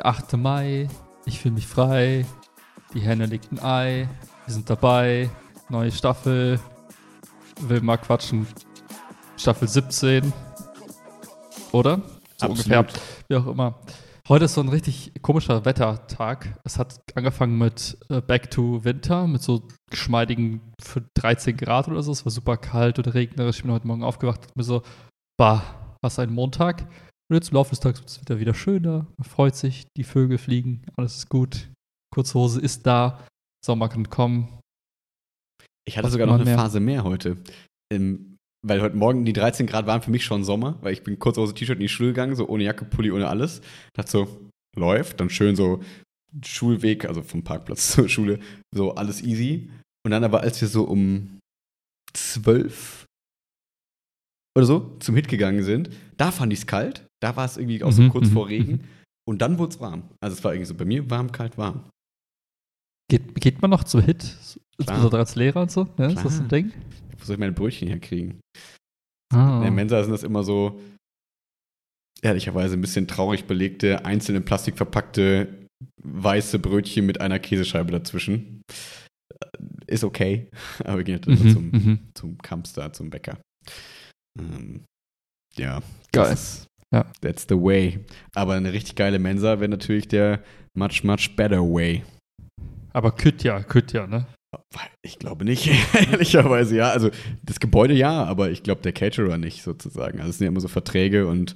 Der 8. Mai. Ich fühle mich frei. Die Henne legt ein Ei. Wir sind dabei. Neue Staffel. Will mal quatschen. Staffel 17. Oder? So Absolut. ungefähr. Wie auch immer. Heute ist so ein richtig komischer Wettertag. Es hat angefangen mit äh, Back to Winter, mit so geschmeidigen für 13 Grad oder so. Es war super kalt und regnerisch. Ich bin heute Morgen aufgewacht und mir so, bah, was ein Montag. Und jetzt im Laufe des Tages wird es wieder, wieder schöner. Man freut sich, die Vögel fliegen, alles ist gut. Kurzhose ist da, Sommer kann kommen. Ich hatte Was sogar noch eine mehr. Phase mehr heute. Ähm, weil heute Morgen die 13 Grad waren für mich schon Sommer, weil ich bin kurz aus dem T-Shirt in die Schule gegangen, so ohne Jacke, Pulli, ohne alles. Dachte so, läuft, dann schön so Schulweg, also vom Parkplatz zur Schule, so alles easy. Und dann aber, als wir so um 12 oder so zum Hit gegangen sind, da fand ich es kalt. Da war es irgendwie auch so Mhm, kurz mhm, vor Regen. Und dann wurde es warm. Also es war irgendwie so bei mir warm, kalt, warm. Geht, geht man noch zum Hit? Insbesondere als Lehrer und so? Ja, ist das ein Ding? Wo soll ich meine Brötchen herkriegen? Ah. In der Mensa sind das immer so, ehrlicherweise ein bisschen traurig belegte, einzeln in Plastik verpackte, weiße Brötchen mit einer Käsescheibe dazwischen. Äh, Ist okay, aber wir gehen jetzt Mhm, zum, mhm. zum Kampster, zum Bäcker. Ähm, ja. Geil. Das ist, Ja. That's the way. Aber eine richtig geile Mensa wäre natürlich der much, much better way. Aber Kütja, Kütja, ne? Ich glaube nicht, ehrlicherweise ja. Also das Gebäude ja, aber ich glaube der Caterer nicht sozusagen. Also es sind ja immer so Verträge und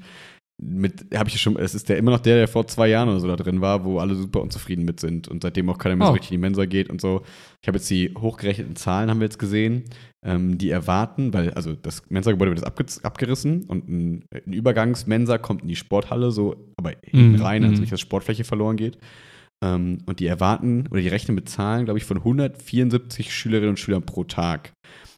mit, habe ich ja schon, es ist der immer noch der, der vor zwei Jahren oder so da drin war, wo alle super unzufrieden mit sind und seitdem auch keiner mehr so Oh. richtig in die Mensa geht und so. Ich habe jetzt die hochgerechneten Zahlen, haben wir jetzt gesehen, ähm, die erwarten, weil, also das Mensa-Gebäude wird jetzt abge abgerissen und ein, ein Übergangsmensa kommt in die Sporthalle, so, aber hinten Mhm, rein, also mhm. nicht, dass Sportfläche verloren geht. Ähm, und die erwarten oder die rechnen mit Zahlen, glaube ich, von 174 Schülerinnen und Schülern pro Tag.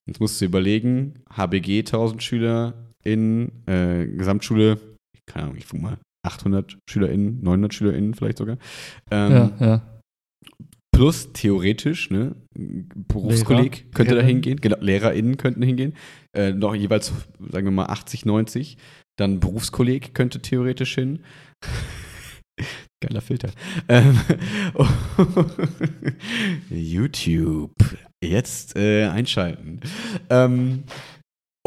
Jetzt musst du dir überlegen, HBG 1000 Schüler in äh, Gesamtschule, keine Ahnung, ich guck mal, 800 SchülerInnen, 900 SchülerInnen vielleicht sogar. Ähm, ja, ja. Plus theoretisch, ne, Berufskolleg könnte da Lehrerinnen. hingehen, genau, LehrerInnen könnten hingehen, äh, noch jeweils, sagen wir mal, 80, 90. Dann Berufskolleg könnte theoretisch hin. Geiler Filter. Ähm, YouTube. Jetzt äh, einschalten. Ähm,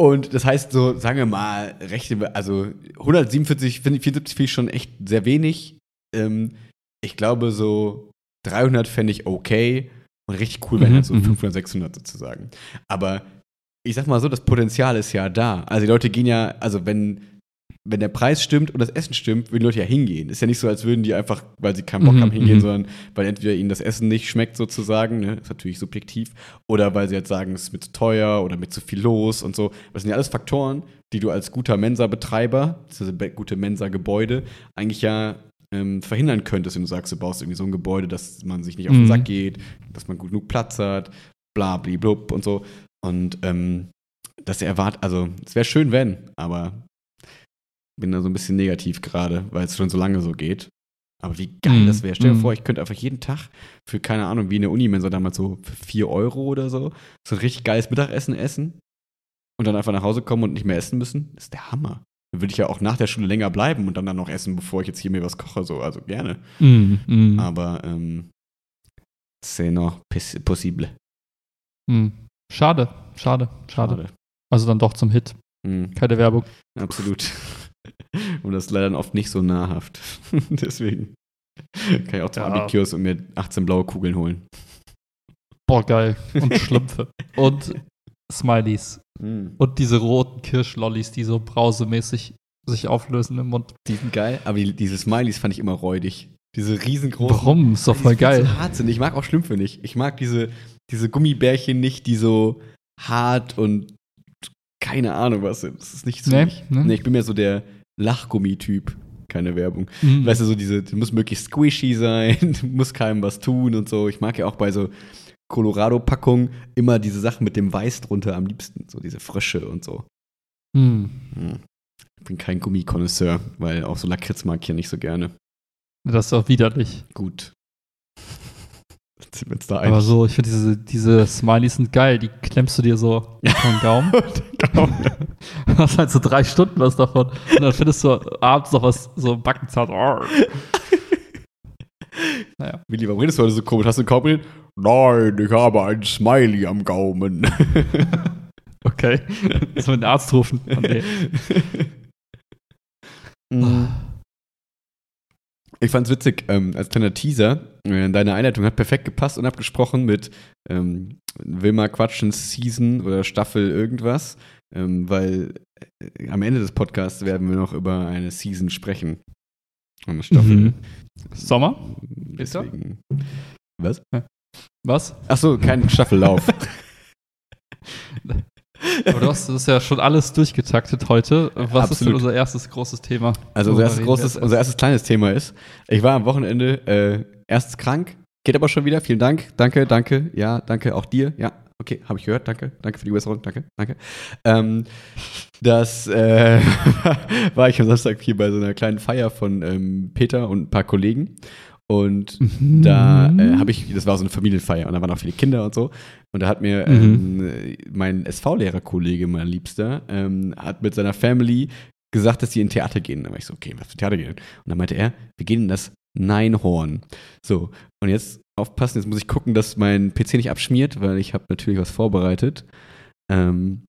und das heißt, so, sagen wir mal, rechnen wir, also 147, finde ich- 74 finde ich schon echt sehr wenig. Ähm, ich glaube, so 300 fände ich okay. Und richtig cool wären Mhm, halt so mhm. 500, 600 sozusagen. Aber ich sag mal so, das Potenzial ist ja da. Also die Leute gehen ja, also wenn, wenn der Preis stimmt und das Essen stimmt, würden die Leute ja hingehen. Ist ja nicht so, als würden die einfach, weil sie keinen Bock Mhm, haben, hingehen, mhm. sondern weil entweder ihnen das Essen nicht schmeckt sozusagen, ne? ist natürlich subjektiv, oder weil sie jetzt sagen, es ist mir zu teuer oder mit zu viel los und so. Das sind ja alles Faktoren, die du als guter Mensa-Betreiber, also gute Mensa-Gebäude, eigentlich ja ähm, verhindern könntest, wenn du sagst, du baust irgendwie so ein Gebäude, dass man sich nicht auf den Mhm. Sack geht, dass man gut genug Platz hat, bla bli blub und so. Und ähm, dass er erwartet, also es wäre schön, wenn, aber bin da so ein bisschen negativ gerade, weil es schon so lange so geht. Aber wie geil Mhm. das wäre. Stell dir Mhm. vor, ich könnte einfach jeden Tag für, keine Ahnung, wie in der Unimensa damals so für 4 Euro oder so, so ein richtig geiles Mittagessen essen und dann einfach nach Hause kommen und nicht mehr essen müssen. Das ist der Hammer. Dann würde ich ja auch nach der Schule länger bleiben und dann, dann noch essen, bevor ich jetzt hier mir was koche. So, also gerne. Mm, mm, Aber ähm, c'est noch possible. mm. Schade, schade, schade. Also dann doch zum Hit. Mhm, Keine Werbung. absolut. und das ist leider oft nicht so nahrhaft. Deswegen kann ich auch zum Ja. Abi-Kiosk und mir 18 blaue Kugeln holen. Boah, geil. Und Schlümpfe. und Smileys. Mhm. Und diese roten Kirschlollis, die so brausemäßig sich auflösen im Mund. Die sind geil, aber die, diese Smileys fand ich immer räudig. Diese riesengroßen. Warum? Ist doch voll geil. zu hart sind. Ich mag auch Schlümpfe nicht. Ich mag diese, diese Gummibärchen nicht, die so hart und keine Ahnung was sind. Das ist nicht so. Nee, mich. ne? Nee, ich bin mehr so der Lachgummi-Typ. Keine Werbung. Mm. Weißt du, so diese, die muss möglichst squishy sein, muss keinem was tun und so. Ich mag ja auch bei so Colorado-Packungen immer diese Sachen mit dem Weiß drunter am liebsten. So diese Frösche und so. Mm. Hm. Ich bin kein Gummikonnoisseur, weil auch so Lakritz mag ich ja nicht so gerne. Das ist doch widerlich. Gut. Da Aber einig. so, ich finde diese, diese Smileys sind geil. Die klemmst du dir so unter den Gaumen. hast halt so drei Stunden was davon. Und dann findest du abends noch was, so Backenzahn. Naja. Willi, warum redest du heute so komisch? Hast du einen Kaugummi? Nein, ich habe ein Smiley am Gaumen. okay. Lass mal den Arzt rufen. Nee. Mm. Ich fand's witzig, ähm, als kleiner Teaser, äh, deine Einleitung hat perfekt gepasst und abgesprochen mit ähm, Wilma Quatschens Season oder Staffel irgendwas, ähm, weil äh, am Ende des Podcasts werden wir noch über eine Season sprechen. Eine Staffel. Mhm. Sommer? Deswegen. Was? Was? Achso, kein Staffellauf. Aber du hast das ja schon alles durchgetaktet heute. Was Absolut. ist denn unser erstes großes Thema? Also unser erstes, großes, unser erstes kleines Thema ist, ich war am Wochenende äh, erst krank, geht aber schon wieder. Vielen Dank. Danke, danke. Ja, danke auch dir. Ja, okay, habe ich gehört. Danke, danke für die Besserung. Danke, danke. Ähm, das äh, war ich am Samstag hier bei so einer kleinen Feier von ähm, Peter und ein paar Kollegen. Und mhm. da äh, habe ich, das war so eine Familienfeier und da waren auch viele Kinder und so. Und da hat mir mhm. ähm, mein SV-Lehrerkollege, mein Liebster, ähm, hat mit seiner Family gesagt, dass sie in Theater gehen. Da war ich so, okay, was für Theater gehen? Und dann meinte er, wir gehen in das Neinhorn. So, und jetzt aufpassen, jetzt muss ich gucken, dass mein PC nicht abschmiert, weil ich habe natürlich was vorbereitet. Ähm,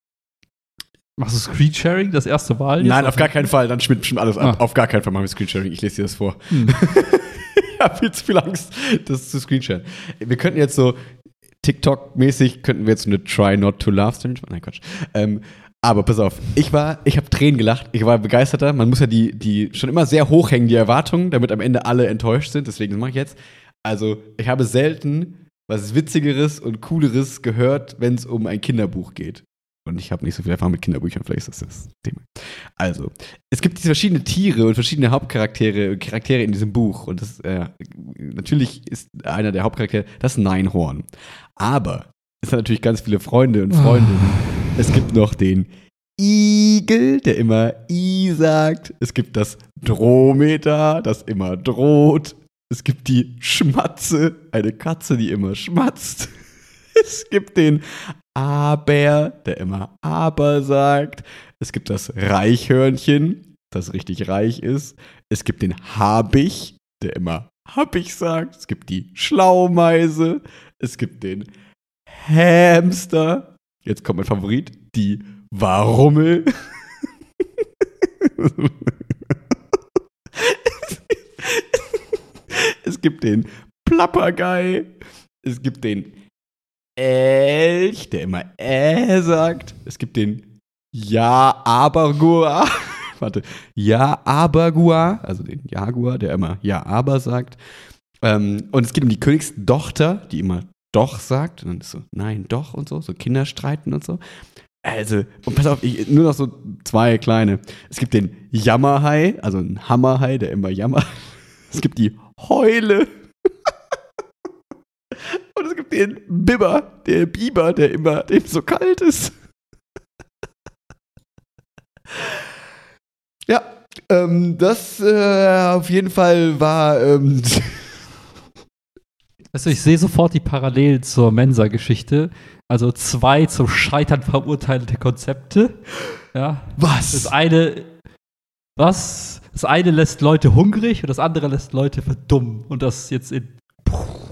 Machst du Screensharing, das erste Mal? Nein, auf gar keinen Fall. Dann schmiert bestimmt alles ab. Ah. Auf gar keinen Fall machen wir Screensharing. Ich lese dir das vor. Hm. habe viel zu viel Angst, das zu screenshotten. Wir könnten jetzt so TikTok-mäßig, könnten wir jetzt eine Try Not to Laugh Challenge Nein, Quatsch. Ähm, aber pass auf, ich war, ich habe Tränen gelacht, ich war begeisterter. Man muss ja die, die schon immer sehr hoch hängen, die Erwartungen, damit am Ende alle enttäuscht sind. Deswegen mache ich jetzt. Also, ich habe selten was Witzigeres und Cooleres gehört, wenn es um ein Kinderbuch geht. Und ich habe nicht so viel Erfahrung mit Kinderbüchern, vielleicht ist das das Thema. Also, es gibt diese verschiedenen Tiere und verschiedene Hauptcharaktere Charaktere in diesem Buch. Und das, äh, natürlich ist einer der Hauptcharaktere das Neinhorn. Aber es hat natürlich ganz viele Freunde und Freundinnen. Oh. Es gibt noch den Igel, der immer I sagt. Es gibt das Drometer, das immer droht. Es gibt die Schmatze, eine Katze, die immer schmatzt. Es gibt den Aber, der immer Aber sagt. Es gibt das Reichhörnchen, das richtig reich ist. Es gibt den Habich, der immer Habich sagt. Es gibt die Schlaumeise. Es gibt den Hamster. Jetzt kommt mein Favorit, die Warummel. es gibt den Plappergei. Es gibt den Elch, der immer äh sagt. Es gibt den Ja-Aber-Gua. Warte. Ja-Aber-Gua, also den Jaguar, der immer Ja-Aber sagt. Ähm, und es geht um die Königstochter, die immer Doch sagt. Und dann ist so, nein, doch und so. So Kinder streiten und so. Also, und pass auf, ich, nur noch so zwei kleine. Es gibt den Jammerhai, also ein Hammerhai, der immer jammert. Es gibt die Heule. Und es gibt den Bibber, der Biber, der immer dem so kalt ist. ja, ähm, das äh, auf jeden Fall war. Ähm, also ich sehe sofort die Parallelen zur Mensa-Geschichte. Also zwei zum Scheitern verurteilte Konzepte. Ja. Was? Das eine, was? Das eine lässt Leute hungrig und das andere lässt Leute verdummen. Und das jetzt in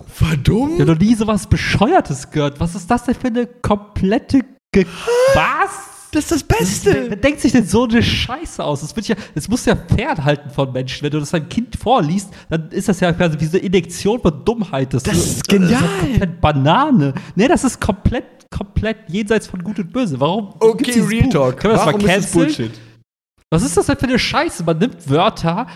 Verdummt? Ich habe noch nie so was Bescheuertes gehört. Was ist das denn für eine komplette Ge Was? Das ist das Beste. Das, wer, denkt sich denn so eine Scheiße aus? Das, ja, das muss ja fernhalten von Menschen. Wenn du das deinem Kind vorliest, dann ist das ja quasi wie so eine Injektion von Dummheit. Das, das ist genial. Das ist komplett Banane. Nee, das ist komplett, komplett jenseits von Gut und Böse. Warum? Okay, Real Buch? Talk. Können wir das Warum mal canceln? Bullshit? Was ist das denn für eine Scheiße? Man nimmt Wörter,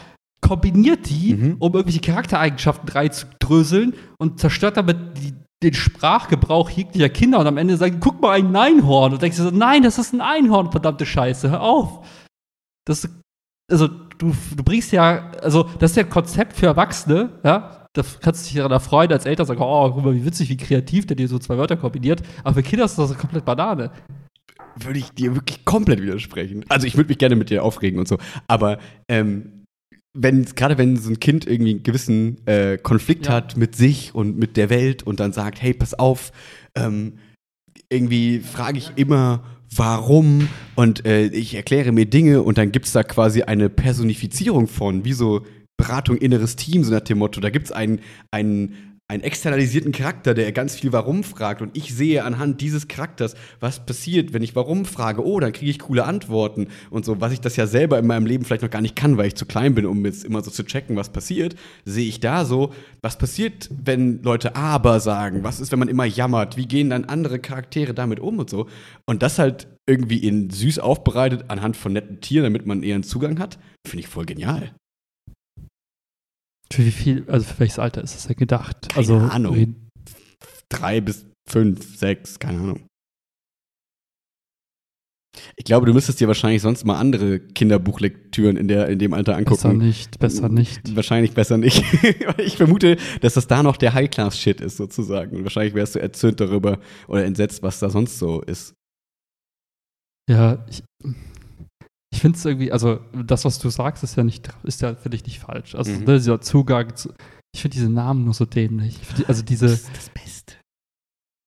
kombiniert die, mhm. um irgendwelche Charaktereigenschaften reinzudröseln und zerstört damit die, den Sprachgebrauch jeglicher Kinder und am Ende sagen, guck mal, ein Einhorn. Und denkst du so, nein, das ist ein Einhorn, verdammte Scheiße, hör auf. Das, also, du, du bringst ja, also, das ist ja ein Konzept für Erwachsene, ja. Da kannst du dich daran erfreuen, als Eltern sagen, oh, guck mal, wie witzig, wie kreativ der dir so zwei Wörter kombiniert. Aber für Kinder ist das komplett Banane würde ich dir wirklich komplett widersprechen. Also ich würde mich gerne mit dir aufregen und so. Aber ähm, wenn, gerade wenn so ein Kind irgendwie einen gewissen äh, Konflikt ja. hat mit sich und mit der Welt und dann sagt, hey, pass auf, ähm, irgendwie frage ich immer, warum und äh, ich erkläre mir Dinge und dann gibt es da quasi eine Personifizierung von, wie so Beratung inneres Team, so nach dem Motto. Da gibt es einen, einen einen externalisierten Charakter, der ganz viel Warum fragt. Und ich sehe anhand dieses Charakters, was passiert, wenn ich Warum frage. Oh, dann kriege ich coole Antworten und so. Was ich das ja selber in meinem Leben vielleicht noch gar nicht kann, weil ich zu klein bin, um jetzt immer so zu checken, was passiert, sehe ich da so, was passiert, wenn Leute aber sagen? Was ist, wenn man immer jammert? Wie gehen dann andere Charaktere damit um und so? Und das halt irgendwie in süß aufbereitet anhand von netten Tieren, damit man eher einen Zugang hat, finde ich voll genial. Für wie viel, also für welches Alter ist das denn gedacht? Keine also, Ahnung. Drei bis fünf, sechs, keine Ahnung. Ich glaube, du müsstest dir wahrscheinlich sonst mal andere Kinderbuchlektüren in, der, in dem Alter angucken. Besser nicht, besser nicht. Wahrscheinlich besser nicht. ich vermute, dass das da noch der High-Class-Shit ist, sozusagen. Und wahrscheinlich wärst du erzürnt darüber oder entsetzt, was da sonst so ist. Ja, ich, ich finde es irgendwie, also das, was du sagst, ist ja nicht, ist ja, finde ich, nicht falsch. Also Mhm. ne, dieser Zugang zu, ich finde diese Namen nur so dämlich. Die- Also diese, Das ist das Beste.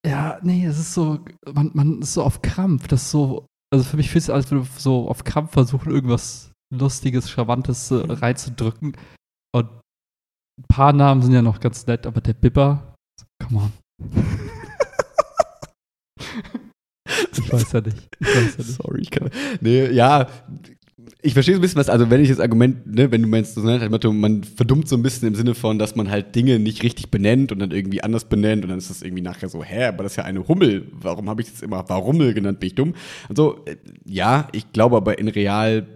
ja, nee, es ist so, man, man ist so auf Krampf, das ist so, also für mich fühlt es, als würde man so auf Krampf versuchen, irgendwas Lustiges, Charmantes äh, reinzudrücken. Und ein paar Namen sind ja noch ganz nett, aber der Bibber, come on. ich weiß ja nicht. Ich weiß ja nicht. Sorry, ich kann. Nee, ja. Ich verstehe so ein bisschen was, also wenn ich das Argument, ne, wenn du meinst, ne, man verdummt so ein bisschen im Sinne von, dass man halt Dinge nicht richtig benennt und dann irgendwie anders benennt und dann ist das irgendwie nachher so, hä, aber das ist ja eine Hummel. Warum habe ich jetzt immer Warummel genannt? Bin ich dumm? Und so, äh, ja, ich glaube aber in real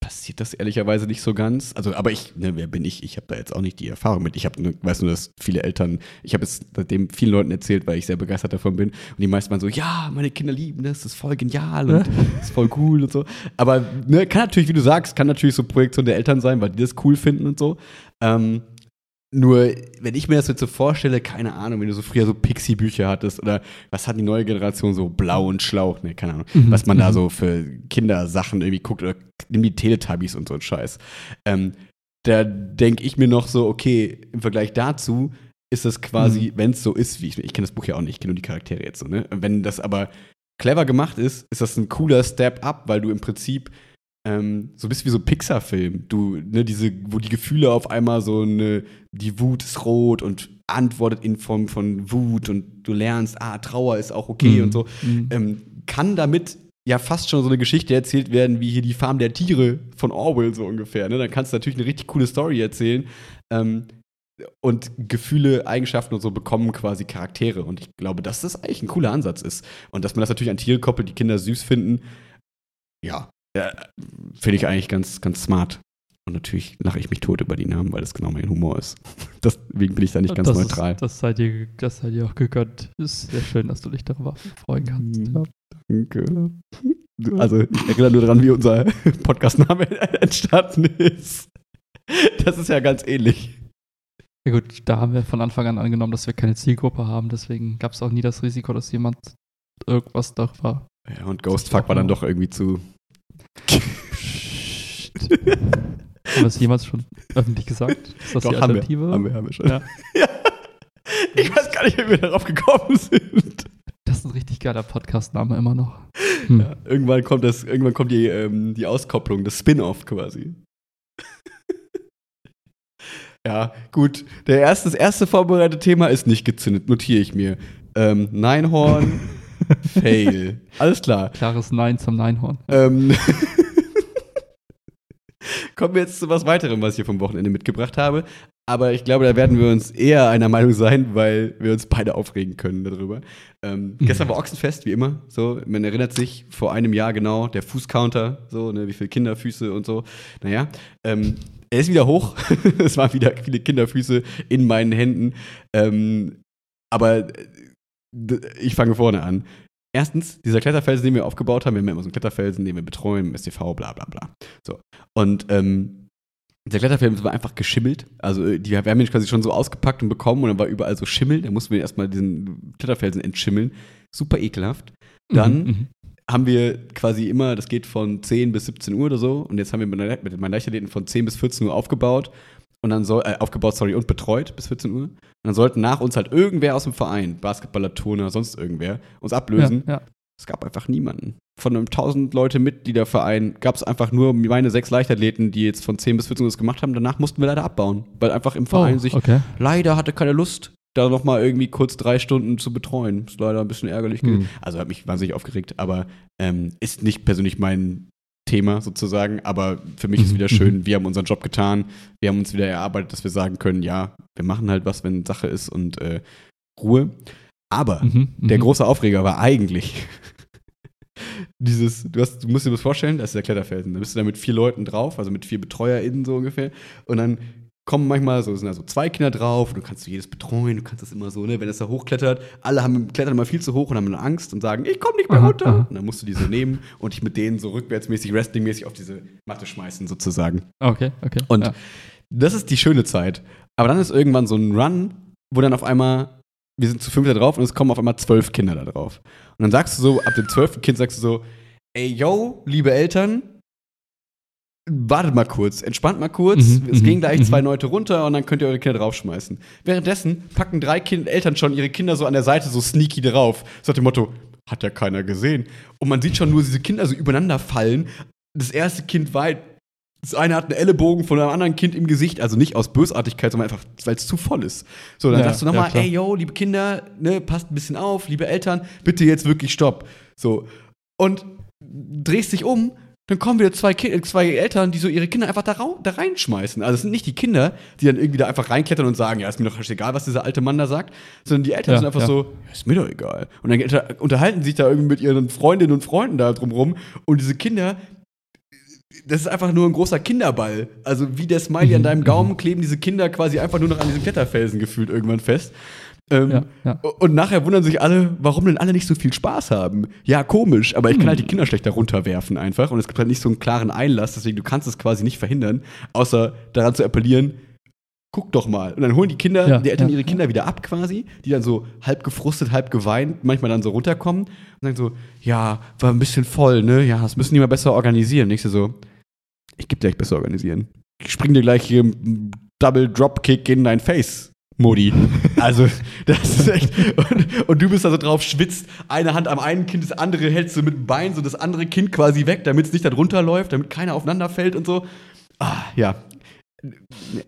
passiert das ehrlicherweise nicht so ganz. Also, aber ich, ne, wer bin ich? Ich habe da jetzt auch nicht die Erfahrung mit. Ich habe, weiß nur, dass viele Eltern, ich habe es seitdem vielen Leuten erzählt, weil ich sehr begeistert davon bin. Und die meisten waren so, ja, meine Kinder lieben das, das ist voll genial und das ist voll cool und so. Aber ne, kann natürlich, wie du sagst, kann natürlich so Projektion der Eltern sein, weil die das cool finden und so. Ähm, nur, wenn ich mir das jetzt so vorstelle, keine Ahnung, wenn du so früher so Pixie-Bücher hattest oder was hat die neue Generation so blau und Schlauch, ne, keine Ahnung, Mhm, was man da mhm. so für Kindersachen irgendwie guckt oder nimm die Teletubbies und so ein Scheiß. Ähm, da denke ich mir noch so, okay, im Vergleich dazu ist das quasi, wenn es so ist, wie ich, ich kenne das Buch ja auch nicht, ich kenne nur die Charaktere jetzt so, ne? Wenn das aber clever gemacht ist, ist das ein cooler Step up, weil du im Prinzip ähm, so bist wie so ein Pixar-Film. Du, ne, diese, wo die Gefühle auf einmal so eine, die Wut ist rot und antwortet in Form von Wut und du lernst, ah, Trauer ist auch okay Mhm. und so. Mhm. Ähm, kann damit ja fast schon so eine Geschichte erzählt werden, wie hier die Farm der Tiere von Orwell so ungefähr. Ne? Dann kannst du natürlich eine richtig coole Story erzählen. Ähm, und Gefühle, Eigenschaften und so bekommen quasi Charaktere. Und ich glaube, dass das eigentlich ein cooler Ansatz ist. Und dass man das natürlich an Tiere koppelt, die Kinder süß finden, ja, äh, finde ich eigentlich ganz, ganz smart. Und natürlich lache ich mich tot über die Namen, weil das genau mein Humor ist. Deswegen bin ich da nicht ganz das neutral. Ist, das, sei dir, das sei dir auch gegönnt. Ist sehr schön, dass du dich darüber freuen kannst. Ja. Danke. Also, ich erinnere nur daran, wie unser Podcast-Name entstanden ist. Das ist ja ganz ähnlich. Ja gut, da haben wir von Anfang an angenommen, dass wir keine Zielgruppe haben. Deswegen gab es auch nie das Risiko, dass jemand irgendwas darüber. Ja, und Ghostfuck war dann doch irgendwie zu. Haben wir es jemals schon öffentlich gesagt? Ist das Doch, die haben wir, Alternative? haben wir, haben wir schon. Ja. Ja. Ich weiß gar nicht, wie wir darauf gekommen sind. Das ist ein richtig geiler Podcast-Name immer noch. Hm. Ja, irgendwann kommt das, irgendwann kommt die, ähm, die Auskopplung, das Spin-off quasi. ja, gut. Der erste, das erste vorbereitete Thema ist nicht gezündet, notiere ich mir. Ähm, Neinhorn, Fail. Alles klar. Klares Nein zum Neinhorn. Ähm, Kommen wir jetzt zu was weiterem, was ich hier vom Wochenende mitgebracht habe. Aber ich glaube, da werden wir uns eher einer Meinung sein, weil wir uns beide aufregen können darüber. Ähm, Mhm. Gestern war Ochsenfest, wie immer. So, man erinnert sich vor einem Jahr genau, der Fußcounter, so, ne, wie viele Kinderfüße und so. Naja, ähm, er ist wieder hoch. es waren wieder viele Kinderfüße in meinen Händen. Ähm, aber ich fange vorne an. Erstens, dieser Kletterfelsen, den wir aufgebaut haben, wir haben immer so einen Kletterfelsen, den wir betreuen, STV, bla bla bla. So. Und ähm, der Kletterfelsen war einfach geschimmelt. Also äh, die, wir haben ihn quasi schon so ausgepackt und bekommen und dann war überall so Schimmel. Da mussten wir erstmal diesen Kletterfelsen entschimmeln. Super ekelhaft. Dann Mhm, mhm. haben wir quasi immer, das geht von 10 bis 17 Uhr oder so. Und jetzt haben wir mit meinen- mit meinen Leichtathleten von 10 bis 14 Uhr aufgebaut. Und dann soll, äh, aufgebaut, sorry, und betreut bis 14 Uhr. Und dann sollten nach uns halt irgendwer aus dem Verein, Basketballer, Turner, sonst irgendwer, uns ablösen. Ja, ja. Es gab einfach niemanden. von einem 1000 Leute Mitgliederverein gab es einfach nur meine sechs Leichtathleten, die jetzt von 10 bis 14 Uhr das gemacht haben. Danach mussten wir leider abbauen, weil einfach im Verein Oh, sich okay. leider hatte keine Lust, da noch mal irgendwie kurz drei Stunden zu betreuen. Ist leider ein bisschen ärgerlich. Hm. Also hat mich wahnsinnig aufgeregt, aber ähm, ist nicht persönlich mein Thema sozusagen. Aber für mich ist Mhm, wieder schön, wir haben unseren Job getan. Wir haben uns wieder erarbeitet, dass wir sagen können, ja, wir machen halt was, wenn Sache ist und äh, Ruhe. Aber Mhm, der mhm. große Aufreger war eigentlich dieses, du, hast, du musst dir das vorstellen, das ist der Kletterfelsen. Da bist du da mit vier Leuten drauf, also mit vier BetreuerInnen so ungefähr. Und dann kommen manchmal so, sind da so zwei Kinder drauf und du kannst du jedes betreuen, du kannst das immer so, ne, wenn es da hochklettert, alle haben, klettern immer viel zu hoch und haben dann Angst und sagen, ich komme nicht mehr runter. aha. Und dann musst du die so nehmen und dich mit denen so rückwärtsmäßig, wrestlingmäßig auf diese Matte schmeißen sozusagen. Okay, okay. Und ja. das ist die schöne Zeit. Aber dann ist irgendwann so ein Run, wo dann auf einmal, wir sind zu fünf da drauf und es kommen auf einmal zwölf Kinder da drauf. Und dann sagst du so, ab dem zwölften Kind sagst du so, ey, yo, liebe Eltern, wartet mal kurz, entspannt mal kurz, Mhm, es mhm, gehen gleich mhm. zwei Leute runter und dann könnt ihr eure Kinder draufschmeißen. Währenddessen packen drei kind Eltern schon ihre Kinder so an der Seite so sneaky drauf. So nach dem Motto, hat ja keiner gesehen. Und man sieht schon nur diese Kinder so übereinander fallen. Das erste Kind weit das eine hat einen Ellenbogen von einem anderen Kind im Gesicht, also nicht aus Bösartigkeit, sondern einfach, weil es zu voll ist. So, dann Ja, sagst du ja, nochmal, klar. ey, yo, liebe Kinder, ne, passt ein bisschen auf, liebe Eltern, bitte jetzt wirklich Stopp. So. Und drehst dich um, dann kommen wieder zwei, Ki- äh, zwei Eltern, die so ihre Kinder einfach da, da reinschmeißen. Also es sind nicht die Kinder, die dann irgendwie da einfach reinklettern und sagen, ja, ist mir doch egal, was dieser alte Mann da sagt, sondern die Eltern Ja, sind einfach ja. so, ja, ist mir doch egal. Und dann unter- unterhalten sich da irgendwie mit ihren Freundinnen und Freunden da drumrum und diese Kinder das ist einfach nur ein großer Kinderball. Also wie der Smiley an Mhm, deinem mhm. Gaumen kleben diese Kinder quasi einfach nur noch an diesem Kletterfelsen gefühlt irgendwann fest. Ähm, Ja, ja. Und nachher wundern sich alle, warum denn alle nicht so viel Spaß haben. Ja, komisch, aber ich kann Hm. halt die Kinder schlechter runterwerfen einfach. Und es gibt halt nicht so einen klaren Einlass, deswegen du kannst es quasi nicht verhindern, außer daran zu appellieren, guck doch mal. Und dann holen die Kinder, Ja, die Eltern ihre Kinder wieder ab quasi, die dann so halb gefrustet, halb geweint, manchmal dann so runterkommen und sagen so, ja, war ein bisschen voll, ne? Ja, das müssen die mal besser organisieren. Nicht so, ich geb dir gleich besser organisieren. Ich spring dir gleich hier einen Double Dropkick in dein Face. Modi. Also, das ist echt. Und, und du bist da so drauf, schwitzt, eine Hand am einen Kind, das andere hältst du mit dem Bein, so das andere Kind quasi weg, damit es nicht da drunter läuft, damit keiner aufeinander fällt und so. Ah, ja.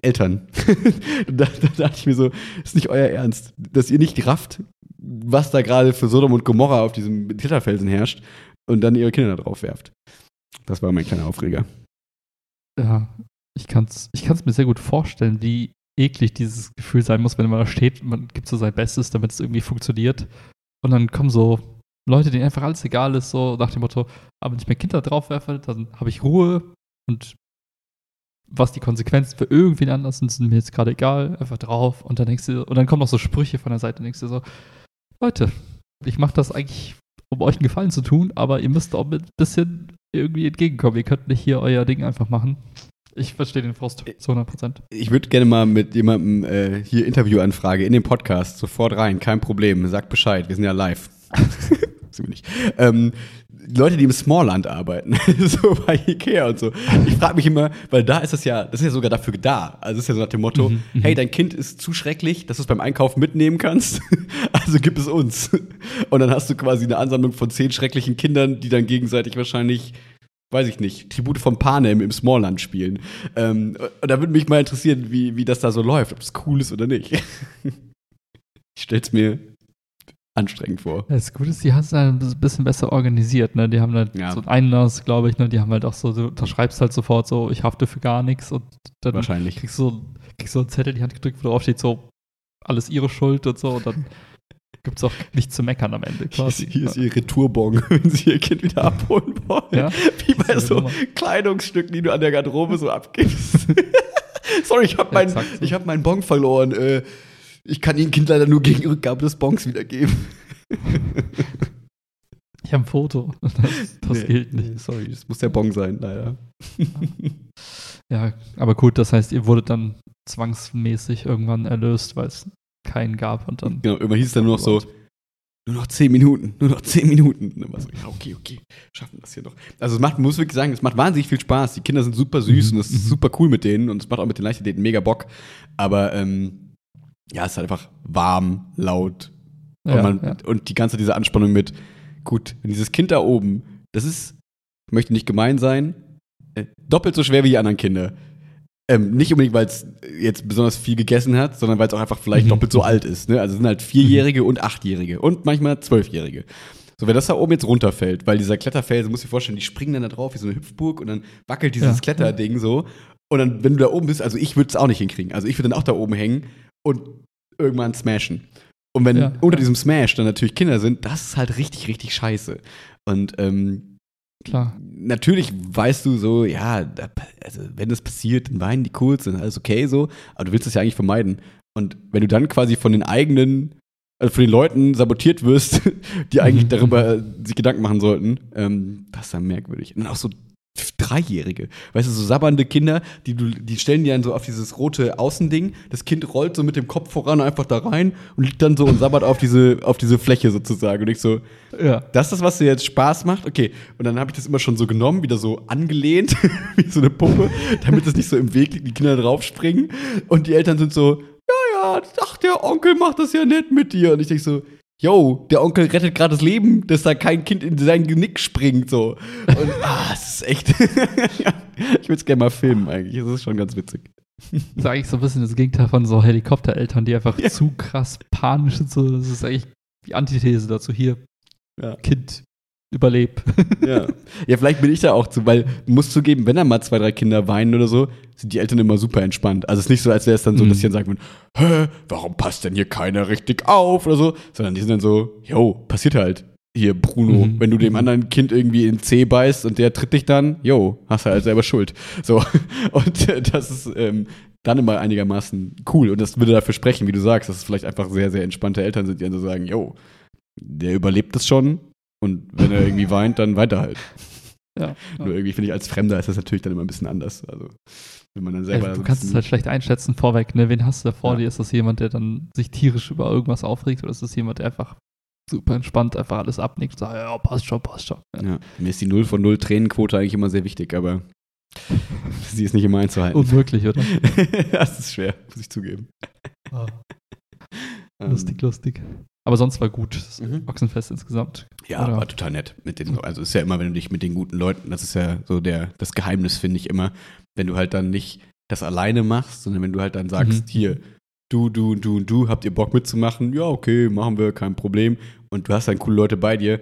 Eltern. da, da dachte ich mir so, ist nicht euer Ernst, dass ihr nicht rafft, was da gerade für Sodom und Gomorra auf diesem Kletterfelsen herrscht und dann ihre Kinder da drauf werft. Das war mein kleiner Aufreger. Ja, ich kann es ich kann's mir sehr gut vorstellen, wie eklig dieses Gefühl sein muss, wenn man da steht, man gibt so sein Bestes, damit es irgendwie funktioniert. Und dann kommen so Leute, denen einfach alles egal ist, so nach dem Motto, aber wenn ich mein Kind da drauf werfe, dann habe ich Ruhe und was die Konsequenzen für irgendwen anders sind, sind mir jetzt gerade egal, einfach drauf. Und dann denkst du, und dann kommen noch so Sprüche von der Seite, denkst du so, Leute, ich mache das eigentlich, um euch einen Gefallen zu tun, aber ihr müsst auch ein bisschen irgendwie entgegenkommen. Ihr könnt nicht hier euer Ding einfach machen. Ich verstehe den Frust zu 100 Prozent. Ich würde gerne mal mit jemandem äh, hier Interviewanfrage in den Podcast sofort rein, kein Problem. Sagt Bescheid, wir sind ja live. sind wir nicht. Ähm, Leute, die im Smallland arbeiten, so bei Ikea und so. Ich frage mich immer, weil da ist das ja, das ist ja sogar dafür da. Also es ist ja so nach dem Motto, Mhm, mhm. hey, dein Kind ist zu schrecklich, dass du es beim Einkaufen mitnehmen kannst. also gib es uns. Und dann hast du quasi eine Ansammlung von zehn schrecklichen Kindern, die dann gegenseitig wahrscheinlich weiß ich nicht, Tribute von Panem im Smallland spielen. Ähm, und da würde mich mal interessieren, wie, wie das da so läuft, ob es cool ist oder nicht. ich stell's mir anstrengend vor. Das Gute ist, die haben es ein bisschen besser organisiert. Ne? Die haben halt Ja. so einen Einlass, glaube ich. Ne? Die haben halt auch so, du unterschreibst halt sofort so, ich hafte für gar nichts. Und dann Wahrscheinlich. kriegst du, kriegst du einen Zettel in die Hand gedrückt, wo drauf steht so, alles ihre Schuld und so. Und dann gibt es auch nichts zu meckern am Ende Hier ist, quasi. hier ist ihr Retourbon, wenn sie ihr Kind wieder abholen wollen. Ja. Wie bei so Nummer. Kleidungsstücken, die du an der Garderobe so abgibst. Sorry, ich habe mein, exakt so. ich hab meinen Bon verloren. Äh, ich kann Ihnen Kind leider nur gegen Rückgabe des Bons wiedergeben. Ich habe ein Foto. Das, das Nee, gilt nee, nicht. Sorry, das muss der Bon sein, leider. Ja, aber gut, das heißt, ihr wurdet dann zwangsmäßig irgendwann erlöst, weil es keinen gab und dann. Genau, irgendwann hieß es dann nur noch so, nur noch zehn Minuten, nur noch zehn Minuten. Und dann war so, ja, okay, okay, schaffen wir das hier noch. Also es macht, man muss wirklich sagen, es macht wahnsinnig viel Spaß. Die Kinder sind super süß Mhm, und es ist mhm. super cool mit denen und es macht auch mit den Leichtathleten mega Bock. Aber ähm, ja, es ist halt einfach warm, laut und, Ja, man, ja. und die ganze diese Anspannung mit, gut, wenn dieses Kind da oben das ist, ich möchte nicht gemein sein, äh, doppelt so schwer wie die anderen Kinder. Ähm, nicht unbedingt, weil es jetzt besonders viel gegessen hat, sondern weil es auch einfach vielleicht Mhm. doppelt so alt ist. Ne? Also es sind halt Vierjährige und Achtjährige und manchmal Zwölfjährige. So, wenn das da oben jetzt runterfällt, weil dieser Kletterfelsen, muss ich dir vorstellen, die springen dann da drauf wie so eine Hüpfburg und dann wackelt dieses Ja. Kletterding so. Und dann, wenn du da oben bist, also ich würde es auch nicht hinkriegen. Also ich würde dann auch da oben hängen und irgendwann smashen. Und wenn Ja. unter diesem Smash dann natürlich Kinder sind, das ist halt richtig, richtig scheiße. Und ähm, Klar. natürlich weißt du so, ja, also wenn das passiert, dann weinen die kurz, dann ist alles okay so, aber du willst das ja eigentlich vermeiden. Und wenn du dann quasi von den eigenen, also von den Leuten sabotiert wirst, die eigentlich Mhm. darüber sich Gedanken machen sollten, ähm, das ist dann merkwürdig. Und auch so Dreijährige, weißt du, so sabbernde Kinder, die, die stellen die dann so auf dieses rote Außending, das Kind rollt so mit dem Kopf voran einfach da rein und liegt dann so und sabbert auf diese, auf diese Fläche sozusagen. Und ich so, Ja. das ist das, was dir jetzt Spaß macht? Okay. Und dann habe ich das immer schon so genommen, wieder so angelehnt, wie so eine Puppe, damit es nicht so im Weg liegt, die Kinder draufspringen. Und die Eltern sind so, ja, ja, ach, der Onkel macht das ja nett mit dir. Und ich denke so, yo, der Onkel rettet gerade das Leben, dass da kein Kind in sein Genick springt, so. Und, ah, es ist echt, ich würde es gerne mal filmen eigentlich, das ist schon ganz witzig. Das ist eigentlich so ein bisschen das Gegenteil von so Helikoptereltern, die einfach zu krass panisch sind. So, das ist eigentlich die Antithese dazu. Hier, Ja. Kind, überleb. Ja. ja, vielleicht bin ich da auch zu, weil du musst zugeben, wenn da mal zwei, drei Kinder weinen oder so, sind die Eltern immer super entspannt. Also es ist nicht so, als wäre es dann so, Mhm. dass die dann sagen, hä, warum passt denn hier keiner richtig auf oder so, sondern die sind dann so, yo, passiert halt. Hier, Bruno, Mhm. wenn du dem anderen Kind irgendwie in den Zeh beißt und der tritt dich dann, yo, hast du halt selber Schuld. So. Und äh, das ist ähm, dann immer einigermaßen cool. Und das würde dafür sprechen, wie du sagst, dass es vielleicht einfach sehr, sehr entspannte Eltern sind, die dann so sagen, yo, der überlebt das schon. Und wenn er irgendwie weint, dann weiter halt. Ja. Nur irgendwie finde ich, als Fremder ist das natürlich dann immer ein bisschen anders. Also, wenn man dann selber. Ja, so du kannst es halt schlecht einschätzen vorweg, ne? Wen hast du da vor Ja. dir? Ist das jemand, der dann sich tierisch über irgendwas aufregt oder ist das jemand, der einfach super entspannt einfach alles abnickt und sagt, ja, passt schon, passt schon. Ja. Ja, mir ist die 0 von 0 Tränenquote eigentlich immer sehr wichtig, aber sie ist nicht immer einzuhalten. Unmöglich, oder? das ist schwer, muss ich zugeben. Ähm, lustig, lustig. Aber sonst war gut, das Mhm. Ochsenfest insgesamt. Ja, Oder? war total nett mit den, also ist ja immer, wenn du dich mit den guten Leuten, das ist ja so der, das Geheimnis, finde ich immer, wenn du halt dann nicht das alleine machst, sondern wenn du halt dann sagst, Mhm. hier, du, du, du und du, habt ihr Bock mitzumachen? Ja, okay, machen wir, kein Problem. Und du hast dann coole Leute bei dir,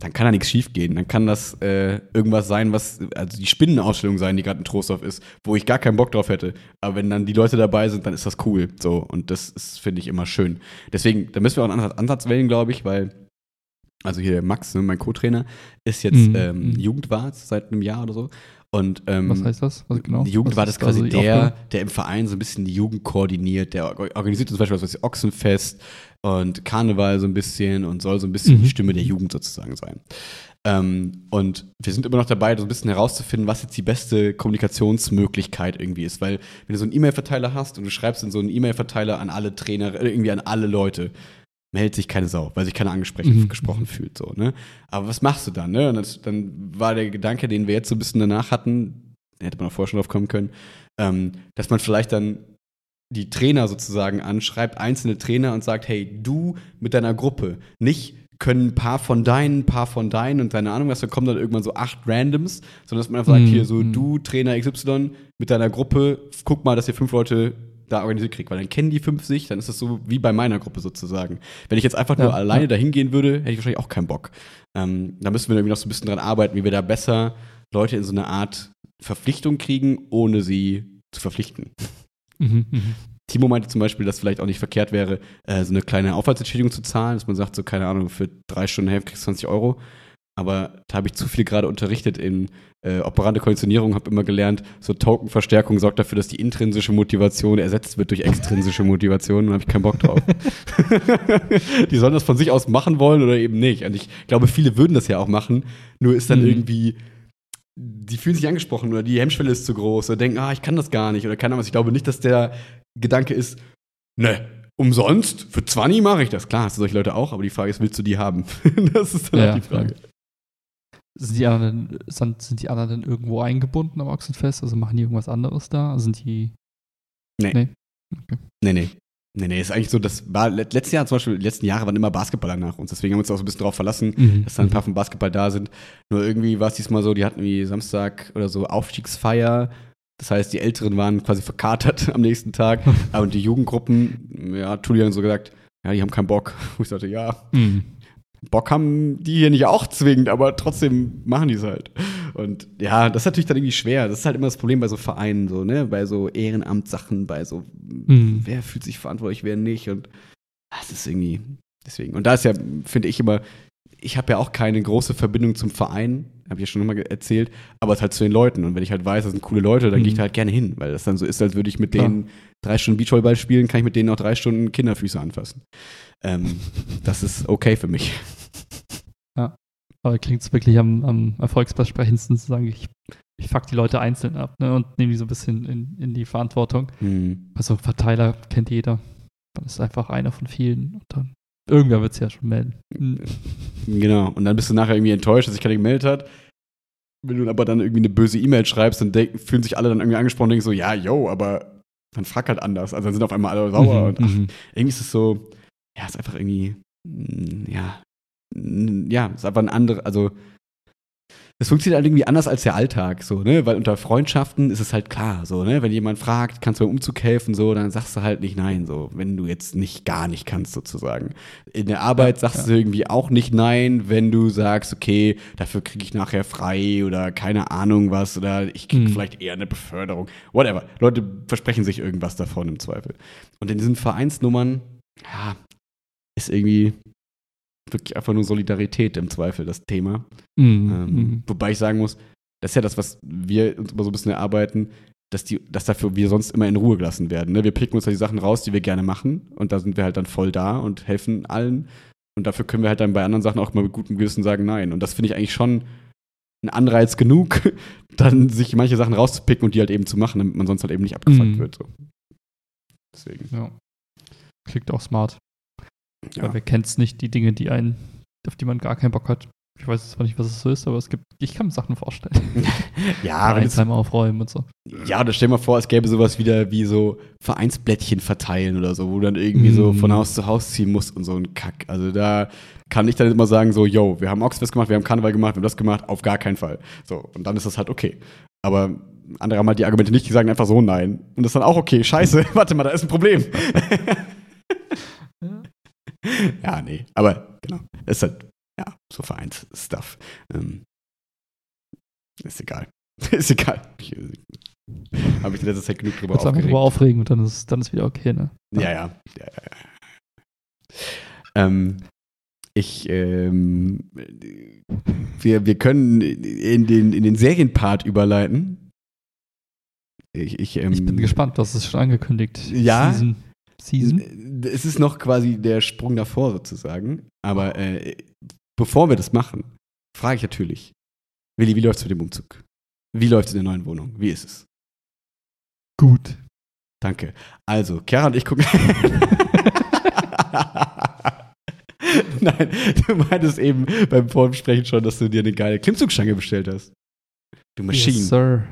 dann kann da nichts schief gehen. Dann kann das äh, irgendwas sein, was, also die Spinnenausstellung sein, die gerade in Trostorf ist, wo ich gar keinen Bock drauf hätte. Aber wenn dann die Leute dabei sind, dann ist das cool. So, und das ist, finde ich, immer schön. Deswegen, da müssen wir auch einen Ansatz, Ansatz wählen, glaube ich, weil, also hier Max, ne, mein Co-Trainer, ist jetzt Mhm. ähm. Jugendwart seit einem Jahr oder so. Und ähm, Was heißt das? Was genau? die Jugendwart Was ist quasi also der, der im Verein so ein bisschen die Jugend koordiniert, der or- organisiert zum Beispiel ich, Ochsenfest und Karneval so ein bisschen und soll so ein bisschen Mhm. die Stimme der Jugend sozusagen sein. Ähm, und wir sind immer noch dabei, so ein bisschen herauszufinden, was jetzt die beste Kommunikationsmöglichkeit irgendwie ist. Weil wenn du so einen E-Mail-Verteiler hast und du schreibst in so einen E-Mail-Verteiler an alle Trainer, äh, irgendwie an alle Leute, meldet sich keine Sau, weil sich keiner angesprochen Mhm. fühlt. So, ne? Aber was machst du dann? Ne? Und das, dann war der Gedanke, den wir jetzt so ein bisschen danach hatten, hätte man auch vorher schon drauf kommen können, ähm, dass man vielleicht dann die Trainer sozusagen anschreibt, einzelne Trainer und sagt, hey, du mit deiner Gruppe, nicht können ein paar von deinen, ein paar von deinen und keine Ahnung was, dann kommen dann irgendwann so acht Randoms, sondern dass man einfach sagt, Mhm. hier so, du Trainer XY mit deiner Gruppe, guck mal, dass ihr fünf Leute da organisiert kriegt, weil dann kennen die fünf sich, dann ist das so wie bei meiner Gruppe sozusagen. Wenn ich jetzt einfach nur Ja, alleine ja. dahin gehen würde, hätte ich wahrscheinlich auch keinen Bock. Ähm, da müssen wir irgendwie noch so ein bisschen dran arbeiten, wie wir da besser Leute in so eine Art Verpflichtung kriegen, ohne sie zu verpflichten. Mhm, mhm. Timo meinte zum Beispiel, dass vielleicht auch nicht verkehrt wäre, äh, so eine kleine Aufwandsentschädigung zu zahlen, dass man sagt, so, keine Ahnung, für drei Stunden Hälfte kriegst du 20 Euro. Aber da habe ich zu viel gerade unterrichtet in äh, operante Konditionierung, habe immer gelernt, so Token-Verstärkung sorgt dafür, dass die intrinsische Motivation ersetzt wird durch extrinsische Motivation. Da habe ich keinen Bock drauf. die sollen das von sich aus machen wollen oder eben nicht. Und ich glaube, viele würden das ja auch machen, nur ist dann Mhm. irgendwie die fühlen sich angesprochen oder die Hemmschwelle ist zu groß oder denken, ah, ich kann das gar nicht oder keine Ahnung was. Ich glaube nicht, dass der Gedanke ist, ne, umsonst, für 20 mache ich das. Klar, hast du solche Leute auch, aber die Frage ist, willst du die haben? das ist dann Ja, halt die Frage. Sind die, anderen, sind, die anderen denn irgendwo eingebunden am Ochsenfest? Also machen die irgendwas anderes da? Sind die. Nee. Nee. Nee, nee. Nee, nee, ist eigentlich so, das war let- letztes Jahr zum Beispiel, die letzten Jahre waren immer Basketballer nach uns. Deswegen haben wir uns auch so ein bisschen darauf verlassen, Mhm. dass dann ein paar vom Basketball da sind. Nur irgendwie war es diesmal so, die hatten wie Samstag oder so Aufstiegsfeier. Das heißt, die Älteren waren quasi verkatert am nächsten Tag. Aber und die Jugendgruppen, ja, Tuli hat so gesagt, ja, die haben keinen Bock. Wo ich sagte, ja, Mhm. Bock haben die hier nicht auch zwingend, aber trotzdem machen die es halt. Und ja, das ist natürlich dann irgendwie schwer. Das ist halt immer das Problem bei so Vereinen, so, ne? Bei so Ehrenamtssachen, bei so, Mhm. wer fühlt sich verantwortlich, wer nicht. Und das ist irgendwie, deswegen. Und da ist ja, finde ich immer, ich habe ja auch keine große Verbindung zum Verein, habe ich ja schon mal erzählt, aber es halt zu den Leuten. Und wenn ich halt weiß, das sind coole Leute, dann Mhm. gehe ich da halt gerne hin, weil das dann so ist, als würde ich mit denen drei Stunden Beachvolleyball spielen, kann ich mit denen auch drei Stunden Kinderfüße anfassen. Ähm, das ist okay für mich. Aber klingt es wirklich am, am erfolgsversprechendsten zu sagen, ich, ich fuck die Leute einzeln ab ne, und nehme die so ein bisschen in, in die Verantwortung. Hm. Also Verteiler kennt jeder. Dann ist einfach einer von vielen und dann irgendwer wird es ja schon melden. Mhm. Genau. Und dann bist du nachher irgendwie enttäuscht, dass sich keiner gemeldet hat. Wenn du aber dann irgendwie eine böse E-Mail schreibst, dann denken, fühlen sich alle dann irgendwie angesprochen und denken so, ja, yo, aber dann frag halt anders. Also dann sind auf einmal alle sauer. Mhm, Und ach, mhm. irgendwie ist es so, ja, ist einfach irgendwie, mm, ja, mm, ja, ist einfach ein anderer, also es funktioniert halt irgendwie anders als der Alltag, so, ne? Weil unter Freundschaften ist es halt klar, so, ne? Wenn jemand fragt, kannst du beim Umzug helfen, so, dann sagst du halt nicht nein, so, wenn du jetzt nicht gar nicht kannst, sozusagen. In der Arbeit sagst ja. du irgendwie auch nicht nein, wenn du sagst, okay, dafür kriege ich nachher frei oder keine Ahnung was oder ich kriege Mhm. vielleicht eher eine Beförderung. Whatever. Leute versprechen sich irgendwas davon im Zweifel. Und in diesen Vereinsnummern, ja, ist irgendwie wirklich einfach nur Solidarität im Zweifel das Thema. Mhm, Ähm, mhm. Wobei ich sagen muss, das ist ja das, was wir uns immer so ein bisschen erarbeiten, dass, die, dass dafür wir sonst immer in Ruhe gelassen werden. Ne? Wir picken uns da die Sachen raus, die wir gerne machen und da sind wir halt dann voll da und helfen allen. Und dafür können wir halt dann bei anderen Sachen auch mal mit gutem Gewissen sagen Nein. Und das finde ich eigentlich schon ein Anreiz genug, dann sich manche Sachen rauszupicken und die halt eben zu machen, damit man sonst halt eben nicht abgefuckt Mhm. wird. So. Deswegen. Ja. Klingt auch smart. Ja. Weil wer kennt es nicht, die Dinge, die einen, auf die man gar keinen Bock hat. Ich weiß zwar nicht, was es so ist, aber es gibt, ich kann mir Sachen vorstellen. Ja, wenn es aufräumen und so. Ja, oder stell dir mal vor, es gäbe sowas wieder wie so Vereinsblättchen verteilen oder so, wo du dann irgendwie so Mm. von Haus zu Haus ziehen musst und so ein Kack. Also da kann ich dann immer sagen, so, yo, wir haben Oxfest gemacht, wir haben Karneval gemacht, wir haben das gemacht, auf gar keinen Fall. So, und dann ist das halt okay. Aber andere haben halt die Argumente nicht, die sagen einfach so nein. Und das ist dann auch okay. Scheiße, warte mal, da ist ein Problem. Ja. nee. Aber genau, ist halt, ja, so Vereinsstuff. Ähm, ist egal. ist egal. Habe ich in letzter Zeit genug drüber einfach aufgeregt. drüber aufregen und dann ist, dann ist wieder okay, ne? Ja, ja. ja, ja, ja. Ähm, ich, ähm, wir, wir können in den, in den Serienpart überleiten. Ich, ich, ähm, Ich bin gespannt, das ist schon angekündigt. Ja. Season. Season? Es ist noch quasi der Sprung davor sozusagen. Aber äh, bevor wir das machen, frage ich natürlich, Willi, wie läuft es mit dem Umzug? Wie läuft es in der neuen Wohnung? Wie ist es? Gut. Danke. Also, Chiara und ich gucken. Nein, du meintest eben beim Vorsprechen schon, dass du dir eine geile Klimmzugstange bestellt hast. Du Maschine. Yes, Sir.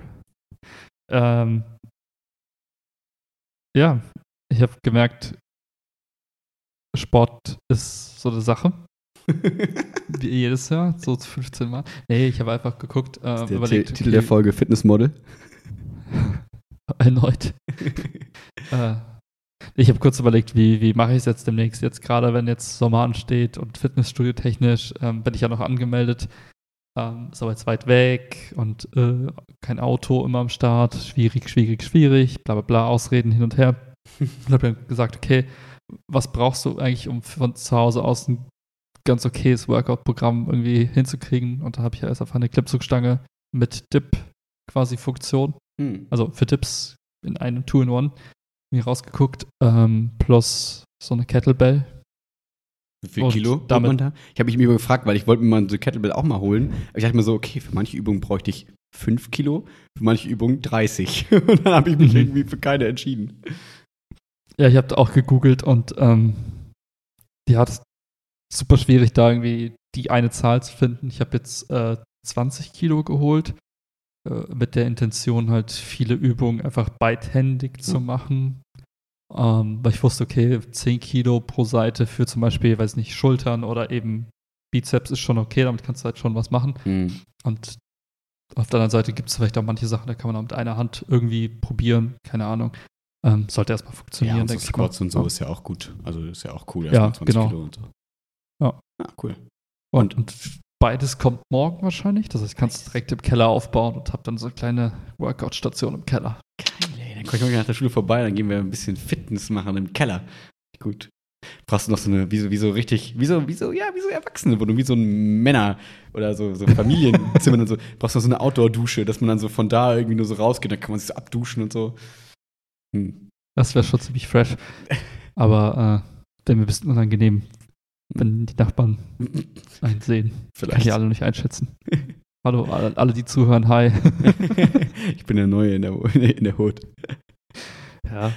Ähm, ja, ich habe gemerkt, Sport ist so eine Sache. Wie jedes Jahr, so 15 Mal. Nee, ich habe einfach geguckt, äh, der überlegt. Titel der Folge Fitnessmodel. Erneut. äh, ich habe kurz überlegt, wie, wie mache ich es jetzt demnächst? Jetzt gerade, wenn jetzt Sommer ansteht und Fitnessstudio technisch, ähm, bin ich ja noch angemeldet. Ähm, ist aber jetzt weit weg und äh, kein Auto immer am Start. Schwierig, schwierig, schwierig. Bla bla bla, Ausreden hin und her. Und habe dann gesagt, okay, was brauchst du eigentlich, um von zu Hause aus ein ganz okayes Workout-Programm irgendwie hinzukriegen? Und da habe ich ja erst einfach eine Klimmzugstange mit Dip quasi Funktion Hm. also für Tipps in einem Two-in-One mir rausgeguckt, ähm, plus so eine Kettlebell. Wie viel Kilo damit- da? Ich habe mich immer gefragt, weil ich wollte mir mal so Kettlebell auch mal holen. Aber ich dachte mir so, okay, für manche Übungen bräuchte ich 5 Kilo, für manche Übungen 30. Und dann habe ich mich Mhm. irgendwie für keine entschieden. Ja, ich habe auch gegoogelt und ähm, die hat super schwierig, da irgendwie die eine Zahl zu finden. Ich habe jetzt äh, 20 Kilo geholt, äh, mit der Intention halt viele Übungen einfach beidhändig zu Mhm. machen. Ähm, weil ich wusste, okay, 10 Kilo pro Seite für zum Beispiel, weiß nicht, Schultern oder eben Bizeps ist schon okay, damit kannst du halt schon was machen. Mhm. Und auf der anderen Seite gibt es vielleicht auch manche Sachen, da kann man auch mit einer Hand irgendwie probieren, keine Ahnung. Ähm, sollte erstmal funktionieren, Ja, und so Squats und so ist ja auch gut. Also ist ja auch cool. Ja, erstmal 20 genau. Kilo und so. Ja. Ah, cool. Und, und beides kommt morgen wahrscheinlich. Das heißt, ich kann es direkt im Keller aufbauen und habe dann so eine kleine Workout-Station im Keller. Geil, ey. Dann komme ich mal nach der Schule vorbei, dann gehen wir ein bisschen Fitness machen im Keller. Gut. Brauchst du noch so eine, wie so, wie so richtig, wie so, wie so, ja, wie so Erwachsene, wo du wie so ein Männer oder so, so Familienzimmer und so, brauchst du noch so eine Outdoor-Dusche, dass man dann so von da irgendwie nur so rausgeht, dann kann man sich so abduschen und so. Hm. Das wäre schon ziemlich fresh. Aber äh, wäre mir ein bisschen unangenehm, wenn die Nachbarn einen sehen. Kann Vielleicht. ich alle nicht einschätzen. Hallo, alle, alle, die zuhören, hi. ich bin der Neue in der, in der Hut. Ja.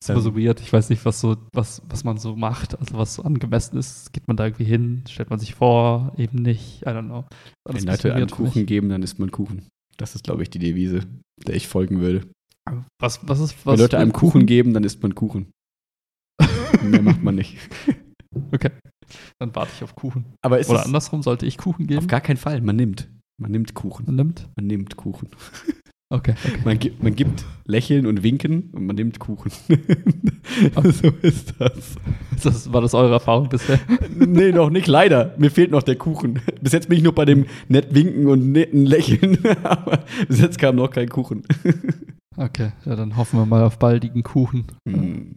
Ist immer so weird. Ich weiß nicht, was so, was, was man so macht, also was so angemessen ist. Geht man da irgendwie hin, stellt man sich vor, eben nicht, I don't know. Wenn Leute einen. Kuchen geben, dann isst man Kuchen. Das ist, glaube ich, die Devise, der ich folgen würde. Was, was ist, was Wenn Leute einem Kuchen geben, dann isst man Kuchen. Mehr macht man nicht. Okay. Dann warte ich auf Kuchen. Aber ist Oder andersrum, sollte ich Kuchen auf geben? gar keinen Fall. Man nimmt. Man nimmt Kuchen. Man nimmt? Man nimmt Kuchen. Okay. okay. Man gibt, man gibt Lächeln und Winken und man nimmt Kuchen. so ist das. Das, war das eure Erfahrung bisher? Nee, noch nicht, leider. Mir fehlt noch der Kuchen. Bis jetzt bin ich nur bei dem nett Winken und netten Lächeln. Aber bis jetzt kam noch kein Kuchen. Okay, ja, dann hoffen wir mal auf baldigen Kuchen. Hm.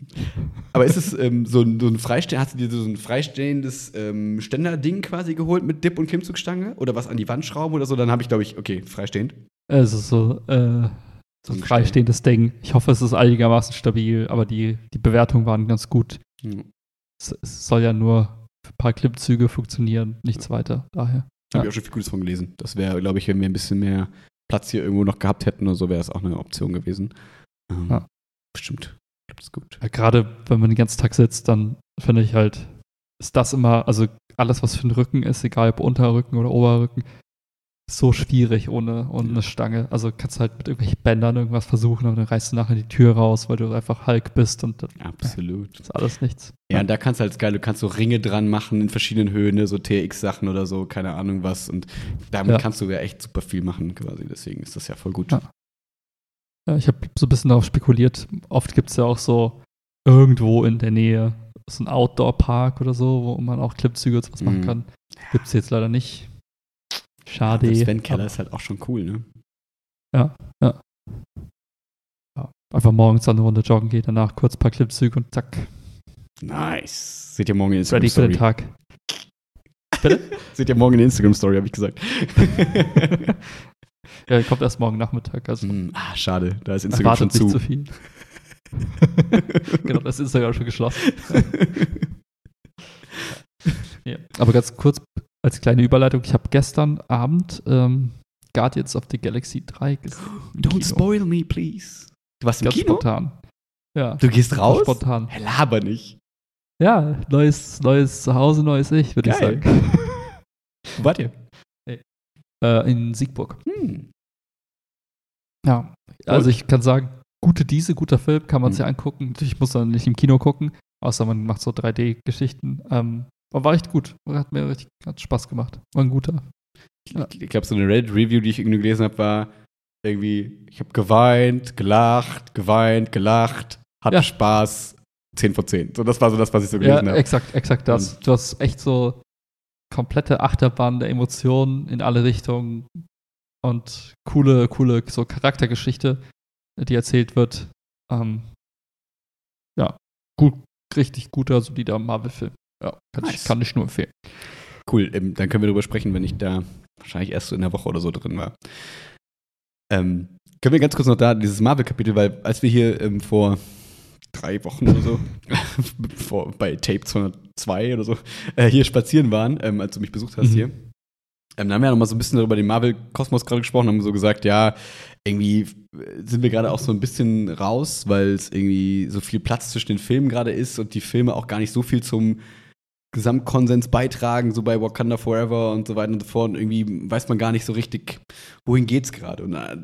Aber ist es ähm, so ein, so ein Freisteh hast du dir so ein freistehendes ähm, Ständerding quasi geholt mit Dip- und Klimmzugstange? Oder was an die Wand schrauben oder so? Dann habe ich, glaube ich, okay, freistehend. Ist so, äh, so ein freistehendes Ding. Ich hoffe, es ist einigermaßen stabil, aber die, die Bewertungen waren ganz gut. Hm. Es, es soll ja nur für ein paar Klimmzüge funktionieren, nichts weiter. Daher. Habe Ja. ich auch schon viel Gutes von gelesen. Das wäre, glaube ich, wenn wir ein bisschen mehr Platz hier irgendwo noch gehabt hätten oder so, wäre es auch eine Option gewesen. Ähm, Ja. Bestimmt. Das ist gut. Ja, Gerade wenn man den ganzen Tag sitzt, dann finde ich halt, ist das immer, also alles, was für den Rücken ist, egal ob Unterrücken oder Oberrücken, so schwierig ohne, ohne eine Stange. Also kannst halt mit irgendwelchen Bändern irgendwas versuchen, aber dann reißt du nachher die Tür raus, weil du einfach Hulk bist und dann Absolut. ist alles nichts. Ja, und da kannst du halt geil, du kannst so Ringe dran machen in verschiedenen Höhen, ne, so TX-Sachen oder so, keine Ahnung was. Und damit Ja. kannst du ja echt super viel machen, quasi. Deswegen ist das ja voll gut. Ja. Ich habe so ein bisschen darauf spekuliert. Oft gibt es ja auch so irgendwo in der Nähe so ein Outdoor-Park oder so, wo man auch Klimmzüge und sowas machen Mhm. kann. Gibt es jetzt leider nicht. Schade. Der Sven-Keller Aber- ist halt auch schon cool, ne? Ja, einfach morgens dann eine Runde joggen geht, danach kurz ein paar Klimmzüge und zack, Nice. Seht ihr morgen in ready für den. Tag. Seht ihr morgen in Instagram-Story, habe ich gesagt. Ja, kommt erst morgen Nachmittag, also Hm, ah, schade. Da ist Instagram schon erwartet nicht zu. zu viel. genau, das ist Instagram schon geschlossen. ja. Aber ganz kurz als kleine Überleitung, ich habe gestern Abend ähm, Guardians of the Galaxy 3 gesehen. Don't Kino. spoil me, please. Du warst im Ganz Kino? spontan. Ja, Du gehst raus? spontan. Hä, laber nicht. Ja, neues, neues Zuhause, neues Ich, würde ich sagen. Wo wart ihr? Äh, in Siegburg. Hm. Ja, also ich kann sagen, gute Diese, guter Film, kann man Mhm. sich angucken. Natürlich muss man nicht im Kino gucken, außer man macht so 3D-Geschichten. Ähm, aber war echt gut. Hat mir richtig hat Spaß gemacht. War ein guter. Ja. Ich glaube, so eine Reddit-Review, die ich irgendwie gelesen habe, war irgendwie, ich habe geweint, gelacht, geweint, gelacht, hatte Ja. Spaß, 10 von 10. So, das war so das, was ich so Ja, gelesen habe. exakt, exakt das. Du hast echt so komplette Achterbahn der Emotionen in alle Richtungen und coole, coole so Charaktergeschichte, die erzählt wird. Ähm, ja, gut, richtig guter, solider Marvel-Film. Ja, kann, ich, Nice. kann ich nur empfehlen. Cool, ähm, dann können wir darüber sprechen, wenn ich da wahrscheinlich erst so in der Woche oder so drin war. Ähm, können wir ganz kurz noch da dieses Marvel-Kapitel, weil als wir hier ähm, vor drei Wochen oder so, vor, bei Tape 202 oder so, äh, hier spazieren waren, ähm, als du mich besucht hast Mhm. hier, ähm, da haben wir ja noch mal so ein bisschen über den Marvel-Kosmos gerade gesprochen, haben so gesagt, ja, irgendwie sind wir gerade auch so ein bisschen raus, weil es irgendwie so viel Platz zwischen den Filmen gerade ist und die Filme auch gar nicht so viel zum Gesamtkonsens beitragen, so bei Wakanda Forever und so weiter und so fort. Und irgendwie weiß man gar nicht so richtig, wohin geht's gerade. Und äh,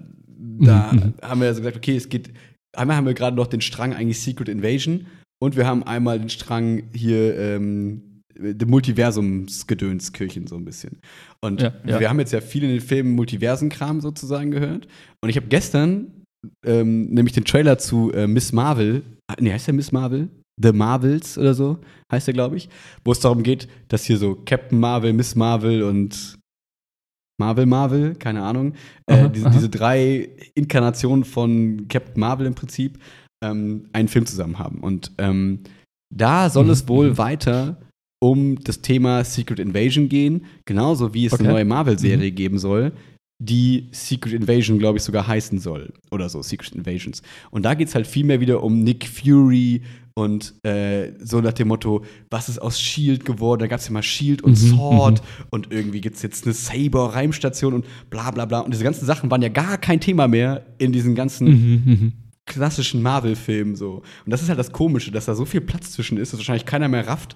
da Mhm. haben wir also gesagt, okay, es geht einmal haben wir gerade noch den Strang eigentlich Secret Invasion und wir haben einmal den Strang hier ähm, der Multiversumsgedönskirchen so ein bisschen. Und Ja, ja. wir haben jetzt ja viel in den Filmen Multiversenkram sozusagen gehört. Und ich habe gestern ähm, nämlich den Trailer zu äh, Miss Marvel, ah, nee, heißt der Miss Marvel? The Marvels oder so, heißt der, glaube ich, wo es darum geht, dass hier so Captain Marvel, Miss Marvel und Marvel Marvel, keine Ahnung, äh, Aha, diese, aha. diese drei Inkarnationen von Captain Marvel im Prinzip ähm, einen Film zusammen haben. Und ähm, da soll Mhm, es wohl mhm. weiter um das Thema Secret Invasion gehen, genauso wie es Okay. eine neue Marvel-Serie Mhm. geben soll, die Secret Invasion, glaube ich, sogar heißen soll. Oder so, Secret Invasions. Und da geht es halt viel mehr wieder um Nick Fury und äh, so nach dem Motto, was ist aus Shield geworden? Da gab es ja mal Shield und Mhm, Sword und irgendwie gibt es jetzt eine Saber-Reimstation und bla bla bla. Und diese ganzen Sachen waren ja gar kein Thema mehr in diesen ganzen Mhm, mhm. klassischen Marvel-Filmen so. Und das ist halt das Komische, dass da so viel Platz zwischen ist, dass wahrscheinlich keiner mehr rafft.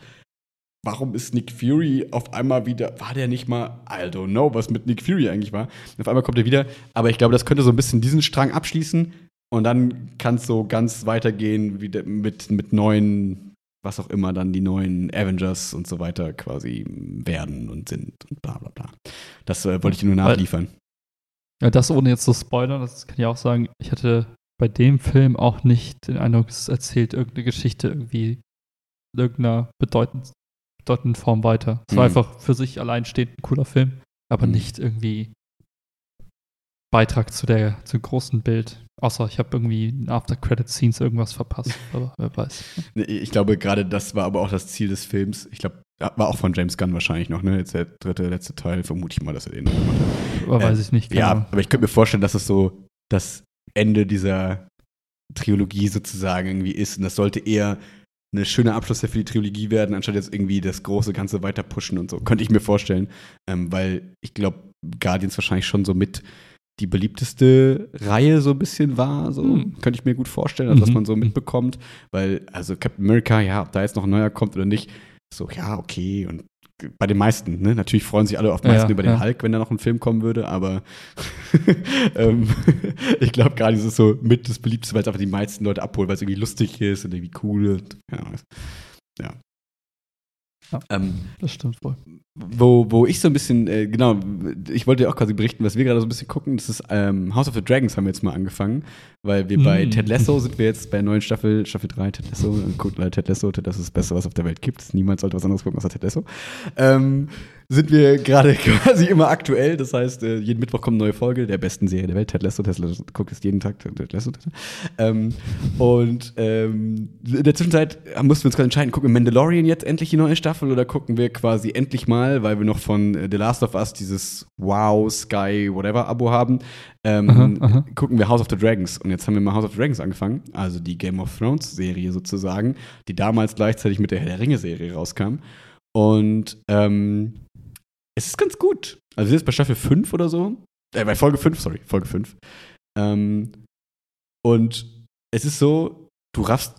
Warum ist Nick Fury auf einmal wieder, war der nicht mal, I don't know, was mit Nick Fury eigentlich war. Auf einmal kommt er wieder, aber ich glaube, das könnte so ein bisschen diesen Strang abschließen und dann kann es so ganz weitergehen wieder mit, mit neuen, was auch immer dann die neuen Avengers und so weiter quasi werden und sind und bla bla bla. Das äh, wollte ich dir nur nachliefern. Ja, das ohne jetzt zu spoilern, das kann ich auch sagen, ich hatte bei dem Film auch nicht den Eindruck, es erzählt irgendeine Geschichte irgendwie in irgendeiner bedeutend, bedeutenden Form weiter. Es war Mhm. einfach für sich alleinstehend ein cooler Film, aber Mhm. nicht irgendwie Beitrag zu der zum großen Bild. Außer ich habe irgendwie in After-Credit-Scenes irgendwas verpasst, aber wer weiß. Ich glaube, gerade das war aber auch das Ziel des Films. Ich glaube, war auch von James Gunn wahrscheinlich noch, ne? Jetzt der dritte, letzte Teil, vermute ich mal, dass er den noch gemacht hat. Aber Äh, weiß ich nicht. keine Ja, aber ich könnte mir vorstellen, dass es so das Ende dieser Trilogie sozusagen irgendwie ist. Und das sollte eher eine schöne Abschluss für die Trilogie werden, anstatt jetzt irgendwie das große Ganze weiter pushen und so. Könnte ich mir vorstellen. Ähm, weil ich glaube, Guardians wahrscheinlich schon so mit die beliebteste Reihe so ein bisschen war. So Hm. könnte ich mir gut vorstellen, also, dass Mhm. man so mitbekommt. Weil, also Captain America, ja, ob da jetzt noch ein neuer kommt oder nicht, so, ja, okay. Und bei den meisten, ne? Natürlich freuen sich alle auf meisten ja, über den ja. Hulk, wenn da noch ein Film kommen würde, aber ähm, ich glaube gerade ist es so mit das beliebteste, weil es einfach die meisten Leute abholt, weil es irgendwie lustig ist und irgendwie cool und. Ja. Ja. Ähm, Das stimmt wohl. wo, wo ich so ein bisschen, äh, genau, ich wollte ja auch quasi berichten, was wir gerade so ein bisschen gucken. Das ist ähm, House of the Dragons haben wir jetzt mal angefangen, weil wir bei Mm. Ted Lasso sind wir jetzt bei der neuen Staffel, Staffel 3, Ted Lasso. Und Guckt leider Ted Lasso, Ted Lasso ist das Beste, was auf der Welt gibt. Niemand sollte was anderes gucken außer Ted Lasso. Ähm, sind wir gerade quasi immer aktuell. Das heißt, äh, jeden Mittwoch kommt eine neue Folge der besten Serie der Welt, Ted Lasso. Ted Lasso guckt es jeden Tag, Ted Lasso. Ted. Ähm, und ähm, in der Zwischenzeit mussten wir uns gerade entscheiden, gucken wir Mandalorian jetzt endlich die neue Staffel oder gucken wir quasi endlich mal, weil wir noch von äh, The Last of Us dieses Wow, Sky, whatever Abo haben, ähm, Aha, aha. gucken wir House of the Dragons. Und jetzt haben wir mal House of the Dragons angefangen, also die Game of Thrones Serie sozusagen, die damals gleichzeitig mit der Herr der Ringe Serie rauskam. Und ähm, es ist ganz gut. Also wir sind jetzt bei Staffel 5 oder so. Äh, bei Folge 5, sorry, Folge 5. Ähm, und es ist so, du raffst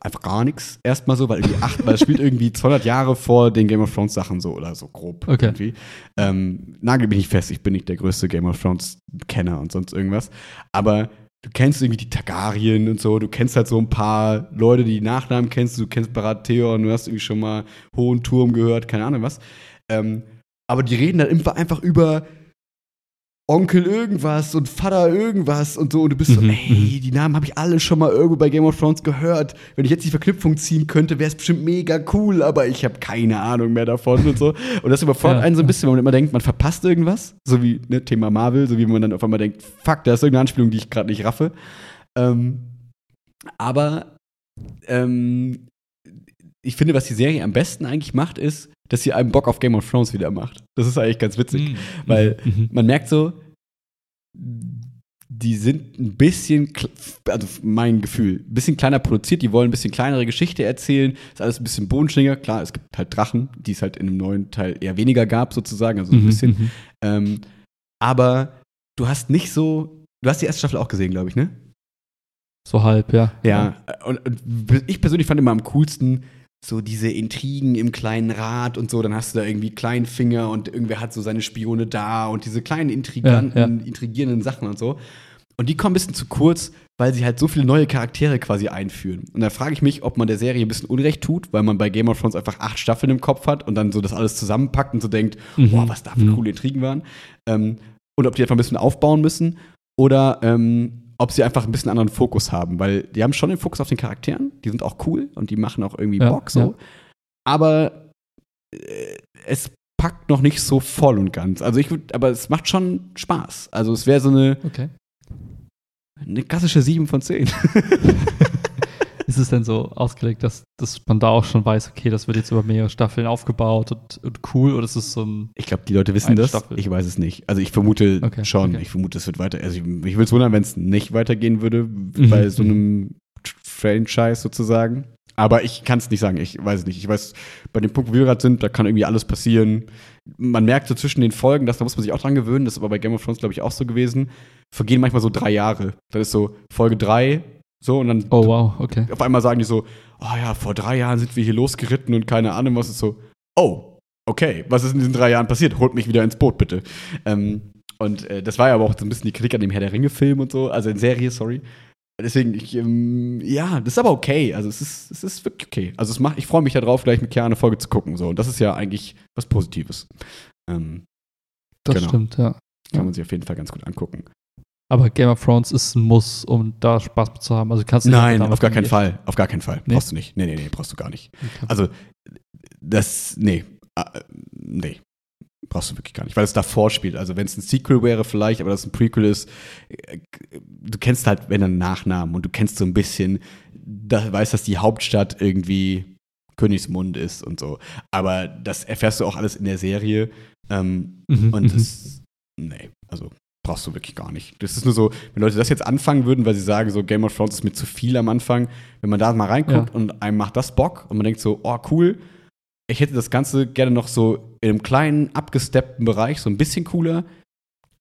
einfach gar nichts erstmal so, weil irgendwie acht, weil es spielt irgendwie 200 Jahre vor den Game of Thrones Sachen so oder so grob Okay. irgendwie. Ähm, nagel mich nicht fest, ich bin nicht der größte Game of Thrones Kenner und sonst irgendwas, aber du kennst irgendwie die Targaryen und so, du kennst halt so ein paar Leute, die die Nachnamen kennst, du kennst Baratheon, du hast irgendwie schon mal Hohen Turm gehört, keine Ahnung was. Ähm, aber die reden dann immer einfach über Onkel irgendwas und Vater irgendwas und so und du bist so, Mhm, ey, die Namen habe ich alle schon mal irgendwo bei Game of Thrones gehört. Wenn ich jetzt die Verknüpfung ziehen könnte, wäre es bestimmt mega cool, aber ich habe keine Ahnung mehr davon und so. Und das überfordert Ja, einen so ein bisschen, weil man immer denkt, man verpasst irgendwas, so wie ne, Thema Marvel, so wie man dann auf einmal denkt, fuck, da ist irgendeine Anspielung, die ich gerade nicht raffe. Ähm, aber ähm, ich finde, was die Serie am besten eigentlich macht, ist, dass sie einem Bock auf Game of Thrones wieder macht. Das ist eigentlich ganz witzig. Mhm. weil- Mhm. Man merkt so, die sind ein bisschen, also mein Gefühl, ein bisschen kleiner produziert, die wollen ein bisschen kleinere Geschichte erzählen, ist alles ein bisschen bodenständiger. Klar, es gibt halt Drachen, die es halt in dem neuen Teil eher weniger gab, sozusagen, also so ein Mhm, bisschen. mhm. Ähm, aber du hast nicht so, du hast die erste Staffel auch gesehen, glaube ich, ne? So halb, ja. Ja, und, und ich persönlich fand immer am coolsten so diese Intrigen im kleinen Rat und so. Dann hast du da irgendwie Kleinfinger und irgendwer hat so seine Spione da und diese kleinen Intriganten, Ja, ja. intrigierenden Sachen und so. und die kommen ein bisschen zu kurz, weil sie halt so viele neue Charaktere quasi einführen. Und da frage ich mich, ob man der Serie ein bisschen Unrecht tut, weil man bei Game of Thrones einfach acht Staffeln im Kopf hat und dann so das alles zusammenpackt und so denkt, Mhm. boah, was da für Mhm. coole Intrigen waren. Ähm, und ob die einfach ein bisschen aufbauen müssen oder ähm, ob sie einfach ein bisschen anderen Fokus haben, weil die haben schon den Fokus auf den Charakteren, die sind auch cool und die machen auch irgendwie Ja, Bock so. ja. Aber äh, es packt noch nicht so voll und ganz. Also ich würde, aber es macht schon Spaß. Also es wäre so eine, Okay. eine klassische 7 von 10. Ist es denn so ausgelegt, dass, dass man da auch schon weiß, okay, das wird jetzt über mehrere Staffeln aufgebaut und, und cool oder ist es so ein. Ich glaube, die Leute wissen das. Staffel. Ich weiß es nicht. Also ich vermute Okay, schon. okay. Ich vermute, es wird weiter. Also ich, ich würde es wundern, wenn es nicht weitergehen würde Mhm, bei so mhm. einem Franchise sozusagen. Aber ich kann es nicht sagen. Ich weiß es nicht. Ich weiß, bei dem Punkt, wo wir gerade sind, da kann irgendwie alles passieren. Man merkt so zwischen den Folgen, dass da muss man sich auch dran gewöhnen. Das ist aber bei Game of Thrones, glaube ich, auch so gewesen. Vergehen manchmal so drei Jahre. Das ist so Folge drei, so und dann Oh, wow, okay. auf einmal sagen die so, oh ja, vor drei Jahren sind wir hier losgeritten und keine Ahnung, was ist so, oh, okay, was ist in diesen drei Jahren passiert? Holt mich wieder ins Boot, bitte. Ähm, und äh, das war ja aber auch so ein bisschen die Kritik an dem Herr der Ringe-Film und so, also in Serie, sorry. Deswegen, ich, ähm, ja, das ist aber okay. Also es ist, es ist wirklich okay. Also es macht, ich freue mich darauf, gleich mit Kiara eine Folge zu gucken. So. Und das ist ja eigentlich was Positives. Ähm, Das Genau. stimmt, ja. kann man sich auf jeden Fall ganz gut angucken. Aber Game of Thrones ist ein Muss, um da Spaß zu haben. Also kannst du nicht Nein, auf gar keinen. Fall. Auf gar keinen Fall. Nee? Brauchst du nicht. Nee, nee, nee, brauchst du gar nicht. Okay. Also, das, nee, äh, nee, brauchst du wirklich gar nicht, weil es davor spielt. Also, wenn es ein Sequel wäre, vielleicht, aber das ein Prequel ist, äh, du kennst halt, wenn dann Nachnamen und du kennst so ein bisschen, da weißt, dass die Hauptstadt irgendwie Königsmund ist und so. Aber das erfährst du auch alles in der Serie. Ähm, Mhm, und mhm. das, nee, also brauchst du wirklich gar nicht. Das ist nur so, wenn Leute das jetzt anfangen würden, weil sie sagen, so Game of Thrones ist mir zu viel am Anfang, wenn man da mal reinguckt Ja. und einem macht das Bock und man denkt so, oh cool, ich hätte das Ganze gerne noch so in einem kleinen, abgesteppten Bereich, so ein bisschen cooler,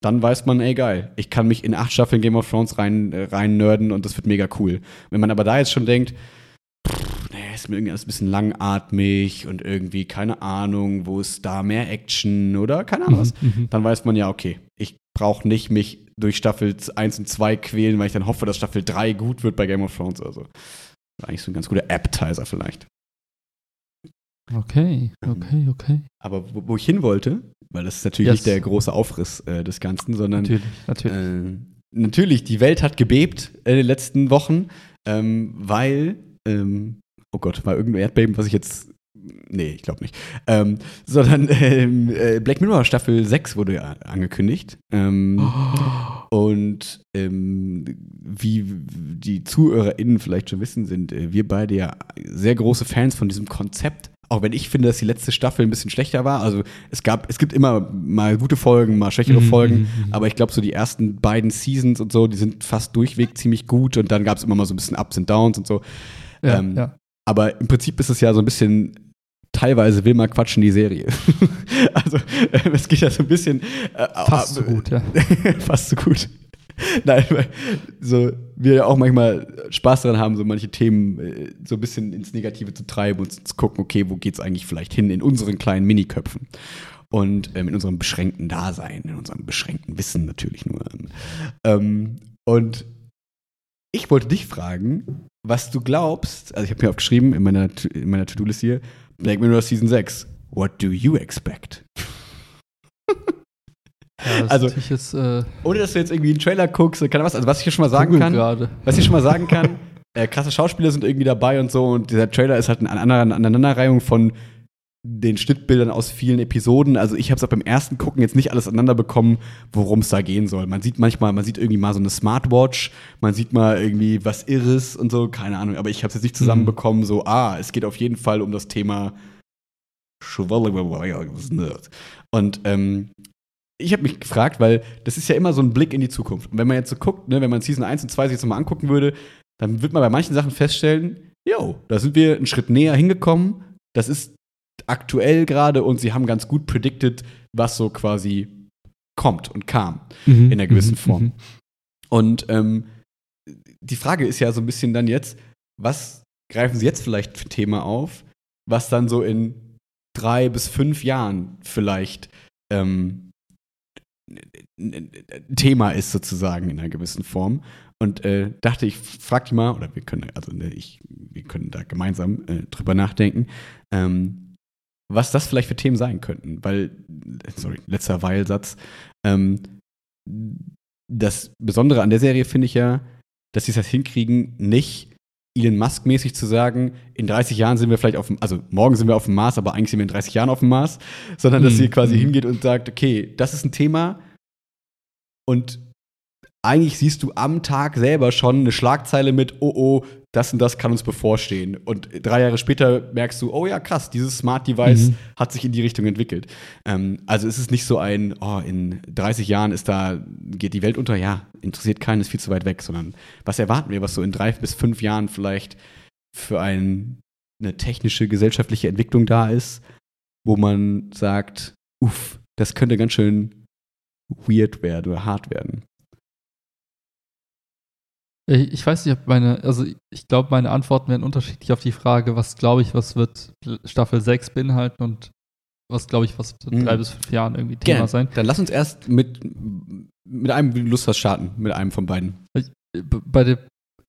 dann weiß man, ey geil, ich kann mich in acht Staffeln Game of Thrones rein, äh, rein nerden und das wird mega cool. Wenn man aber da jetzt schon denkt, pff, nee, ist mir irgendwie alles ein bisschen langatmig und irgendwie keine Ahnung, wo ist da mehr Action oder keine Ahnung was, Mhm, mhm. dann weiß man ja, okay, brauche nicht mich durch Staffel 1 und 2 quälen, weil ich dann hoffe, dass Staffel 3 gut wird bei Game of Thrones. Also eigentlich so ein ganz guter Appetizer vielleicht. Okay, Mhm. okay, okay. Aber wo, wo ich hin wollte, weil das ist natürlich Yes. nicht der große Aufriss äh, des Ganzen, sondern Natürlich, natürlich. äh, natürlich, die Welt hat gebebt in den letzten Wochen, ähm, weil, ähm, oh Gott, war irgendein Erdbeben, was ich jetzt, nee, ich glaube nicht, ähm, sondern ähm, äh, Black Mirror Staffel 6 wurde ja angekündigt. Ähm, Oh. Und ähm, wie die ZuhörerInnen vielleicht schon wissen, sind äh, wir beide ja sehr große Fans von diesem Konzept. Auch wenn ich finde, dass die letzte Staffel ein bisschen schlechter war. Also es gab, es gibt immer mal gute Folgen, mal schwächere Mhm, Folgen. mhm, mhm. Aber ich glaube, so die ersten beiden Seasons und so, die sind fast durchweg ziemlich gut. Und dann gab es immer mal so ein bisschen Ups und Downs und so. ja, ähm, ja. Aber im Prinzip ist es ja so ein bisschen, teilweise will man quatschen die Serie. also äh, es geht ja so ein bisschen. Äh, Fast so äh, gut, ja. Fast so gut. Nein, weil so wir ja auch manchmal Spaß daran haben, so manche Themen äh, so ein bisschen ins Negative zu treiben und zu gucken, okay, wo geht's eigentlich vielleicht hin in unseren kleinen Miniköpfen und ähm, in unserem beschränkten Dasein, in unserem beschränkten Wissen natürlich nur. Ähm, und ich wollte dich fragen, was du glaubst, also ich habe mir aufgeschrieben in meiner, in meiner To-Do-List hier, Black Mirror Season 6. What do you expect? ja also- jetzt, äh, Ohne dass du jetzt irgendwie einen Trailer guckst, oder keine was, also was ich hier schon mal sagen kann, gerade. was ich schon mal sagen kann, äh, krasse Schauspieler sind irgendwie dabei und so und dieser Trailer ist halt eine andere Aneinanderreihung von den Schnittbildern aus vielen Episoden. Also ich habe es auch beim ersten Gucken jetzt nicht alles aneinander bekommen, worum es da gehen soll. Man sieht manchmal, man sieht irgendwie mal so eine Smartwatch, man sieht mal irgendwie was Irres und so, keine Ahnung. Aber ich habe es jetzt nicht zusammenbekommen, so, ah, es geht auf jeden Fall um das Thema. Und ähm, ich habe mich gefragt, weil das ist ja immer so ein Blick in die Zukunft. Und wenn man jetzt so guckt, ne, wenn man Season 1 und 2 sich jetzt nochmal angucken würde, dann wird man bei manchen Sachen feststellen, yo, da sind wir einen Schritt näher hingekommen. Das ist aktuell gerade und sie haben ganz gut predicted, was so quasi kommt und kam Mhm, in einer gewissen mhm, Form. mhm. Und ähm, die Frage ist ja so ein bisschen dann jetzt, was greifen sie jetzt vielleicht für Thema auf, was dann so in drei bis fünf Jahren vielleicht ähm, Thema ist sozusagen in einer gewissen Form. Und äh, dachte, ich frag dich mal, oder wir können, also ne, ich, wir können da gemeinsam äh, drüber nachdenken, ähm, was das vielleicht für Themen sein könnten. Weil, sorry, letzter Weilsatz. Ähm, das Besondere an der Serie finde ich ja, dass sie es das hinkriegen, nicht Elon Musk-mäßig zu sagen, in 30 Jahren sind wir vielleicht auf dem, also morgen sind wir auf dem Mars, aber eigentlich sind wir in 30 Jahren auf dem Mars, sondern dass sie Mhm. quasi Mhm. hingeht und sagt, okay, das ist ein Thema und eigentlich siehst du am Tag selber schon eine Schlagzeile mit, oh oh, das und das kann uns bevorstehen. Und drei Jahre später merkst du, oh ja, krass, dieses Smart Device Mhm. hat sich in die Richtung entwickelt. Ähm, also es ist nicht so ein, oh, in 30 Jahren ist da, geht die Welt unter, ja, interessiert keinen, ist viel zu weit weg, sondern was erwarten wir, was so in drei bis fünf Jahren vielleicht für ein, eine technische, gesellschaftliche Entwicklung da ist, wo man sagt, uff, das könnte ganz schön weird werden oder hart werden. Ich ich weiß nicht, ob meine, also ich glaube, meine Antworten werden unterschiedlich auf die Frage, was glaube ich, was wird Staffel 6 beinhalten und was glaube ich, was in Mhm. drei bis fünf Jahren irgendwie Thema Gerne. sein. Dann lass uns erst mit, mit einem, wie du Lust hast, starten. Mit einem von beiden. B- Bei der,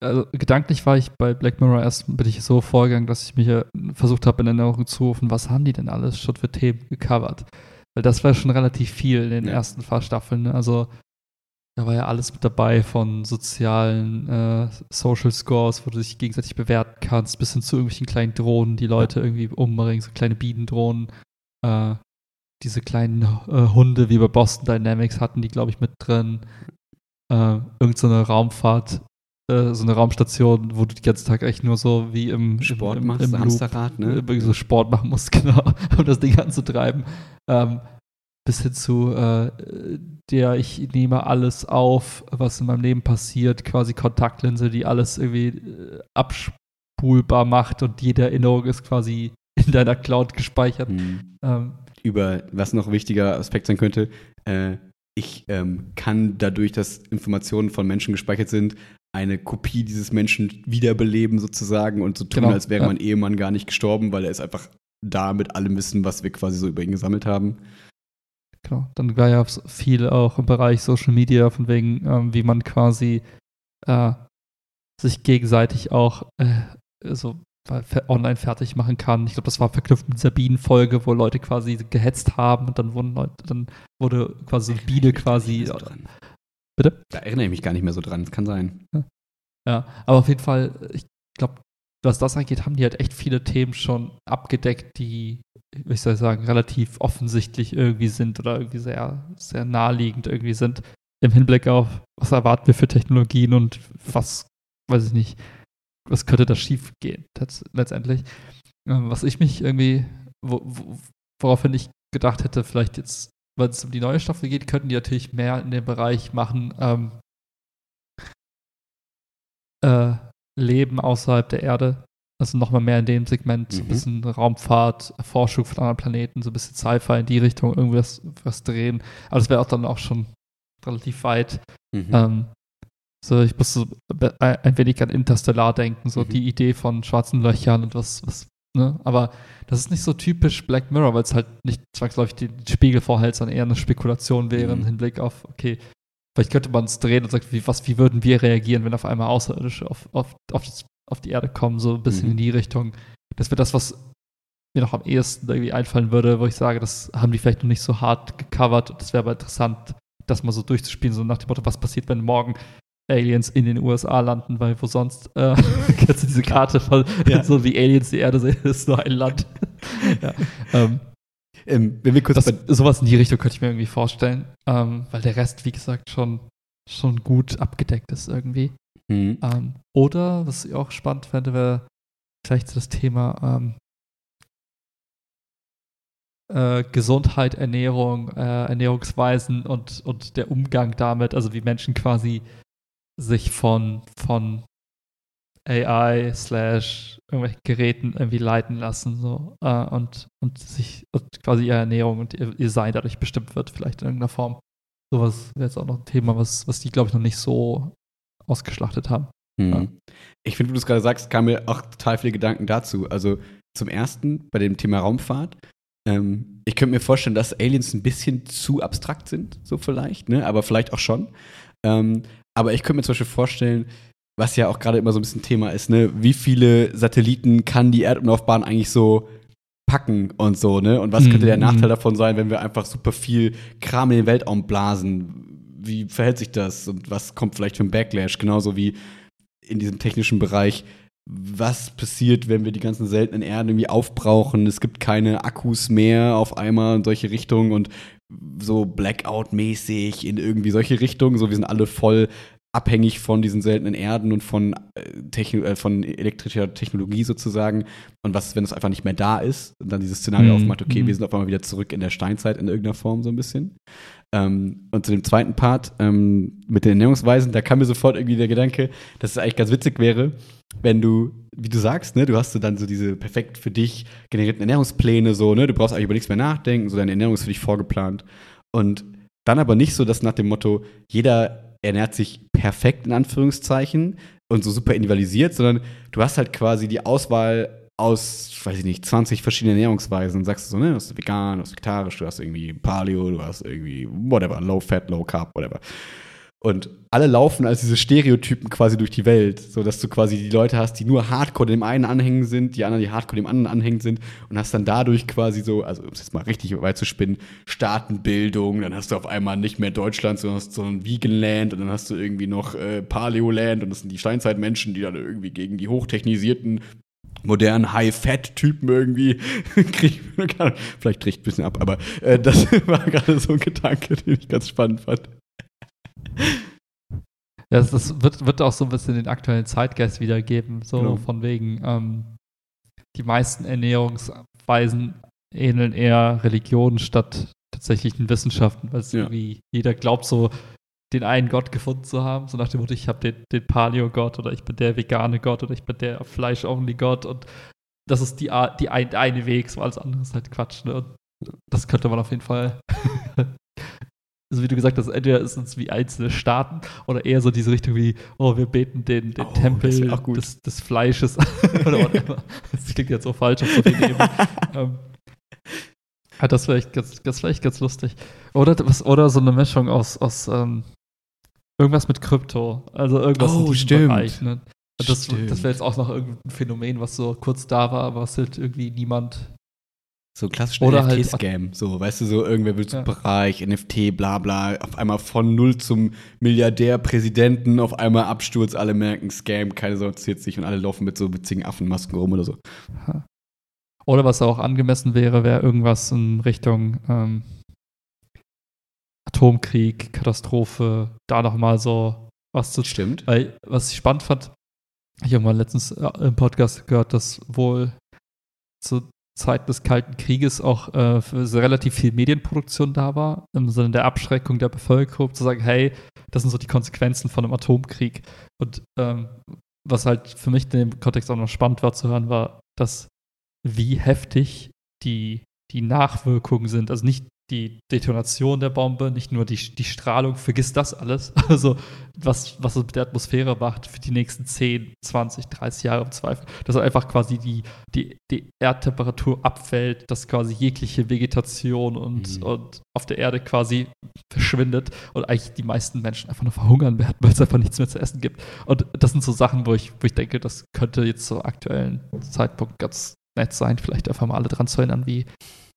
also gedanklich war ich bei Black Mirror erst, bin ich so vorgegangen, dass ich mich ja versucht habe, in Erinnerung zu rufen, was haben die denn alles schon für Themen gecovert? Weil das war schon relativ viel in den Ja. ersten paar Staffeln. Ne? Also da war ja alles mit dabei, von sozialen äh, Social Scores, wo du dich gegenseitig bewerten kannst, bis hin zu irgendwelchen kleinen Drohnen, die Leute irgendwie umbringen, so kleine Bienendrohnen. Äh, diese kleinen äh, Hunde wie bei Boston Dynamics hatten die, glaube ich, mit drin. Äh, irgend so eine Raumfahrt, äh, so eine Raumstation, wo du den ganzen Tag echt nur so wie im Sport im, im, machst, im Loop Hamsterrad, ne? so Sport machen musst, genau, um das Ding anzutreiben. Ähm, bis hin zu äh, der, ich nehme alles auf, was in meinem Leben passiert, quasi Kontaktlinse, die alles irgendwie äh, abspulbar macht und jede Erinnerung ist quasi in deiner Cloud gespeichert. Hm. Ähm, Über was noch wichtiger Aspekt sein könnte, äh, ich ähm, kann dadurch, dass Informationen von Menschen gespeichert sind, eine Kopie dieses Menschen wiederbeleben sozusagen und so tun, Genau, als wäre ja. mein Ehemann gar nicht gestorben, weil er ist einfach da mit allem Wissen, was wir quasi so über ihn gesammelt haben. Genau. Dann war ja viel auch im Bereich Social Media, von wegen, ähm, wie man quasi äh, sich gegenseitig auch äh, so online fertig machen kann. Ich glaube, das war verknüpft mit dieser Bienenfolge, wo Leute quasi gehetzt haben und dann wurden Leute, dann wurde quasi eine Biene quasi. So dran. Bitte? Da erinnere ich mich gar nicht mehr so dran. Das kann sein. Ja, aber auf jeden Fall, ich glaube, was das angeht, haben die halt echt viele Themen schon abgedeckt, die, wie soll ich sagen, relativ offensichtlich irgendwie sind oder irgendwie sehr, sehr naheliegend irgendwie sind im Hinblick auf, was erwarten wir für Technologien und was, weiß ich nicht, was könnte da schief gehen letztendlich. Ähm, was ich mich irgendwie, wo, wo, woraufhin ich gedacht hätte, vielleicht jetzt, wenn es um die neue Staffel geht, könnten die natürlich mehr in dem Bereich machen, ähm, äh, Leben außerhalb der Erde. Also nochmal mehr in dem Segment, so ein Mhm. bisschen Raumfahrt, Erforschung von anderen Planeten, so ein bisschen Sci-Fi in die Richtung, irgendwas was drehen. Aber das wäre auch dann auch schon relativ weit. Mhm. Ähm, so, ich muss so ein wenig an Interstellar denken, so Mhm. die Idee von schwarzen Löchern und was, was, ne? Aber das ist nicht so typisch Black Mirror, weil es halt nicht zwangsläufig den Spiegel vorhält, sondern eher eine Spekulation wäre im Mhm. Hinblick auf, okay, vielleicht könnte man es drehen und sagen, wie, was, wie würden wir reagieren, wenn auf einmal Außerirdische auf, auf, auf, das, auf die Erde kommen, so ein bisschen Mhm. in die Richtung. Das wäre das, was mir noch am ehesten irgendwie einfallen würde, wo ich sage, das haben die vielleicht noch nicht so hart gecovert das wäre aber interessant, das mal so durchzuspielen, so nach dem Motto, was passiert, wenn morgen Aliens in den USA landen, weil wo sonst, äh, kennst du diese Karte von, Ja. so wie Aliens die Erde sehen, ist nur ein Land. ja. ähm, Ähm, wenn wir kurz das, sowas in die Richtung könnte ich mir irgendwie vorstellen, ähm, weil der Rest, wie gesagt, schon, schon gut abgedeckt ist irgendwie. Mhm. Ähm, oder, was ich auch spannend fände, wäre vielleicht das Thema ähm, äh, Gesundheit, Ernährung, äh, Ernährungsweisen und, und der Umgang damit, also wie Menschen quasi sich von, von AI slash irgendwelchen Geräten irgendwie leiten lassen so, äh, und, und sich und quasi ihre Ernährung und ihr, ihr Sein dadurch bestimmt wird, vielleicht in irgendeiner Form. Sowas wäre jetzt auch noch ein Thema, was, was die, glaube ich, noch nicht so ausgeschlachtet haben. Mhm. Ich finde, wo du es gerade sagst, kamen mir auch total viele Gedanken dazu. Also zum ersten bei dem Thema Raumfahrt. Ähm, ich könnte mir vorstellen, dass Aliens ein bisschen zu abstrakt sind, so vielleicht, ne? aber vielleicht auch schon. Ähm, aber ich könnte mir zum Beispiel vorstellen, was ja auch gerade immer so ein bisschen Thema ist, ne? wie viele Satelliten kann die Erdumlaufbahn eigentlich so packen und so, ne? Und was könnte der Mhm. Nachteil davon sein, wenn wir einfach super viel Kram in den Weltraum blasen? Wie verhält sich das und was kommt vielleicht für ein Backlash? Genauso wie in diesem technischen Bereich. Was passiert, wenn wir die ganzen seltenen Erden irgendwie aufbrauchen? Es gibt keine Akkus mehr auf einmal in solche Richtungen und so Blackout-mäßig in irgendwie solche Richtungen. So, wir sind alle voll abhängig von diesen seltenen Erden und von, äh, Techno äh, von elektrischer Technologie sozusagen. Und was wenn es einfach nicht mehr da ist? Und dann dieses Szenario Mhm. aufmacht, okay, Mhm. wir sind auf einmal wieder zurück in der Steinzeit in irgendeiner Form so ein bisschen. Ähm, und zu dem zweiten Part ähm, mit den Ernährungsweisen, da kam mir sofort irgendwie der Gedanke, dass es eigentlich ganz witzig wäre, wenn du, wie du sagst, ne, du hast so dann so diese perfekt für dich generierten Ernährungspläne, so, ne, du brauchst eigentlich über nichts mehr nachdenken, so deine Ernährung ist für dich vorgeplant. Und dann aber nicht so, dass nach dem Motto, jeder ernährt sich perfekt in Anführungszeichen und so super individualisiert, sondern du hast halt quasi die Auswahl aus, weiß ich nicht, 20 verschiedenen Ernährungsweisen und sagst so, ne, du hast vegan, du hast vegetarisch, du hast irgendwie Paleo, du hast irgendwie whatever, low fat, low carb, whatever. Und alle laufen als diese Stereotypen quasi durch die Welt, so dass du quasi die Leute hast, die nur Hardcore dem einen anhängen sind, die anderen, die Hardcore dem anderen anhängen sind und hast dann dadurch quasi so, also um es jetzt mal richtig weit zu spinnen, Staatenbildung, dann hast du auf einmal nicht mehr Deutschland, sondern hast so Vegan-Land und dann hast du irgendwie noch äh, Paleo-Land und das sind die Steinzeitmenschen, die dann irgendwie gegen die hochtechnisierten modernen High-Fat-Typen irgendwie kriegen. Vielleicht tricht ein bisschen ab, aber äh, das war gerade so ein Gedanke, den ich ganz spannend fand. Ja, das, das wird, wird auch so ein bisschen den aktuellen Zeitgeist wiedergeben, so Genau. von wegen, ähm, die meisten Ernährungsweisen ähneln eher Religionen statt tatsächlichen Wissenschaften, weil es Ja. irgendwie jeder glaubt so, den einen Gott gefunden zu haben, so nach dem Motto, ich habe den, den Paleo-Gott oder ich bin der vegane Gott oder ich bin der Fleisch-only-Gott und das ist die, die ein, eine Weg, so alles andere ist halt Quatsch. Ne? Und das könnte man auf jeden Fall also wie du gesagt hast, entweder ist es wie einzelne Staaten oder eher so diese Richtung wie, oh, wir beten den, den Oh, Tempel des, des Fleisches oder whatever. Das klingt jetzt so falsch auf so ähm, ja, das wäre ganz, das echt ganz lustig. Oder, was, oder so eine Mischung aus, aus ähm, irgendwas mit Krypto. Also irgendwas Oh, in diesem stimmt. Bereich. Ne? Das, Stimmt. das wäre jetzt auch noch irgendein Phänomen, was so kurz da war, aber was halt irgendwie niemand So klassischen Oder halt- NFT-Scam. so, weißt du, so irgendwer will zum Ja. Bereich, NFT, bla bla, auf einmal von null zum Milliardär, Präsidenten, auf einmal Absturz, alle merken Scam, keine Sau interessiert sich und alle laufen mit so witzigen Affenmasken rum oder so. Oder was auch angemessen wäre, wäre irgendwas in Richtung ähm, Atomkrieg, Katastrophe, da nochmal so was zu. Stimmt. Weil, was ich spannend fand, ich habe mal letztens äh, im Podcast gehört, dass wohl zur Zeit des Kalten Krieges auch äh, für relativ viel Medienproduktion da war, im Sinne der Abschreckung der Bevölkerung, zu sagen, hey, das sind so die Konsequenzen von einem Atomkrieg. Und ähm, was halt für mich in dem Kontext auch noch spannend war zu hören, war, dass wie heftig die, die Nachwirkungen sind. Also nicht die Detonation der Bombe, nicht nur die, die Strahlung, vergiss das alles. Also was, was es mit der Atmosphäre macht für die nächsten 10, 20, 30 Jahre im Zweifel. Dass einfach quasi die, die, die Erdtemperatur abfällt, dass quasi jegliche Vegetation und, Mhm. und auf der Erde quasi verschwindet und eigentlich die meisten Menschen einfach nur verhungern werden, weil es einfach nichts mehr zu essen gibt. Und das sind so Sachen, wo ich, wo ich denke, das könnte jetzt zum aktuellen Zeitpunkt ganz nett sein, vielleicht einfach mal alle dran zu erinnern, wie,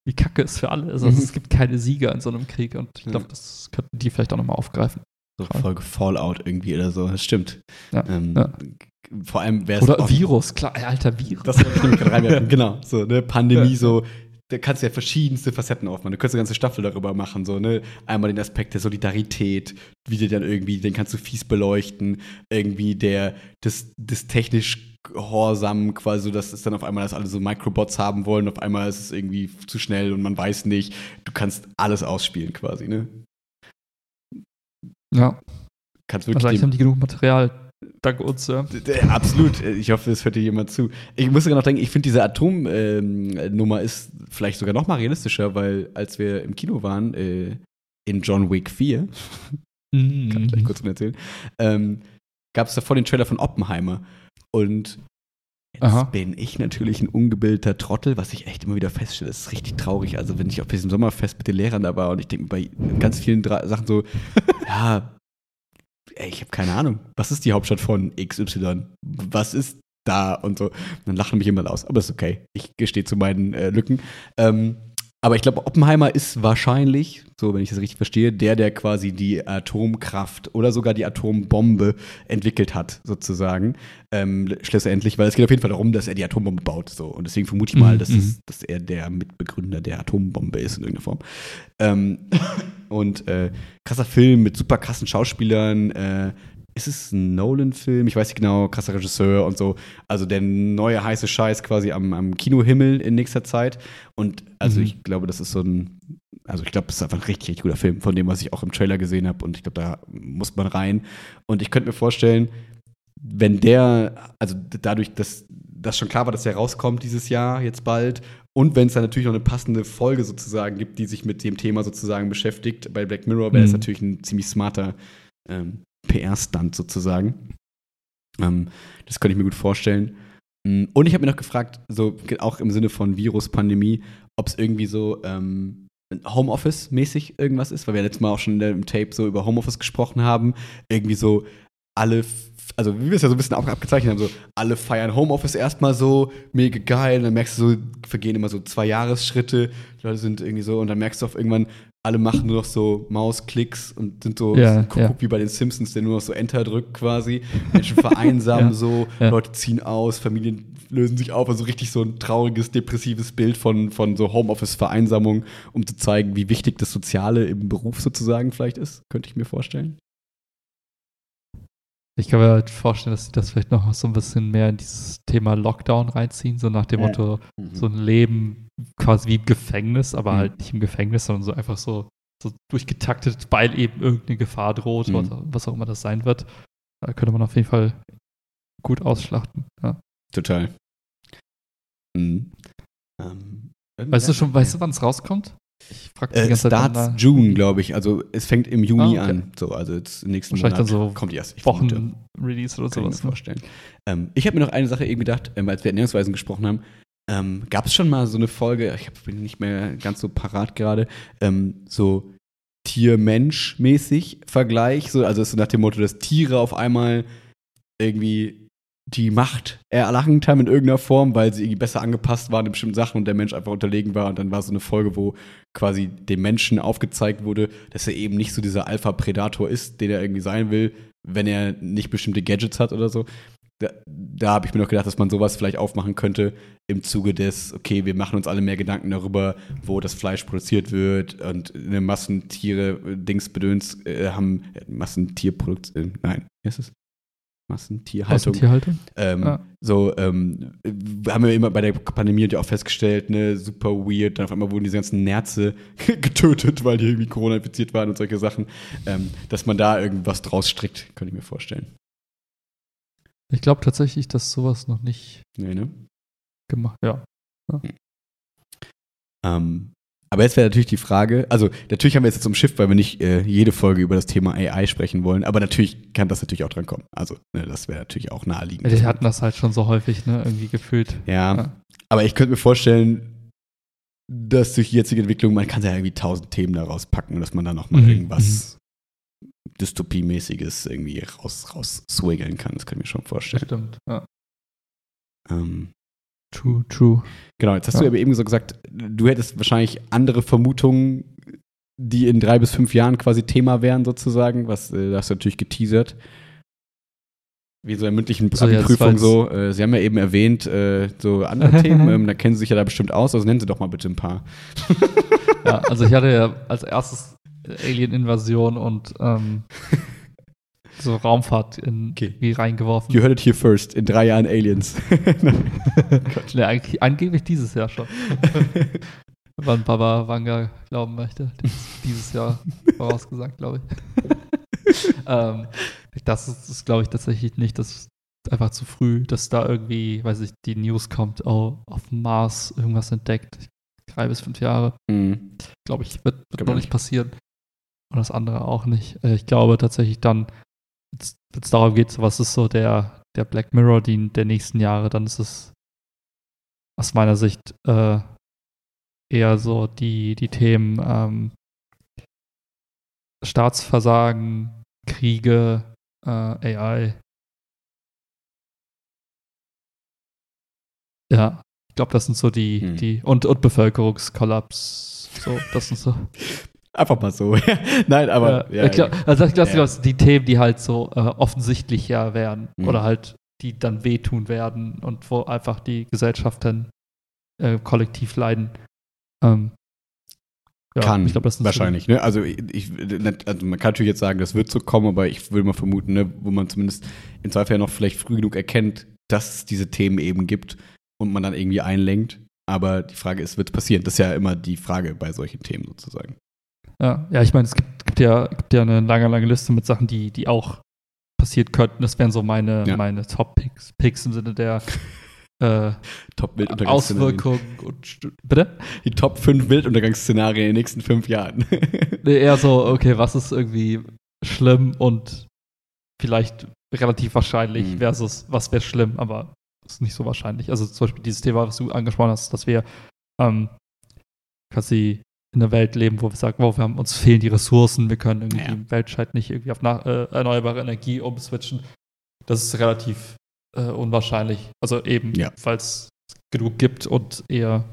wie kacke es für alle ist. Also Mhm. es gibt keine Sieger in so einem Krieg und ich glaube, das könnten die vielleicht auch nochmal aufgreifen. So Folge Fallout irgendwie oder so, das stimmt. Ja, Ähm, ja. Vor allem wäre es. Oder Virus, klar, alter Virus. Das wollte ich nämlich gerade reinwerfen. Genau, so, ne, Pandemie, Ja. so, da kannst du ja verschiedenste Facetten aufmachen. Du könntest eine ganze Staffel darüber machen, so, ne. Einmal den Aspekt der Solidarität, wie dir dann irgendwie, den kannst du fies beleuchten, irgendwie der, das, das technisch Gehorsam quasi, so, dass es dann auf einmal, dass alle so Microbots haben wollen, auf einmal ist es irgendwie zu schnell und man weiß nicht. Du kannst alles ausspielen quasi, ne. ja, Kannst also wirklich den- haben die genug Material. Dank uns, ja. Absolut. Ich hoffe, es hört dir jemand zu. Ich muss sogar noch denken, ich finde diese Atomnummer ist vielleicht sogar noch mal realistischer, weil als wir im Kino waren, äh, in John Wick 4, kann ich gleich kurz von erzählen, ähm, gab es davor den Trailer von Oppenheimer. Und Jetzt Aha. bin ich natürlich ein ungebildeter Trottel, was ich echt immer wieder feststelle. Das ist richtig traurig. Also, wenn ich auf diesem Sommerfest mit den Lehrern da war und ich denke bei ganz vielen Sachen so, ja, ey, ich habe keine Ahnung. Was ist die Hauptstadt von XY? Was ist da? Und so. Dann lachen mich immer aus. Aber ist okay. Ich gestehe zu meinen äh, Lücken. Ähm, aber ich glaube, Oppenheimer ist wahrscheinlich, so wenn ich das richtig verstehe, der, der quasi die Atomkraft oder sogar die Atombombe entwickelt hat, sozusagen. Ähm, schlussendlich, weil es geht auf jeden Fall darum, dass er die Atombombe baut. So. Und deswegen vermute ich mal, Mhm, dass, mhm. es, dass er der Mitbegründer der Atombombe ist in irgendeiner Form. Ähm, und äh, krasser Film mit super krassen Schauspielern. Äh, ist es ein Nolan-Film? Ich weiß nicht genau, krasser Regisseur und so. Also der neue heiße Scheiß quasi am, am Kinohimmel in nächster Zeit. Und also Mhm. ich glaube, das ist so ein, also ich glaube, es ist einfach ein richtig, richtig guter Film, von dem, was ich auch im Trailer gesehen habe. Und ich glaube, da muss man rein. Und ich könnte mir vorstellen, wenn der, also dadurch, dass das schon klar war, dass der rauskommt dieses Jahr, jetzt bald, und wenn es dann natürlich noch eine passende Folge sozusagen gibt, die sich mit dem Thema sozusagen beschäftigt, bei Black Mirror wäre das Mhm. natürlich ein ziemlich smarter ähm, PR-Stunt sozusagen. Ähm, das könnte ich mir gut vorstellen. Mm, Und ich habe mir noch gefragt, so auch im Sinne von Virus, Pandemie, ob es irgendwie so ähm, Homeoffice-mäßig irgendwas ist, weil wir letztes Mal auch schon im Tape so über Homeoffice gesprochen haben. Irgendwie so alle, also wie wir es ja so ein bisschen ab abgezeichnet haben, so alle feiern Homeoffice erstmal so, mega geil, und dann merkst du so, vergehen immer so zwei Jahresschritte, die Leute sind irgendwie so, und dann merkst du auf irgendwann, alle machen nur noch so Mausklicks und sind so Ja, guck, ja. wie bei den Simpsons, der nur noch so Enter drückt quasi. Menschen vereinsamen Ja, so. Leute ziehen aus, Familien lösen sich auf, also richtig so ein trauriges, depressives Bild von, von so Homeoffice-Vereinsamung, um zu zeigen, wie wichtig das Soziale im Beruf sozusagen vielleicht ist, könnte ich mir vorstellen. Ich kann mir halt vorstellen, dass sie das vielleicht noch so ein bisschen mehr in dieses Thema Lockdown reinziehen, so nach dem Ja. Motto, so ein Leben quasi wie im Gefängnis, aber Mhm. halt nicht im Gefängnis, sondern so einfach so, so durchgetaktet, weil eben irgendeine Gefahr droht, Mhm. was, was auch immer das sein wird. Da könnte man auf jeden Fall gut ausschlachten. Ja. Total. Mhm. Ähm, Weißt du schon, weißt du, wann es rauskommt? Ich frage Äh, starts June, glaube ich. Also es fängt im Juni Ah, okay. an. So, also jetzt im nächsten Monat dann so kommt die erst. ich vermute. Wochen-Release oder Kann ich mir sowas. ne? vorstellen. Ähm, ich habe mir noch eine Sache eben gedacht, ähm, als wir Ernährungsweisen gesprochen haben. Ähm, Gab es schon mal so eine Folge, ich hab, bin nicht mehr ganz so parat gerade, ähm, so Tier-Mensch-mäßig Vergleich. So, also es ist so nach dem Motto, dass Tiere auf einmal irgendwie die Macht erlangt haben in irgendeiner Form, weil sie irgendwie besser angepasst waren in bestimmten Sachen und der Mensch einfach unterlegen war. Und dann war so eine Folge, wo quasi dem Menschen aufgezeigt wurde, dass er eben nicht so dieser Alpha-Predator ist, den er irgendwie sein will, wenn er nicht bestimmte Gadgets hat oder so. Da, da habe ich mir noch gedacht, dass man sowas vielleicht aufmachen könnte im Zuge des, okay, wir machen uns alle mehr Gedanken darüber, wo das Fleisch produziert wird und eine Massentiere, Dingsbedöns äh, haben, äh, Massentierproduktion, äh, nein, heißt es? Massentierhaltung. Tierhaltung? Ähm, Ja. So, ähm, wir haben ja immer bei der Pandemie ja auch festgestellt, ne, super weird. Dann auf einmal wurden diese ganzen Nerze getötet, weil die irgendwie Corona infiziert waren und solche Sachen. Ähm, dass man da irgendwas draus strickt, könnte ich mir vorstellen. Ich glaube tatsächlich, dass sowas noch nicht Nee, ne? gemacht Ja. Ähm, aber jetzt wäre natürlich die Frage, also natürlich haben wir jetzt zum Schiff, weil wir nicht äh, jede Folge über das Thema AI sprechen wollen, aber natürlich kann das natürlich auch dran kommen. Also, ne, das wäre natürlich auch naheliegend. Die hatten das halt schon so häufig, ne, irgendwie gefühlt. Ja, Ja. aber ich könnte mir vorstellen, dass durch die jetzige Entwicklung, man kann ja irgendwie tausend Themen daraus packen und dass man da nochmal Mhm, irgendwas Dystopie-mäßiges irgendwie raus, raus kann. Das kann ich mir schon vorstellen. Stimmt. Ja. Ähm, True, true. genau, jetzt hast Ja. du aber eben so gesagt, du hättest wahrscheinlich andere Vermutungen, die in drei bis fünf Jahren quasi Thema wären, sozusagen. Was, äh, hast du natürlich geteasert. Wie so in mündlichen So, ja, jetzt- so. Äh, Sie haben ja eben erwähnt, äh, so andere Themen, ähm, da kennen Sie sich ja da bestimmt aus. Also nennen Sie doch mal bitte ein paar. Ja, also ich hatte ja als erstes Alien-Invasion und ähm, so Raumfahrt in, Okay. wie reingeworfen. You heard it here first. In drei Jahren Aliens. eigentlich, angeblich dieses Jahr schon. Wann Baba Wanga glauben möchte. Dieses Jahr vorausgesagt, glaube ich. ähm, das ist, ist glaube ich, tatsächlich nicht. Das ist einfach zu früh, dass da irgendwie, weiß ich, die News kommt, oh, auf dem Mars irgendwas entdeckt. Drei bis fünf Jahre. Mhm. glaube ich, wird, wird noch ich nicht passieren. Und das andere auch nicht. Äh, Ich glaube tatsächlich dann, wenn es darum geht, so was ist so der, der Black Mirror die, der nächsten Jahre, dann ist es aus meiner Sicht äh, eher so die, die Themen ähm, Staatsversagen, Kriege, äh, AI. Ja, ich glaube, das sind so die, hm. die und, und Bevölkerungskollaps. So, das sind so. Einfach mal so. Nein, aber. Ja, ja, glaub, also ich glaube, ja. die Themen, die halt so äh, offensichtlich ja werden mhm. oder halt, die dann wehtun werden und wo einfach die Gesellschaft dann äh, kollektiv leiden. Ähm, ja, kann, ich glaub, das wahrscheinlich. So ne? also, ich, also man kann natürlich jetzt sagen, das wird so kommen, aber ich würde mal vermuten, ne, wo man zumindest in Zweifel ja noch vielleicht früh genug erkennt, dass es diese Themen eben gibt und man dann irgendwie einlenkt. Aber die Frage ist, wird es passieren? Das ist ja immer die Frage bei solchen Themen sozusagen. Ja, ja ich meine, es gibt, gibt, ja, gibt ja eine lange, lange Liste mit Sachen, die, die auch passiert könnten. Das wären so meine, ja. meine Top-Picks Picks im Sinne der äh, Top Auswirkungen und bitte? Die Top 5 Wilduntergangsszenarien in den nächsten fünf Jahren. nee, eher so, okay, was ist irgendwie schlimm und vielleicht relativ wahrscheinlich mhm. versus was wäre schlimm, aber ist nicht so wahrscheinlich. Also zum Beispiel dieses Thema, was du angesprochen hast, dass wir ähm, quasi in einer Welt leben, wo wir sagen, wow, wir haben, uns fehlen die Ressourcen, wir können irgendwie ja. die Weltscheid nicht irgendwie auf nach, äh, erneuerbare Energie umswitchen. Das ist relativ äh, unwahrscheinlich. Also eben, ja. weil es genug gibt und eher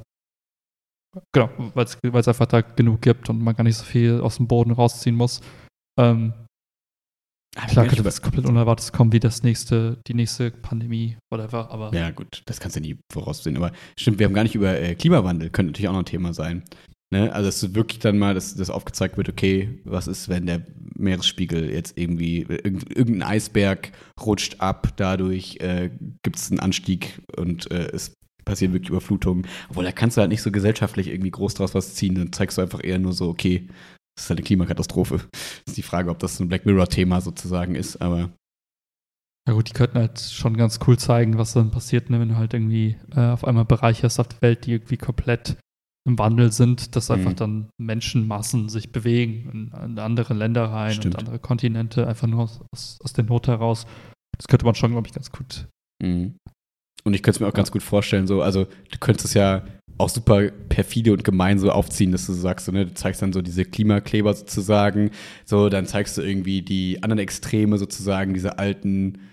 genau, weil es einfach da genug gibt und man gar nicht so viel aus dem Boden rausziehen muss. Ähm, Klar könnte was komplett Unerwartetes kommen, wie das nächste, die nächste Pandemie, whatever, aber. Ja, gut, das kannst du nie voraussehen. Aber stimmt, wir haben gar nicht über äh, Klimawandel, könnte natürlich auch noch ein Thema sein. Ne? Also, dass wirklich dann mal, dass, dass aufgezeigt wird, okay, was ist, wenn der Meeresspiegel jetzt irgendwie, irgendein Eisberg rutscht ab, dadurch äh, gibt es einen Anstieg und äh, es passieren wirklich Überflutungen. Obwohl, da kannst du halt nicht so gesellschaftlich irgendwie groß draus was ziehen, dann zeigst du einfach eher nur so, okay, das ist halt eine Klimakatastrophe. Das ist die Frage, ob das ein Black Mirror-Thema sozusagen ist, aber. Ja gut, die könnten halt schon ganz cool zeigen, was dann passiert, ne, wenn du halt irgendwie äh, auf einmal Bereiche hast auf der Welt, die irgendwie komplett im Wandel sind, dass einfach mhm. dann Menschenmassen sich bewegen in, in andere Länder rein Stimmt. und andere Kontinente, einfach nur aus, aus, aus, der Not heraus. Das könnte man schon, glaube ich, ganz gut. Mhm. Und ich könnte es mir auch ja. ganz gut vorstellen, so, also du könntest es ja auch super perfide und gemein so aufziehen, dass du so sagst, so, ne, du zeigst dann so diese Klimakleber sozusagen, so, dann zeigst du irgendwie die anderen Extreme sozusagen, diese alten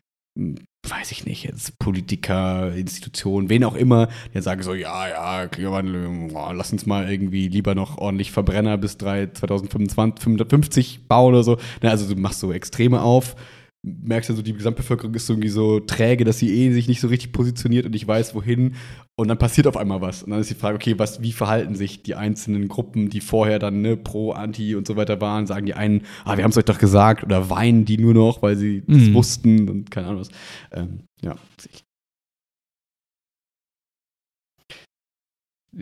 weiß ich nicht, jetzt Politiker, Institutionen, wen auch immer, die sagen so, ja, ja, Klimawandel, oh, lass uns mal irgendwie lieber noch ordentlich Verbrenner bis 3, 2025, 550 bauen oder so. Also du machst so Extreme auf merkst du so, die Gesamtbevölkerung ist irgendwie so träge, dass sie eh sich nicht so richtig positioniert und nicht weiß, wohin. Und dann passiert auf einmal was. Und dann ist die Frage, okay, was, wie verhalten sich die einzelnen Gruppen, die vorher dann ne, pro, anti und so weiter waren? Sagen die einen, ah, wir haben es euch doch gesagt, oder weinen die nur noch, weil sie mhm. das wussten und keine Ahnung was. Ähm, ja.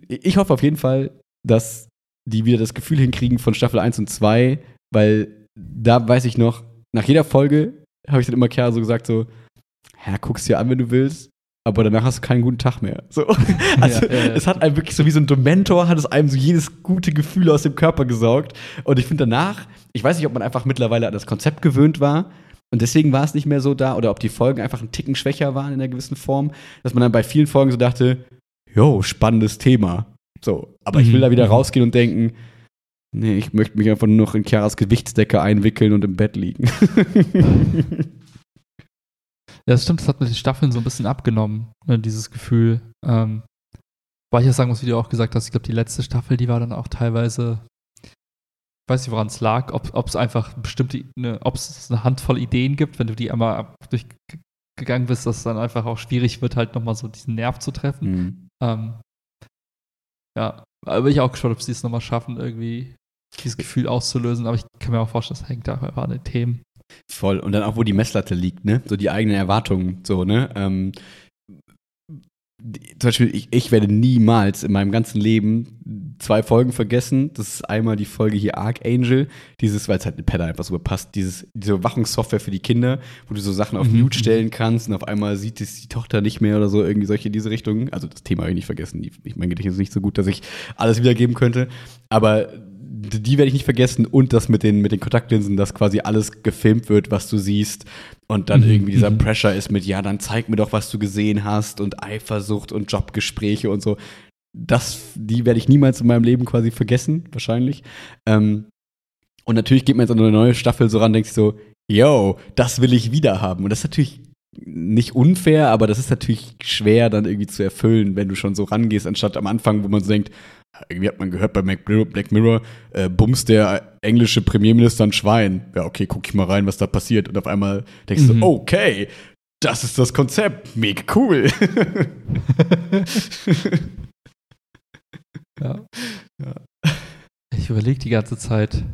Ich hoffe auf jeden Fall, dass die wieder das Gefühl hinkriegen von Staffel 1 und 2, weil da weiß ich noch, nach jeder Folge habe ich dann immer Kerl so gesagt, so, ja, guck's dir an, wenn du willst, aber danach hast du keinen guten Tag mehr. So. Also ja, ja, ja. es hat einem wirklich so wie so ein Dementor, hat es einem so jedes gute Gefühl aus dem Körper gesaugt. Und ich finde danach, ich weiß nicht, ob man einfach mittlerweile an das Konzept gewöhnt war und deswegen war es nicht mehr so da oder ob die Folgen einfach einen Ticken schwächer waren in einer gewissen Form, dass man dann bei vielen Folgen so dachte, jo, spannendes Thema. So, aber mhm. ich will da wieder mhm. rausgehen und denken, Nee, ich möchte mich einfach nur noch in Chiaras Gewichtsdecke einwickeln und im Bett liegen. ja, das stimmt, das hat mit den Staffeln so ein bisschen abgenommen, ne, dieses Gefühl. Ähm, weil ich ja sagen muss, wie du auch gesagt hast, ich glaube, die letzte Staffel, die war dann auch teilweise, ich weiß nicht, woran es lag, ob es einfach bestimmte, ne, ob es eine Handvoll Ideen gibt, wenn du die einmal durchgegangen bist, dass es dann einfach auch schwierig wird, halt nochmal so diesen Nerv zu treffen. Mhm. Ähm, ja, aber bin ich auch gespannt, ob sie es nochmal schaffen, irgendwie dieses Gefühl auszulösen, aber ich kann mir auch vorstellen, das hängt da einfach an den Themen. Voll. Und dann auch, wo die Messlatte liegt, ne? So die eigenen Erwartungen, so, ne? Ähm, zum Beispiel, ich, ich werde niemals in meinem ganzen Leben zwei Folgen vergessen. Das ist einmal die Folge hier Archangel, dieses, weil es halt mit Pedder einfach super passt, dieses, diese Überwachungssoftware für die Kinder, wo du so Sachen auf mhm. Mute stellen kannst und auf einmal sieht es die Tochter nicht mehr oder so, irgendwie solche in diese Richtung. Also das Thema habe ich nicht vergessen. Ich, mein Gedächtnis ist nicht so gut, dass ich alles wiedergeben könnte. Aber die werde ich nicht vergessen und das mit den, mit den Kontaktlinsen, dass quasi alles gefilmt wird, was du siehst und dann Mhm, irgendwie dieser mhm. Pressure ist mit, ja, dann zeig mir doch, was du gesehen hast und Eifersucht und Jobgespräche und so. Das, die werde ich niemals in meinem Leben quasi vergessen, wahrscheinlich. Ähm, und natürlich geht man jetzt an eine neue Staffel so ran, denkt sich so, yo, das will ich wieder haben. Und das ist natürlich nicht unfair, aber das ist natürlich schwer dann irgendwie zu erfüllen, wenn du schon so rangehst, anstatt am Anfang, wo man so denkt, irgendwie hat man gehört bei Black Mirror, äh, bumst der englische Premierminister ein Schwein. Ja, okay, guck ich mal rein, was da passiert. Und auf einmal denkst Mhm. du, okay, das ist das Konzept, mega cool. Ja. Ja. Ich überlege die ganze Zeit.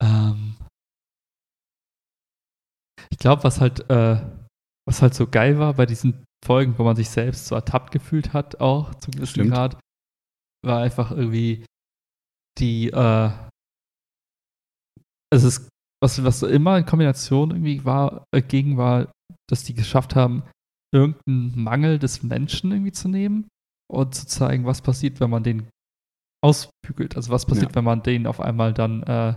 Ähm, ich glaube, was halt, äh, was halt so geil war bei diesen Folgen, wo man sich selbst so ertappt gefühlt hat, auch zu einem gewissen. Grad, war einfach irgendwie die, äh, es ist, was, was immer in Kombination irgendwie war, äh, gegen war, dass die geschafft haben, irgendeinen Mangel des Menschen irgendwie zu nehmen und zu zeigen, was passiert, wenn man den ausbügelt. Also was passiert, Ja. wenn man den auf einmal dann, äh,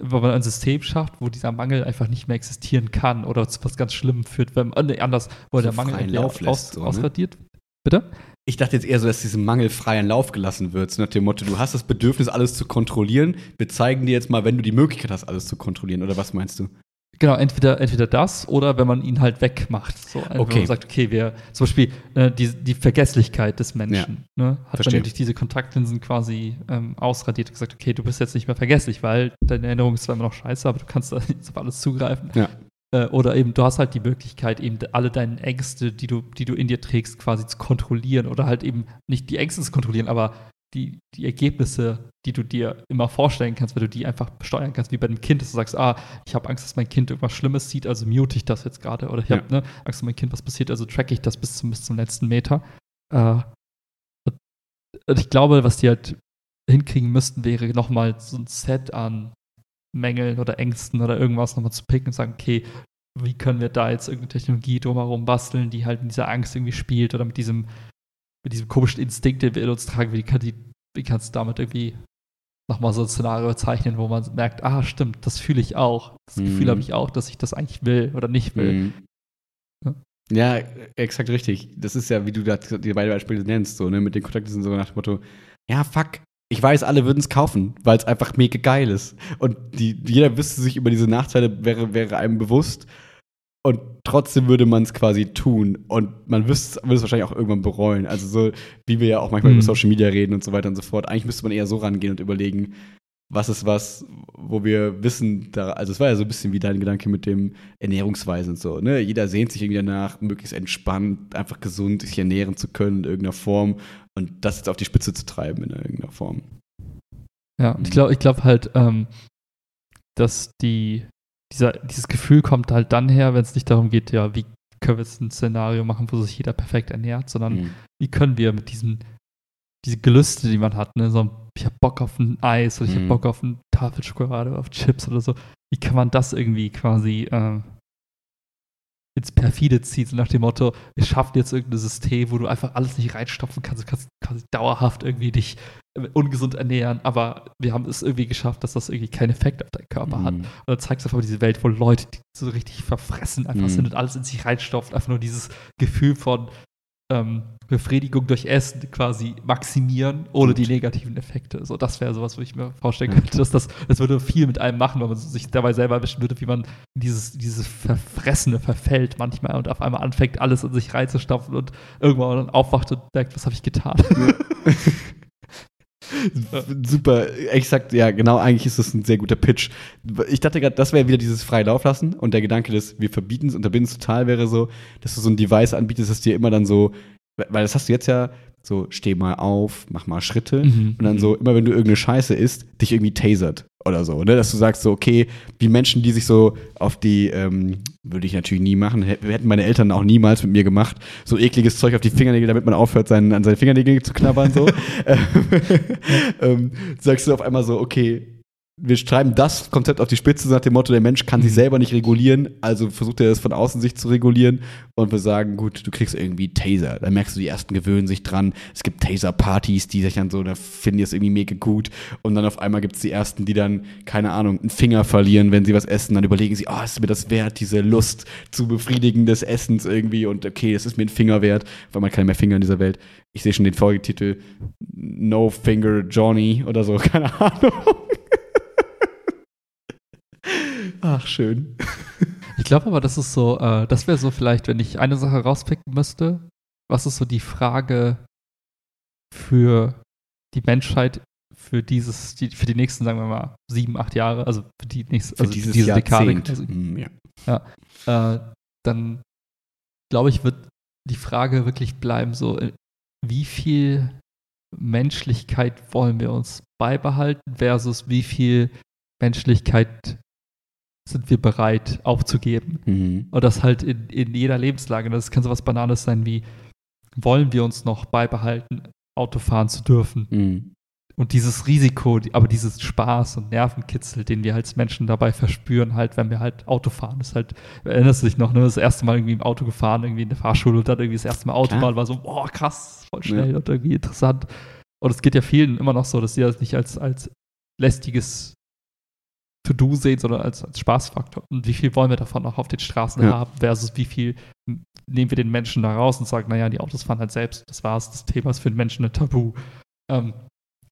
wenn man ein System schafft, wo dieser Mangel einfach nicht mehr existieren kann oder zu was ganz Schlimmem führt, wenn äh, nee, anders, wo So der Mangel lässt, aus, so, ne? ausradiert. Bitte? Ich dachte jetzt eher so, dass diesem Mangel freien Lauf gelassen wird, so nach dem Motto, du hast das Bedürfnis, alles zu kontrollieren. Wir zeigen dir jetzt mal, wenn du die Möglichkeit hast, alles zu kontrollieren. Oder was meinst du? Genau, entweder, entweder das oder wenn man ihn halt wegmacht. So, einfach, Okay. Wenn man sagt, okay, wir, zum Beispiel äh, die, die Vergesslichkeit des Menschen, ne, hat man verstehe. ja durch diese Kontaktlinsen quasi ähm, ausradiert und gesagt, okay, du bist jetzt nicht mehr vergesslich, weil deine Erinnerung ist zwar immer noch scheiße, aber du kannst da jetzt auf alles zugreifen. Ja. Äh, oder eben, du hast halt die Möglichkeit, eben alle deine Ängste, die du, die du in dir trägst, quasi zu kontrollieren oder halt eben nicht die Ängste zu kontrollieren, aber die, die Ergebnisse, die du dir immer vorstellen kannst, wenn du die einfach steuern kannst, wie bei einem Kind, dass du sagst, ah, ich habe Angst, dass mein Kind irgendwas Schlimmes sieht, also mute ich das jetzt gerade. Oder ich Ja. habe ne, Angst, dass mein Kind was passiert, also tracke ich das bis zum, bis zum letzten Meter. Äh, und- und ich glaube, was die halt hinkriegen müssten, wäre nochmal so ein Set an Mängeln oder Ängsten oder irgendwas nochmal zu picken und sagen, okay, wie können wir da jetzt irgendeine Technologie drumherum basteln, die halt mit dieser Angst irgendwie spielt oder mit diesem, mit diesem komischen Instinkt, den wir in uns tragen, wie, kann die, wie kannst du damit irgendwie nochmal so ein Szenario zeichnen, wo man merkt, ah, stimmt, das fühle ich auch. Das Mhm. Gefühl habe ich auch, dass ich das eigentlich will oder nicht will. Mhm. Ja. Ja, exakt richtig. Das ist ja, wie du da die beiden Beispiele nennst, so, ne, mit den Kontakten sind so nach dem Motto, ja, fuck, ich weiß, alle würden es kaufen, weil es einfach mega geil ist. Und die, jeder wüsste sich über diese Nachteile, wäre, wäre einem bewusst. Und trotzdem würde man es quasi tun. Und man wüsste, würde es wahrscheinlich auch irgendwann bereuen. Also so, wie wir ja auch manchmal Mhm. über Social Media reden und so weiter und so fort. Eigentlich müsste man eher so rangehen und überlegen, was ist was, wo wir wissen, da, also es war ja so ein bisschen wie dein Gedanke mit dem Ernährungsweisen und so, ne? Jeder sehnt sich irgendwie danach, möglichst entspannt, einfach gesund sich ernähren zu können in irgendeiner Form und das jetzt auf die Spitze zu treiben in irgendeiner Form. Ja, und ich glaube ich glaub halt, ähm, dass die, dieser, dieses Gefühl kommt halt dann her, wenn es nicht darum geht, ja, wie können wir jetzt ein Szenario machen, wo sich jeder perfekt ernährt, sondern Mhm. wie können wir mit diesen, diese Gelüste, die man hat, ne, so ich habe Bock auf ein Eis oder ich habe Mhm. Bock auf eine Tafel Schokolade oder auf Chips oder so, wie kann man das irgendwie quasi ähm, ins Perfide ziehen, so nach dem Motto, wir schaffen jetzt irgendein System, wo du einfach alles nicht reinstopfen kannst, du kannst quasi dauerhaft irgendwie dich äh, ungesund ernähren, aber wir haben es irgendwie geschafft, dass das irgendwie keinen Effekt auf deinen Körper hat. Mhm. Und dann zeigst du einfach diese Welt, wo Leute die so richtig verfressen einfach Mhm. sind und alles in sich reinstopfen, einfach nur dieses Gefühl von ähm, Befriedigung durch Essen quasi maximieren, ohne die negativen Effekte. So, das wäre sowas, wo ich mir vorstellen Ja. könnte, dass das, das würde viel mit einem machen, wenn man sich dabei selber erwischen würde, wie man dieses, dieses Verfressene verfällt manchmal und auf einmal anfängt, alles in sich reinzustopfen und irgendwann dann aufwacht und merkt, was habe ich getan? Super, exakt, ja, genau, eigentlich ist das ein sehr guter Pitch. Ich dachte gerade, das wäre wieder dieses freie Lauf lassen und der Gedanke des, wir verbieten es, unterbinden es total wäre so, dass du so ein Device anbietest, das dir immer dann so, weil das hast du jetzt ja so, steh mal auf, mach mal Schritte Mhm. und dann so, immer wenn du irgendeine Scheiße isst, dich irgendwie tasert oder so, ne, dass du sagst so, okay, wie Menschen, die sich so auf die, ähm, würde ich natürlich nie machen, hä- hätten meine Eltern auch niemals mit mir gemacht, so ekliges Zeug auf die Fingernägel, damit man aufhört, seinen, an seinen Fingernägeln zu knabbern, so. ähm, sagst du auf einmal so, okay, wir schreiben das Konzept auf die Spitze nach dem Motto, der Mensch kann sich Mhm. selber nicht regulieren, also versucht er es von außen sich zu regulieren und wir sagen, gut, du kriegst irgendwie Taser. Dann merkst du, die ersten gewöhnen sich dran. Es gibt Taser-Partys, die sich dann so, da finden die es irgendwie mega gut. Und dann auf einmal gibt es die ersten, die dann, keine Ahnung, einen Finger verlieren, wenn sie was essen. Dann überlegen sie, oh, ist mir das wert, diese Lust zu befriedigen des Essens irgendwie und okay, es ist mir ein Finger wert, weil man keine mehr Finger in dieser Welt. Ich sehe schon den Folgetitel No Finger Johnny oder so, keine Ahnung. Ach, schön. Ich glaube aber, das ist so, äh, das wäre so vielleicht, wenn ich eine Sache rauspicken müsste, was ist so die Frage für die Menschheit für dieses, die, für die nächsten, sagen wir mal, sieben, acht Jahre, also für die nächste, Für also dieses diese Dekade, also, Hm, ja. äh, dann glaube ich, wird die Frage wirklich bleiben, so, äh, wie viel Menschlichkeit wollen wir uns beibehalten versus wie viel Menschlichkeit sind wir bereit aufzugeben. Mhm. Und das halt in, in jeder Lebenslage. Das kann so was Banales sein wie, wollen wir uns noch beibehalten, Auto fahren zu dürfen? Mhm. Und dieses Risiko, aber dieses Spaß und Nervenkitzel, den wir als Menschen dabei verspüren, halt, wenn wir halt Auto fahren, ist halt, erinnerst du dich noch, ne, das erste Mal irgendwie im Auto gefahren, irgendwie in der Fahrschule und dann irgendwie das erste Mal Autobahn, war so, boah, krass, voll schnell Ja. und irgendwie interessant. Und es geht ja vielen immer noch so, dass sie das nicht als, als lästiges To-Do sehen, sondern als, als Spaßfaktor. Und wie viel wollen wir davon auch auf den Straßen Ja. haben, versus wie viel nehmen wir den Menschen da raus und sagen, naja, die Autos fahren halt selbst, das war's, das Thema ist für den Menschen ein Tabu. Ähm,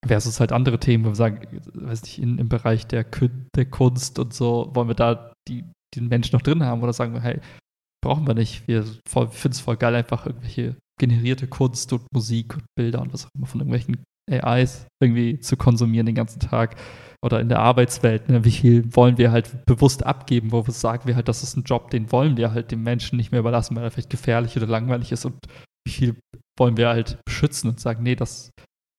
versus halt andere Themen, wo wir sagen, weiß nicht, in, im Bereich der, Kün der Kunst und so, wollen wir da die, den Menschen noch drin haben oder sagen wir, hey, brauchen wir nicht. Wir finden es voll geil, einfach irgendwelche generierte Kunst und Musik und Bilder und was auch immer von irgendwelchen AIs irgendwie zu konsumieren den ganzen Tag oder in der Arbeitswelt. Ne? Wie viel wollen wir halt bewusst abgeben, wo wir sagen wir halt, das ist ein Job, den wollen wir halt dem Menschen nicht mehr überlassen, weil er vielleicht gefährlich oder langweilig ist und wie viel wollen wir halt beschützen und sagen, nee, das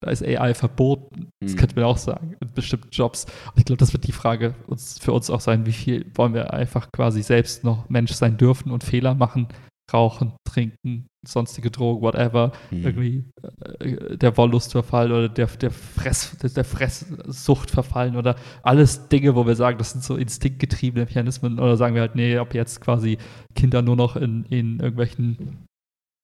da ist AI verboten. Das Mhm. könnte man auch sagen, in bestimmten Jobs. Und ich glaube, das wird die Frage uns, für uns auch sein, wie viel wollen wir einfach quasi selbst noch Mensch sein dürfen und Fehler machen, rauchen, trinken, sonstige Drogen, whatever, Mhm. irgendwie äh, der Wollustverfall oder der, der, Fress, der, der Fresssucht verfallen oder alles Dinge, wo wir sagen, das sind so instinktgetriebene Mechanismen oder sagen wir halt, nee, ob jetzt quasi Kinder nur noch in, in irgendwelchen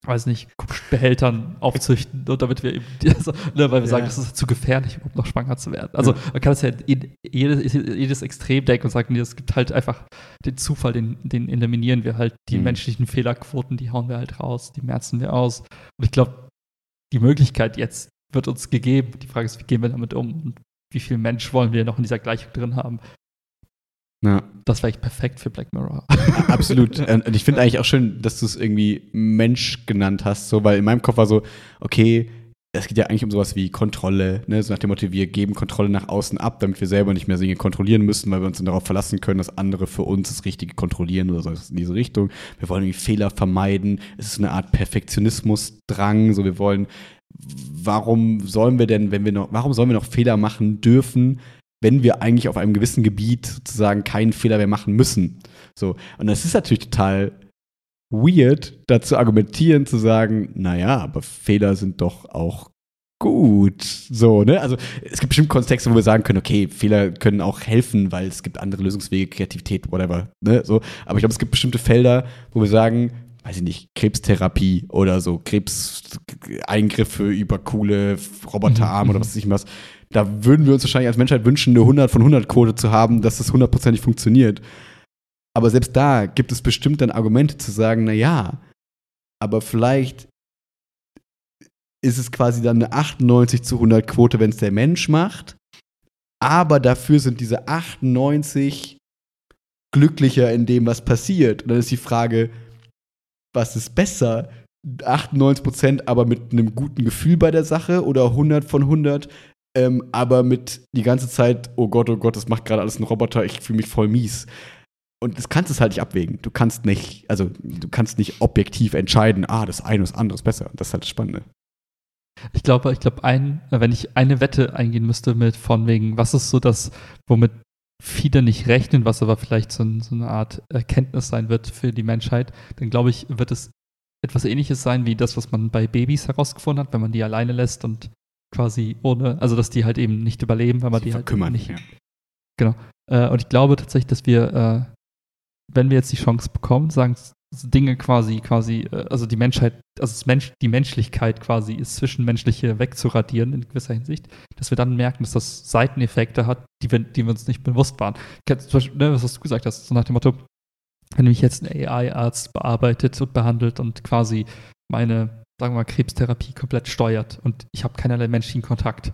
weiß nicht, Behältern aufzüchten, und damit wir eben, also, ne, weil wir Ja. sagen, das ist zu gefährlich, überhaupt noch schwanger zu werden. Also man kann es ja in jedes, jedes Extrem denken und sagen, nee, es gibt halt einfach den Zufall, den, den eliminieren wir halt, die Mhm. menschlichen Fehlerquoten, die hauen wir halt raus, die merzen wir aus. Und ich glaube, die Möglichkeit jetzt wird uns gegeben. Die Frage ist, wie gehen wir damit um und wie viel Mensch wollen wir noch in dieser Gleichung drin haben? Ja. Das wäre echt perfekt für Black Mirror. Absolut. Äh, Und ich finde eigentlich auch schön, dass du es irgendwie Mensch genannt hast, so, weil in meinem Kopf war so, okay, es geht ja eigentlich um sowas wie Kontrolle, ne? so nach dem Motto, wir geben Kontrolle nach außen ab, damit wir selber nicht mehr Dinge kontrollieren müssen, weil wir uns dann darauf verlassen können, dass andere für uns das Richtige kontrollieren oder so in diese Richtung. Wir wollen irgendwie Fehler vermeiden. Es ist eine Art Perfektionismusdrang, so wir wollen, warum sollen wir denn, wenn wir noch, warum sollen wir noch Fehler machen dürfen, wenn wir eigentlich auf einem gewissen Gebiet sozusagen keinen Fehler mehr machen müssen? So. Und das ist natürlich total weird, dazu argumentieren, zu sagen, naja, aber Fehler sind doch auch gut. So, ne? Also es gibt bestimmt Kontexte, wo wir sagen können, okay, Fehler können auch helfen, weil es gibt andere Lösungswege, Kreativität, whatever. Ne? So. Aber ich glaube, es gibt bestimmte Felder, wo wir sagen, weiß ich nicht, Krebstherapie oder so, Krebseingriffe über coole Roboterarme Mhm, oder was weiß ich was. Da würden wir uns wahrscheinlich als Menschheit wünschen, eine 100 von 100 Quote zu haben, dass das hundertprozentig funktioniert. Aber selbst da gibt es bestimmt dann Argumente zu sagen, na ja, aber vielleicht ist es quasi dann eine 98 zu 100 Quote, wenn es der Mensch macht. Aber dafür sind diese 98 glücklicher in dem, was passiert. Und dann ist die Frage, was ist besser? 98 Prozent, aber mit einem guten Gefühl bei der Sache oder 100 von 100, ähm, aber mit die ganze Zeit, oh Gott, oh Gott, das macht gerade alles ein Roboter, ich fühle mich voll mies. Und das kannst du halt nicht abwägen. Du kannst nicht, also du kannst nicht objektiv entscheiden, ah, das eine ist andere ist besser. Das ist halt das Spannende. Ich glaube, ich glaube, ein, wenn ich eine Wette eingehen müsste mit von wegen, was ist so das, womit viele nicht rechnen, was aber vielleicht so, so eine Art Erkenntnis sein wird für die Menschheit, dann glaube ich, wird es etwas ähnliches sein wie das, was man bei Babys herausgefunden hat, wenn man die alleine lässt und quasi ohne, also dass die halt eben nicht überleben, weil man Sie die halt verkümmern, nicht, ja. Genau. Äh, und ich glaube tatsächlich, dass wir, äh, wenn wir jetzt die Chance bekommen, sagen Dinge quasi, quasi, äh, also die Menschheit, also Mensch, die Menschlichkeit quasi ist Zwischenmenschliche wegzuradieren in gewisser Hinsicht, dass wir dann merken, dass das Seiteneffekte hat, die wir, die wir uns nicht bewusst waren. Zum Beispiel, ne, was du gesagt hast, so nach dem Motto, wenn mich jetzt ein AI-Arzt bearbeitet und behandelt und quasi meine, sagen wir mal, Krebstherapie komplett steuert und ich habe keinerlei menschlichen Kontakt,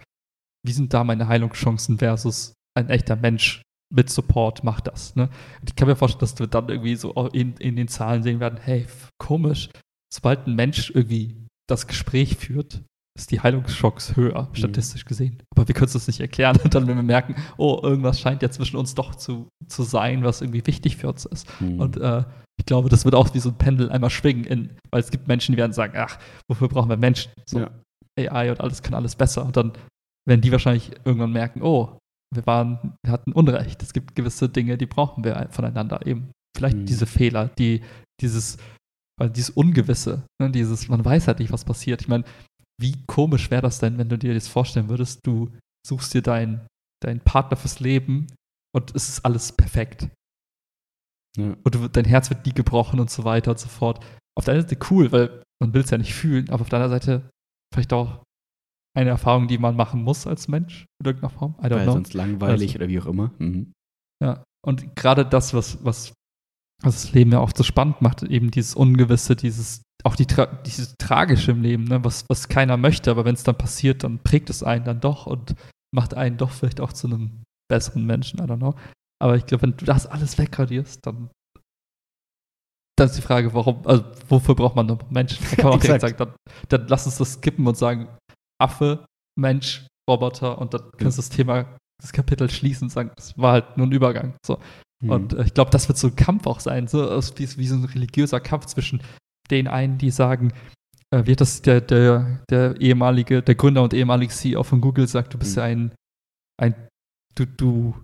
wie sind da meine Heilungschancen versus ein echter Mensch mit Support macht das. Ne? Ich kann mir vorstellen, dass wir dann irgendwie so in, in den Zahlen sehen werden, hey, komisch, sobald ein Mensch irgendwie das Gespräch führt, ist die Heilungschance höher, mhm. statistisch gesehen. Aber wir können es uns nicht erklären. Und dann, wenn wir merken, oh, irgendwas scheint ja zwischen uns doch zu, zu sein, was irgendwie wichtig für uns ist. Mhm. Und äh, ich glaube, das wird auch wie so ein Pendel einmal schwingen, in, weil es gibt Menschen, die werden sagen, ach, wofür brauchen wir Menschen? So ja. AI und alles kann alles besser. Und dann werden die wahrscheinlich irgendwann merken, oh, wir waren, wir hatten Unrecht. Es gibt gewisse Dinge, die brauchen wir voneinander eben. Vielleicht mhm. diese Fehler, die, dieses, weil dieses Ungewisse, ne, dieses, man weiß halt nicht, was passiert. Ich meine, wie komisch wäre das denn, wenn du dir das vorstellen würdest, du suchst dir deinen dein Partner fürs Leben und es ist alles perfekt. Ja. Und du, dein Herz wird nie gebrochen und so weiter und so fort. Auf der einen Seite cool, weil man will es ja nicht fühlen, aber auf der anderen Seite vielleicht auch eine Erfahrung, die man machen muss als Mensch in irgendeiner Form. I don't Weil know. sonst langweilig also, oder wie auch immer. Mhm. Ja, und gerade das, was, was, was das Leben ja oft so spannend macht, eben dieses Ungewisse, dieses, auch die, dieses Tragische im Leben, ne? was, was keiner möchte, aber wenn es dann passiert, dann prägt es einen dann doch und macht einen doch vielleicht auch zu einem besseren Menschen, I don't know. Aber ich glaube, wenn du das alles wegradierst, dann dann ist die Frage, warum, also wofür braucht man noch Menschen? Da kann man auch direkt sagen, dann, dann lass uns das skippen und sagen, Affe, Mensch, Roboter und dann kannst du das Thema, das Kapitel schließen und sagen, das war halt nur ein Übergang. So. Mhm. Und äh, ich glaube, das wird so ein Kampf auch sein, so wie, wie so ein religiöser Kampf zwischen den einen, die sagen, äh, wird das der, der, der ehemalige, der Gründer und ehemalige CEO von Google sagt, du bist mhm. ja ein, ein du, du du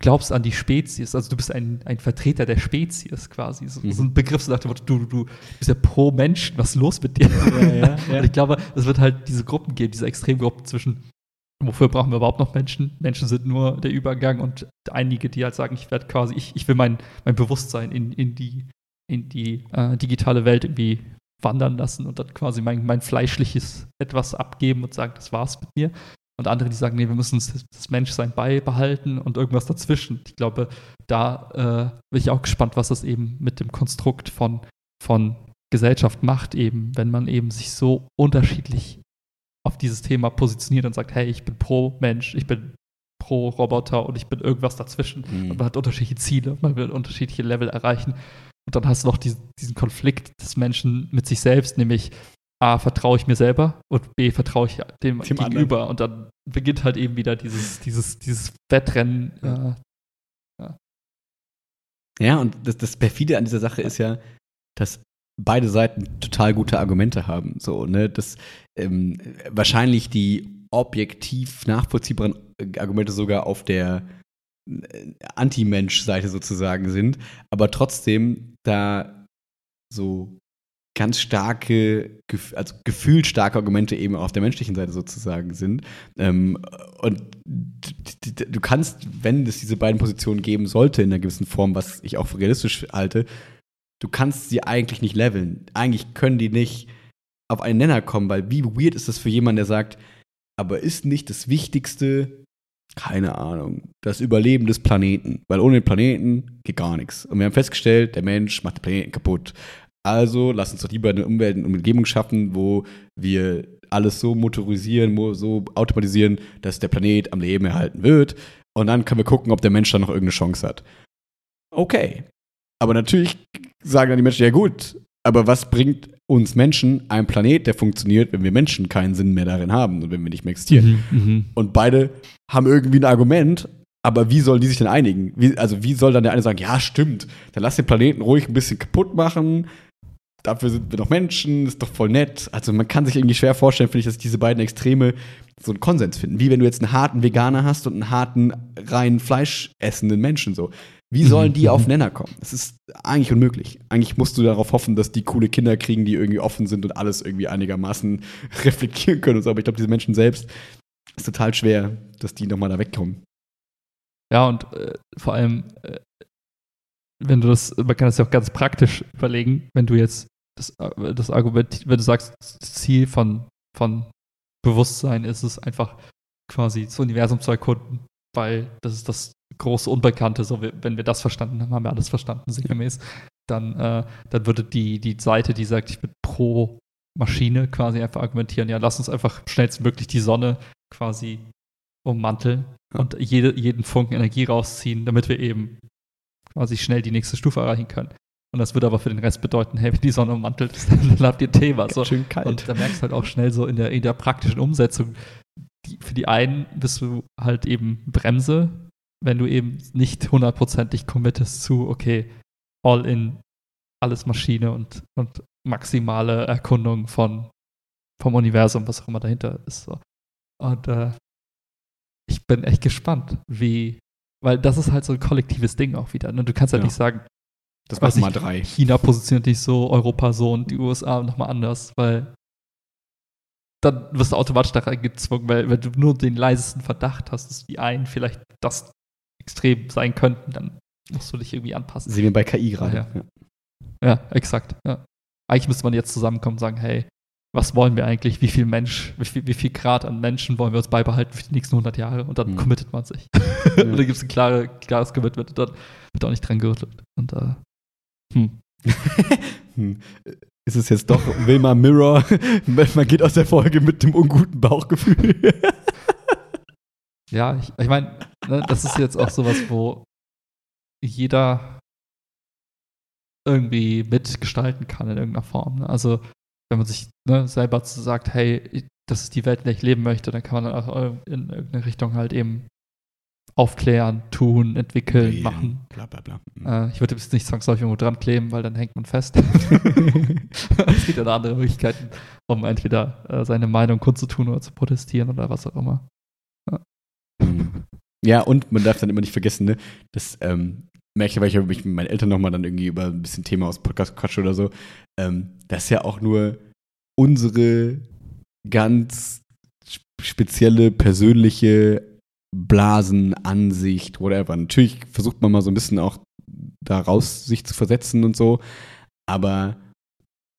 glaubst an die Spezies, also du bist ein, ein Vertreter der Spezies quasi. So, mhm. so ein Begriff, so nach dem Motto, du, du bist ja pro Menschen, was ist los mit dir? Ja, ja, ja. Und ich glaube, es wird halt diese Gruppen geben, diese Extremgruppen zwischen, wofür brauchen wir überhaupt noch Menschen? Menschen sind nur der Übergang und einige, die halt sagen, ich werde quasi, ich, ich will mein, mein Bewusstsein in, in die, in die äh, digitale Welt irgendwie wandern lassen und dann quasi mein, mein fleischliches etwas abgeben und sagen, das war's mit mir und andere, die sagen, nee, wir müssen das Menschsein beibehalten und irgendwas dazwischen. Ich glaube, da äh, bin ich auch gespannt, was das eben mit dem Konstrukt von, von Gesellschaft macht, eben, wenn man eben sich so unterschiedlich auf dieses Thema positioniert und sagt, hey, ich bin pro Mensch, ich bin pro Roboter und ich bin irgendwas dazwischen. Mhm. Und man hat unterschiedliche Ziele, man will unterschiedliche Level erreichen. Und dann hast du noch diesen, diesen Konflikt des Menschen mit sich selbst, nämlich A, vertraue ich mir selber und B, vertraue ich dem Team gegenüber. Anderen. Und dann beginnt halt eben wieder dieses, dieses, dieses Wettrennen. Ja. ja. ja, und das, das Perfide an dieser Sache ist ja, dass beide Seiten total gute Argumente haben. So, ne, dass ähm, wahrscheinlich die objektiv nachvollziehbaren Argumente sogar auf der äh, Anti-Mensch-Seite sozusagen sind, aber trotzdem da so ganz starke, also gefühlsstarke Argumente eben auf der menschlichen Seite sozusagen sind. Ähm, und du kannst, wenn es diese beiden Positionen geben sollte in einer gewissen Form, was ich auch für realistisch halte, du kannst sie eigentlich nicht leveln. Eigentlich können die nicht auf einen Nenner kommen, weil wie weird ist das für jemanden, der sagt, aber ist nicht das Wichtigste, keine Ahnung, das Überleben des Planeten. Weil ohne den Planeten geht gar nichts. Und wir haben festgestellt, der Mensch macht den Planeten kaputt. Also lass uns doch lieber eine Umwelt und Umgebung schaffen, wo wir alles so motorisieren, so automatisieren, dass der Planet am Leben erhalten wird. Und dann können wir gucken, ob der Mensch da noch irgendeine Chance hat. Okay. Aber natürlich sagen dann die Menschen, ja gut, aber was bringt uns Menschen ein Planet, der funktioniert, wenn wir Menschen keinen Sinn mehr darin haben und wenn wir nicht mehr existieren? Mhm, mhm. und beide haben irgendwie ein Argument, aber wie sollen die sich denn einigen? Wie, also wie soll dann der eine sagen, ja stimmt, dann lass den Planeten ruhig ein bisschen kaputt machen, dafür sind wir noch Menschen, ist doch voll nett. Also man kann sich irgendwie schwer vorstellen, finde ich, dass diese beiden Extreme so einen Konsens finden. Wie wenn du jetzt einen harten Veganer hast und einen harten, rein Fleisch essenden Menschen so. Wie sollen die auf Nenner kommen? Das ist eigentlich unmöglich. Eigentlich musst du darauf hoffen, dass die coole Kinder kriegen, die irgendwie offen sind und alles irgendwie einigermaßen reflektieren können und so. Aber ich glaube, diese Menschen selbst ist total schwer, dass die nochmal da wegkommen. Ja, und äh, vor allem, äh, wenn du das, man kann das ja auch ganz praktisch überlegen, wenn du jetzt das, äh, das Argument, wenn du sagst, das Ziel von, von Bewusstsein ist es einfach quasi das Universum zu erkunden, weil das ist das große Unbekannte. So, wenn wir das verstanden haben, haben wir alles verstanden, sinngemäß. Dann, äh, dann würde die, die Seite, die sagt, ich bin pro Maschine quasi einfach argumentieren, ja, lass uns einfach schnellstmöglich die Sonne quasi ummanteln ja. und jede, jeden Funken Energie rausziehen, damit wir eben quasi schnell die nächste Stufe erreichen können. Und das würde aber für den Rest bedeuten, hey, wenn die Sonne ummantelt ist, dann habt ihr Thema. So. Schön kalt. Und da merkst du halt auch schnell so in der, in der praktischen Umsetzung, die, für die einen bist du halt eben Bremse, wenn du eben nicht hundertprozentig committest zu, okay, all in, alles Maschine und, und maximale Erkundung von, vom Universum, was auch immer dahinter ist. So. Und äh, ich bin echt gespannt, wie, weil das ist halt so ein kollektives Ding auch wieder. Ne? Du kannst halt ja. nicht sagen, das machen mal drei. China positioniert dich so, Europa so und die USA nochmal anders, weil dann wirst du automatisch da reingezwungen, weil wenn du nur den leisesten Verdacht hast, dass die einen vielleicht das extrem sein könnten, dann musst du dich irgendwie anpassen. Sehen wir bei KI gerade. Ja. ja. ja, exakt. Ja. Eigentlich müsste man jetzt zusammenkommen und sagen, hey, was wollen wir eigentlich? Wie viel Mensch, wie viel, wie viel, Grad an Menschen wollen wir uns beibehalten für die nächsten 100 Jahre? Und dann mhm. committet man sich. Ja. und dann gibt es ein klare, klares Commitment und dann wird auch nicht dran gerüttelt. Und äh, hm. hm. Ist es jetzt doch Wilma Mirror? Man geht aus der Folge mit dem unguten Bauchgefühl. ja, ich, ich meine, ne, das ist jetzt auch sowas, wo jeder irgendwie mitgestalten kann in irgendeiner Form. Ne? Also wenn man sich ne, selber sagt, hey, das ist die Welt, in der ich leben möchte, dann kann man dann auch in irgendeine Richtung halt eben aufklären, tun, entwickeln, ja, machen. Bla bla bla. Mhm. Äh, ich würde jetzt nicht zwangsläufig irgendwo dran kleben, weil dann hängt man fest. es gibt ja da andere Möglichkeiten, um entweder äh, seine Meinung kundzutun oder zu protestieren oder was auch immer. Ja, mhm. ja und man darf dann immer nicht vergessen, ne, dass ähm, merke ich, weil ich mich mit meinen Eltern nochmal dann irgendwie über ein bisschen Thema aus Podcast quatsche oder so, ähm, das ist ja auch nur unsere ganz spezielle, persönliche Blasenansicht, whatever. Natürlich versucht man mal so ein bisschen auch daraus sich zu versetzen und so, aber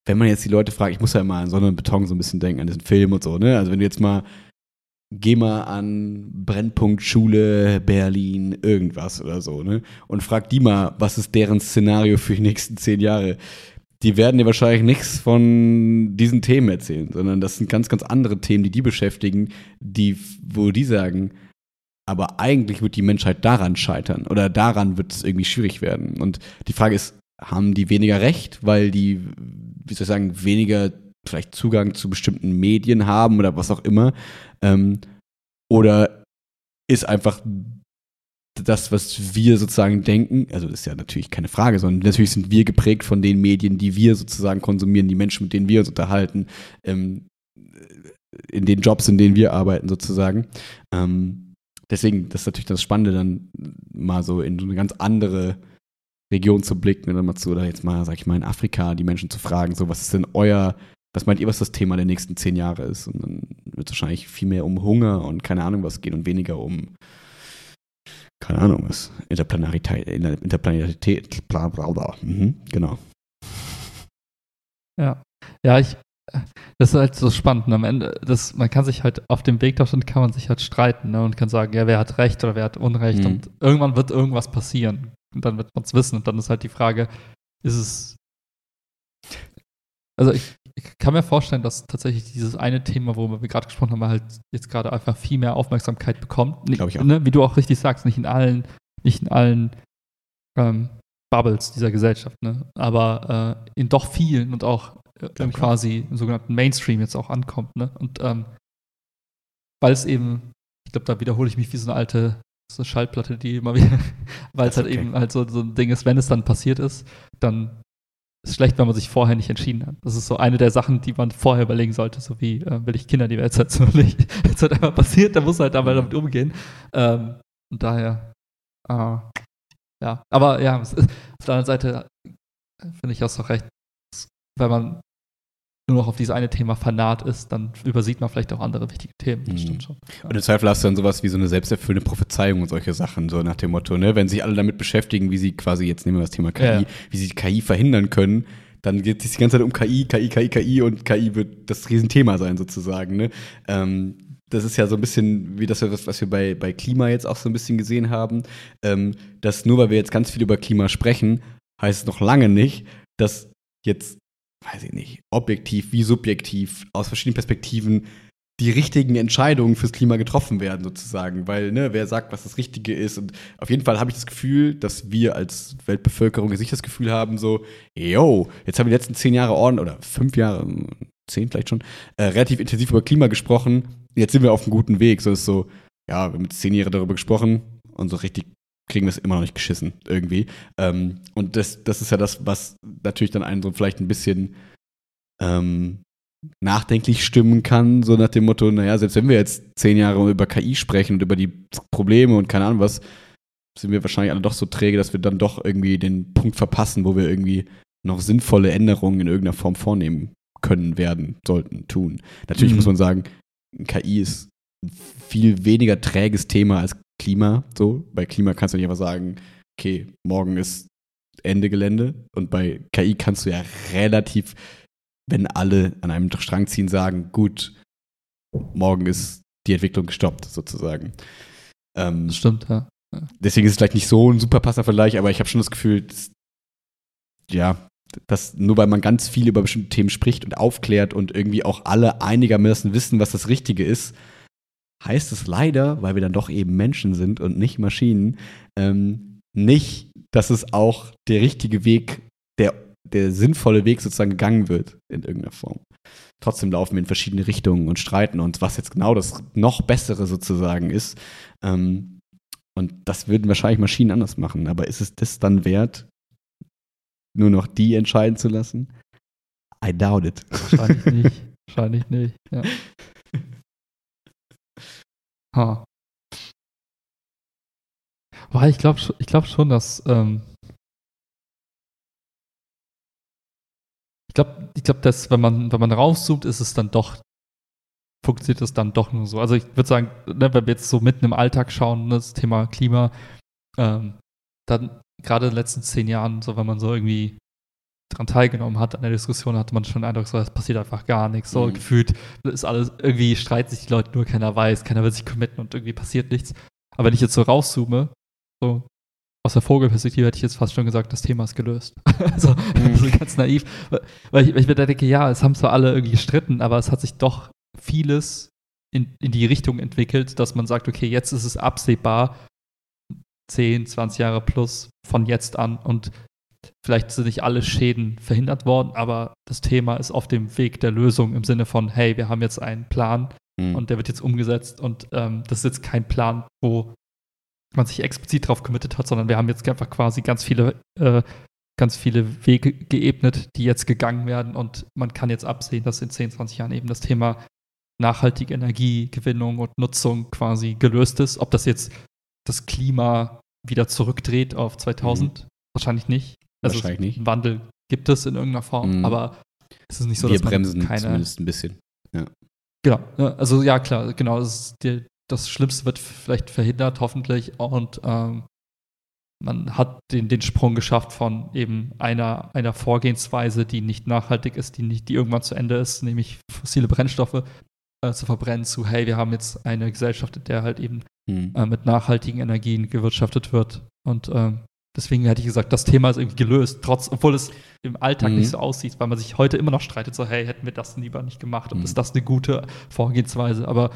wenn man jetzt die Leute fragt, ich muss ja immer an Sonne und Beton so ein bisschen denken, an diesen Film und so, ne? Also wenn du jetzt mal geh mal an Brennpunkt Schule Berlin irgendwas oder so, ne? Und frag die mal, was ist deren Szenario für die nächsten zehn Jahre. Die werden dir wahrscheinlich nichts von diesen Themen erzählen, sondern das sind ganz, ganz andere Themen, die die beschäftigen, die, wo die sagen, aber eigentlich wird die Menschheit daran scheitern oder daran wird es irgendwie schwierig werden. Und die Frage ist, haben die weniger Recht, weil die, wie soll ich sagen, weniger vielleicht Zugang zu bestimmten Medien haben oder was auch immer? Ähm, oder ist einfach das, was wir sozusagen denken, also das ist ja natürlich keine Frage, sondern natürlich sind wir geprägt von den Medien, die wir sozusagen konsumieren, die Menschen, mit denen wir uns unterhalten, ähm, in den Jobs, in denen wir arbeiten sozusagen. Ähm, deswegen, das ist natürlich das Spannende, dann mal so in so eine ganz andere Region zu blicken dann mal zu, oder jetzt mal, sag ich mal, in Afrika die Menschen zu fragen, so, was ist denn euer was meint ihr, was das Thema der nächsten zehn Jahre ist? Und dann wird es wahrscheinlich viel mehr um Hunger und keine Ahnung was gehen und weniger um, keine Ahnung was, Interplanarität, Interplanarität, bla bla bla. Mhm, genau. Ja. Ja, ich, das ist halt so spannend. Und am Ende, das, man kann sich halt auf dem Weg dorthin kann man sich halt streiten ne, und kann sagen, ja, wer hat Recht oder wer hat Unrecht. Mhm. Und irgendwann wird irgendwas passieren. Und dann wird man es wissen. Und dann ist halt die Frage, ist es. Also ich, ich kann mir vorstellen, dass tatsächlich dieses eine Thema, worüber wir gerade gesprochen haben, halt jetzt gerade einfach viel mehr Aufmerksamkeit bekommt. Glaube ich auch. Ne, wie du auch richtig sagst, nicht in allen, nicht in allen ähm, Bubbles dieser Gesellschaft, ne? aber äh, in doch vielen und auch äh, quasi im sogenannten Mainstream jetzt auch ankommt. Ne? Und ähm, weil es eben, ich glaube, da wiederhole ich mich wie so eine alte so eine Schallplatte, die immer wieder, weil es halt okay. eben halt so, so ein Ding ist, wenn es dann passiert ist, dann ist schlecht, wenn man sich vorher nicht entschieden hat. Das ist so eine der Sachen, die man vorher überlegen sollte, so wie äh, will ich Kinder die Welt setzen oder nicht. Jetzt halt einmal passiert, da muss halt aber damit umgehen. Ähm, und daher, äh, ja, aber ja, auf der anderen Seite finde ich auch so recht, weil man nur noch auf dieses eine Thema fanat ist, dann übersieht man vielleicht auch andere wichtige Themen. Das Mhm. stimmt schon. Ja. Und im Zweifel hast du dann sowas wie so eine selbsterfüllende Prophezeiung und solche Sachen, so nach dem Motto, ne, wenn sich alle damit beschäftigen, wie sie quasi, jetzt nehmen wir das Thema KI, Ja, wie sie KI verhindern können, dann geht es die ganze Zeit um KI, KI, KI, KI und KI wird das Riesenthema sein sozusagen, ne. Ähm, das ist ja so ein bisschen wie das, was was wir bei, bei Klima jetzt auch so ein bisschen gesehen haben, ähm, dass nur weil wir jetzt ganz viel über Klima sprechen, heißt es noch lange nicht, dass jetzt, weiß ich nicht, objektiv wie subjektiv aus verschiedenen Perspektiven die richtigen Entscheidungen fürs Klima getroffen werden, sozusagen. Weil, ne, wer sagt, was das Richtige ist. Und auf jeden Fall habe ich das Gefühl, dass wir als Weltbevölkerung nicht das Gefühl haben, so, yo, jetzt haben wir die letzten zehn Jahre ordentlich, oder fünf Jahre, zehn vielleicht schon, äh, relativ intensiv über Klima gesprochen. Jetzt sind wir auf einem guten Weg. So ist so, ja, wir haben zehn Jahre darüber gesprochen und so richtig kriegen wir es immer noch nicht geschissen, irgendwie. Ähm, und das, das ist ja das, was natürlich dann einen so vielleicht ein bisschen ähm, nachdenklich stimmen kann, so nach dem Motto, naja, selbst wenn wir jetzt zehn Jahre über KI sprechen und über die Probleme und keine Ahnung was, sind wir wahrscheinlich alle doch so träge, dass wir dann doch irgendwie den Punkt verpassen, wo wir irgendwie noch sinnvolle Änderungen in irgendeiner Form vornehmen können, werden, sollten, tun. Natürlich Mhm. muss man sagen, KI ist ein viel weniger träges Thema als Klima. So, bei Klima kannst du nicht einfach sagen, okay, morgen ist Ende Gelände. Und bei KI kannst du ja relativ, wenn alle an einem Strang ziehen, sagen, gut, morgen ist die Entwicklung gestoppt, sozusagen. Ähm, Das stimmt, ja. deswegen ist es vielleicht nicht so ein super passender Vergleich, aber ich habe schon das Gefühl, dass, ja, dass nur weil man ganz viel über bestimmte Themen spricht und aufklärt und irgendwie auch alle einigermaßen wissen, was das Richtige ist, heißt es leider, weil wir dann doch eben Menschen sind und nicht Maschinen, ähm, nicht, dass es auch der richtige Weg, der, der sinnvolle Weg sozusagen gegangen wird in irgendeiner Form. Trotzdem laufen wir in verschiedene Richtungen und streiten uns, was jetzt genau das noch Bessere sozusagen ist. Ähm, und das würden wahrscheinlich Maschinen anders machen. Aber ist es das dann wert, nur noch die entscheiden zu lassen? I doubt it. Wahrscheinlich nicht. Wahrscheinlich nicht. Ja. Ha. Weil ich glaube ich glaub schon, dass. Ähm, ich glaube, ich glaub, dass wenn man, wenn man rauszoomt, ist es dann doch. Funktioniert es dann doch nur so. Also ich würde sagen, ne, wenn wir jetzt so mitten im Alltag schauen, ne, das Thema Klima, ähm, dann gerade in den letzten zehn Jahren, so wenn man so irgendwie daran teilgenommen hat an der Diskussion, hatte man schon den Eindruck, so, es passiert einfach gar nichts. So Mhm. gefühlt ist alles, irgendwie streiten sich die Leute nur, keiner weiß, keiner will sich committen und irgendwie passiert nichts. Aber wenn ich jetzt so rauszoome, so aus der Vogelperspektive hätte ich jetzt fast schon gesagt, das Thema ist gelöst. also, also ganz naiv. Weil ich, weil ich mir da denke, ja, es haben zwar alle irgendwie gestritten, aber es hat sich doch vieles in, in die Richtung entwickelt, dass man sagt, okay, jetzt ist es absehbar, 10, 20 Jahre plus von jetzt an und vielleicht sind nicht alle Schäden verhindert worden, aber das Thema ist auf dem Weg der Lösung im Sinne von, hey, wir haben jetzt einen Plan Mhm. und der wird jetzt umgesetzt und ähm, das ist jetzt kein Plan, wo man sich explizit drauf committed hat, sondern wir haben jetzt einfach quasi ganz viele, äh, ganz viele Wege geebnet, die jetzt gegangen werden und man kann jetzt absehen, dass in 10, 20 Jahren eben das Thema nachhaltige Energiegewinnung und Nutzung quasi gelöst ist. Ob das jetzt das Klima wieder zurückdreht auf 2000, wahrscheinlich nicht. Also Wahrscheinlich nicht. Wandel gibt es in irgendeiner Form, Mhm. aber es ist nicht so, wir dass man bremsen keine zumindest ein bisschen. Genau, ja, also ja, klar, genau. Das, die, das Schlimmste wird vielleicht verhindert, hoffentlich. Und ähm, man hat den, den Sprung geschafft von eben einer, einer Vorgehensweise, die nicht nachhaltig ist, die, nicht, die irgendwann zu Ende ist, nämlich fossile Brennstoffe äh, zu verbrennen, zu, hey, wir haben jetzt eine Gesellschaft, in der halt eben Mhm. äh, mit nachhaltigen Energien gewirtschaftet wird. Und ähm, deswegen hätte ich gesagt, das Thema ist irgendwie gelöst, trotz, obwohl es im Alltag Mhm. nicht so aussieht, weil man sich heute immer noch streitet, so, hey, hätten wir das lieber nicht gemacht und Mhm. ist das eine gute Vorgehensweise? Aber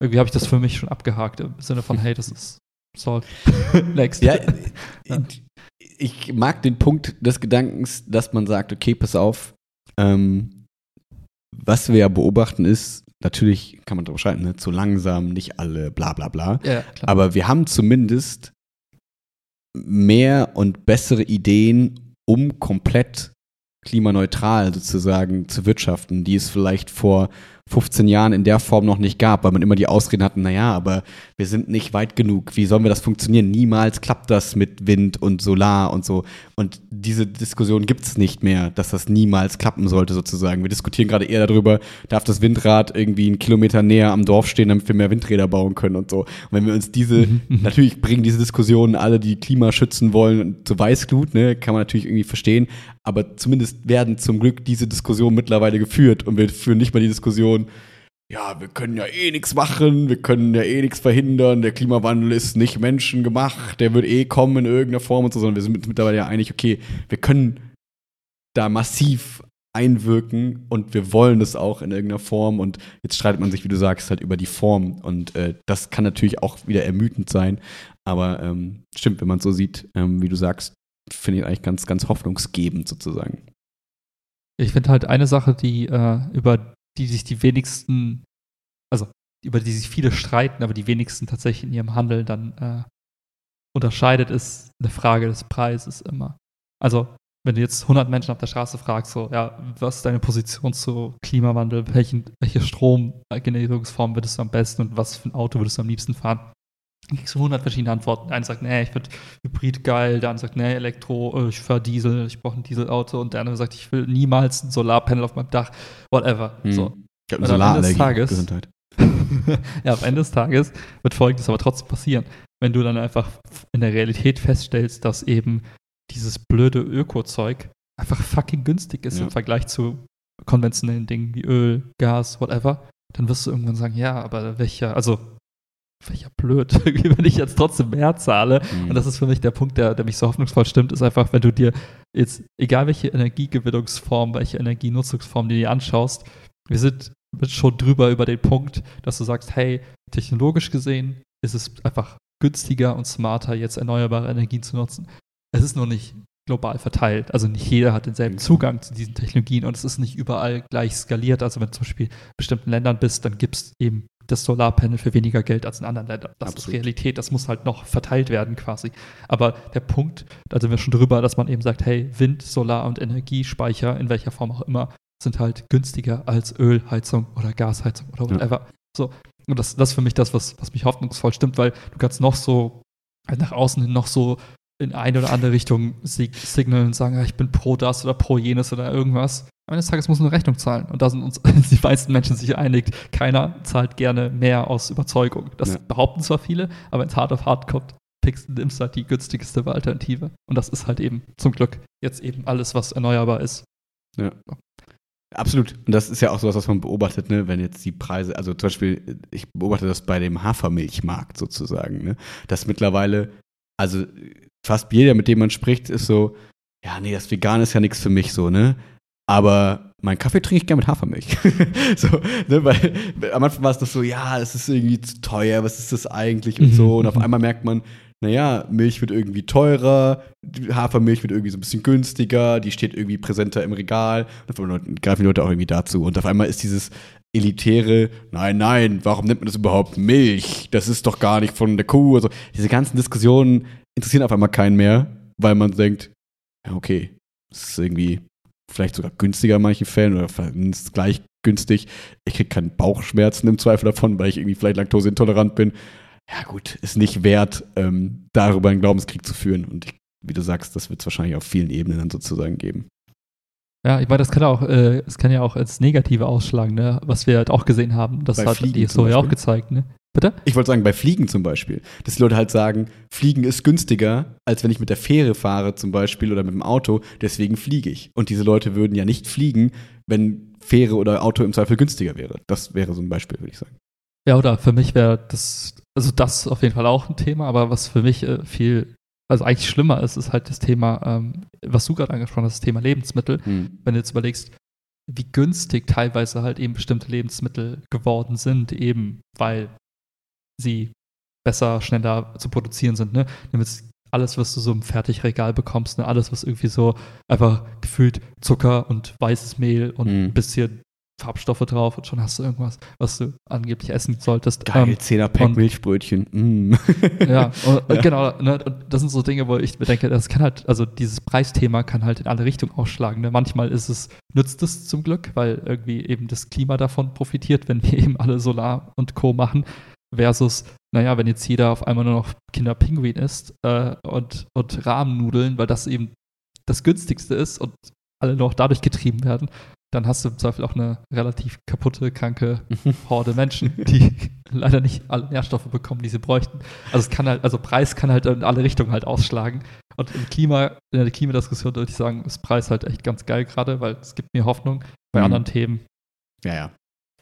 irgendwie habe ich das für mich schon abgehakt im Sinne von, hey, das ist solved. Next. Ja, ich mag den Punkt des Gedankens, dass man sagt, okay, pass auf, ähm, was wir ja beobachten ist, natürlich kann man darüber streiten, ne, zu langsam, nicht alle, bla bla bla. ja. Aber wir haben zumindest mehr und bessere Ideen, um komplett klimaneutral sozusagen zu wirtschaften, die es vielleicht vor 15 Jahren in der Form noch nicht gab, weil man immer die Ausreden hatte, naja, aber wir sind nicht weit genug. Wie sollen wir das funktionieren? Niemals klappt das mit Wind und Solar und so. Und diese Diskussion gibt es nicht mehr, dass das niemals klappen sollte, sozusagen. Wir diskutieren gerade eher darüber, darf das Windrad irgendwie einen Kilometer näher am Dorf stehen, damit wir mehr Windräder bauen können und so. Und wenn wir uns diese, mhm, natürlich bringen diese Diskussionen alle, die Klima schützen wollen, zu Weißglut, ne, kann man natürlich irgendwie verstehen. Aber zumindest werden zum Glück diese Diskussionen mittlerweile geführt und wir führen nicht mal die Diskussion, ja, wir können ja eh nichts machen, wir können ja eh nichts verhindern, der Klimawandel ist nicht menschengemacht, der wird eh kommen in irgendeiner Form und so, sondern wir sind mittlerweile ja einig, okay, wir können da massiv einwirken und wir wollen das auch in irgendeiner Form und jetzt streitet man sich, wie du sagst, halt über die Form und äh, das kann natürlich auch wieder ermüdend sein, aber ähm, stimmt, wenn man es so sieht, ähm, wie du sagst, finde ich eigentlich ganz, ganz hoffnungsgebend sozusagen. Ich finde halt eine Sache, die äh, über die sich die wenigsten, also über die sich viele streiten, aber die wenigsten tatsächlich in ihrem Handeln dann äh, unterscheidet, ist eine Frage des Preises immer. Also, wenn du jetzt 100 Menschen auf der Straße fragst, so, ja, was ist deine Position zu Klimawandel? Welchen, welche Stromgenerierungsform würdest du am besten und was für ein Auto würdest du am liebsten fahren? Dann kriegst du 100 verschiedene Antworten. Der eine sagt, nee, ich finde Hybrid geil. Der andere sagt, nee, Elektro, äh, ich fahre Diesel, ich brauche ein Dieselauto. Und der andere sagt, ich will niemals ein Solarpanel auf meinem Dach, whatever. Hm. So. Ich habe eine Solarallergie. Gesundheit. ja, am Ende des Tages wird Folgendes aber trotzdem passieren. Wenn du dann einfach in der Realität feststellst, dass eben dieses blöde Öko-Zeug einfach fucking günstig ist ja. im Vergleich zu konventionellen Dingen wie Öl, Gas, whatever, dann wirst du irgendwann sagen, ja, aber welcher, also welcher blöd, wenn ich jetzt trotzdem mehr zahle. Mhm. Und das ist für mich der Punkt, der, der mich so hoffnungsvoll stimmt, ist einfach, wenn du dir jetzt, egal welche Energiegewinnungsform, welche Energienutzungsform du dir anschaust, wir sind schon drüber über den Punkt, dass du sagst, hey, technologisch gesehen ist es einfach günstiger und smarter, jetzt erneuerbare Energien zu nutzen. Es ist nur nicht global verteilt. Also nicht jeder hat denselben mhm. Zugang zu diesen Technologien und es ist nicht überall gleich skaliert. Also wenn du zum Beispiel in bestimmten Ländern bist, dann gibt es eben das Solarpanel für weniger Geld als in anderen Ländern. Das Absolut. ist Realität, das muss halt noch verteilt werden quasi. Aber der Punkt, da sind wir schon drüber, dass man eben sagt, hey, Wind, Solar und Energiespeicher, in welcher Form auch immer, sind halt günstiger als Ölheizung oder Gasheizung oder whatever. Ja. So. Und das, das ist für mich das, was, was mich hoffnungsvoll stimmt, weil du kannst noch so nach außen hin noch so in eine oder andere Richtung sig signalen und sagen, ich bin pro das oder pro jenes oder irgendwas. Des Tages muss man eine Rechnung zahlen. Und da sind uns die meisten Menschen sich einig, keiner zahlt gerne mehr aus Überzeugung. Das ja. behaupten zwar viele, aber wenn es hart auf hart kommt, pickst, nimmst du halt die günstigste Alternative. Und das ist halt eben zum Glück jetzt eben alles, was erneuerbar ist. Ja. Absolut. Und das ist ja auch so was, was man beobachtet, ne? wenn jetzt die Preise, also zum Beispiel, ich beobachte das bei dem Hafermilchmarkt sozusagen, ne? dass mittlerweile, also fast jeder, mit dem man spricht, ist so, ja, nee, das Vegan ist ja nichts für mich so, ne? Aber meinen Kaffee trinke ich gerne mit Hafermilch. so, ne, weil am Anfang war es doch so, ja, es ist irgendwie zu teuer, was ist das eigentlich und so. Und auf mhm. einmal merkt man, naja, Milch wird irgendwie teurer, Hafermilch wird irgendwie so ein bisschen günstiger, die steht irgendwie präsenter im Regal. Und dann greifen die Leute auch irgendwie dazu. Und auf einmal ist dieses elitäre, nein, nein, warum nennt man das überhaupt Milch? Das ist doch gar nicht von der Kuh. Also diese ganzen Diskussionen interessieren auf einmal keinen mehr, weil man denkt, ja, okay, es ist irgendwie vielleicht sogar günstiger in manchen Fällen oder vielleicht gleich günstig. Ich kriege keine Bauchschmerzen im Zweifel davon, weil ich irgendwie vielleicht laktoseintolerant bin. Ja, gut, ist nicht wert, ähm, darüber einen Glaubenskrieg zu führen. Und ich, wie du sagst, das wird es wahrscheinlich auf vielen Ebenen dann sozusagen geben. Ja, ich meine, das kann auch, äh, es kann ja auch als Negative ausschlagen, ne? was wir halt auch gesehen haben. Das Bei hat Fliegen die Historie auch gezeigt, ne? Bitte? Ich wollte sagen, bei Fliegen zum Beispiel, dass die Leute halt sagen, Fliegen ist günstiger, als wenn ich mit der Fähre fahre zum Beispiel oder mit dem Auto, deswegen fliege ich. Und diese Leute würden ja nicht fliegen, wenn Fähre oder Auto im Zweifel günstiger wäre. Das wäre so ein Beispiel, würde ich sagen. Ja, oder für mich wäre das, also das auf jeden Fall auch ein Thema, aber was für mich äh, viel, also eigentlich schlimmer ist, ist halt das Thema, ähm, was du gerade angesprochen hast, das Thema Lebensmittel. Hm. Wenn du jetzt überlegst, wie günstig teilweise halt eben bestimmte Lebensmittel geworden sind, eben weil sie besser, schneller zu produzieren sind. Ne? Nimm jetzt alles, was du so im Fertigregal bekommst, ne? alles, was irgendwie so einfach gefühlt Zucker und weißes Mehl und ein mhm. bisschen Farbstoffe drauf und schon hast du irgendwas, was du angeblich essen solltest. Geil, Ähm, 10er Pack und- Milchbrötchen. Mm. ja, und, und genau, ne, und das sind so Dinge, wo ich mir denke, das kann halt, also dieses Preisthema kann halt in alle Richtungen ausschlagen. Ne? Manchmal ist es, nützt es zum Glück, weil irgendwie eben das Klima davon profitiert, wenn wir eben alle Solar und Co. machen, versus, naja, wenn jetzt jeder auf einmal nur noch Kinderpinguin isst äh, und, und Rahmennudeln, weil das eben das günstigste ist und alle noch dadurch getrieben werden, dann hast du im Zweifel auch eine relativ kaputte, kranke Horde Menschen, die leider nicht alle Nährstoffe bekommen, die sie bräuchten. Also es kann halt, also Preis kann halt in alle Richtungen halt ausschlagen. Und im Klima, in der Klimadiskussion würde ich sagen, ist Preis halt echt ganz geil gerade, weil es gibt mir Hoffnung. Bei Mhm. anderen Themen Ja, ja.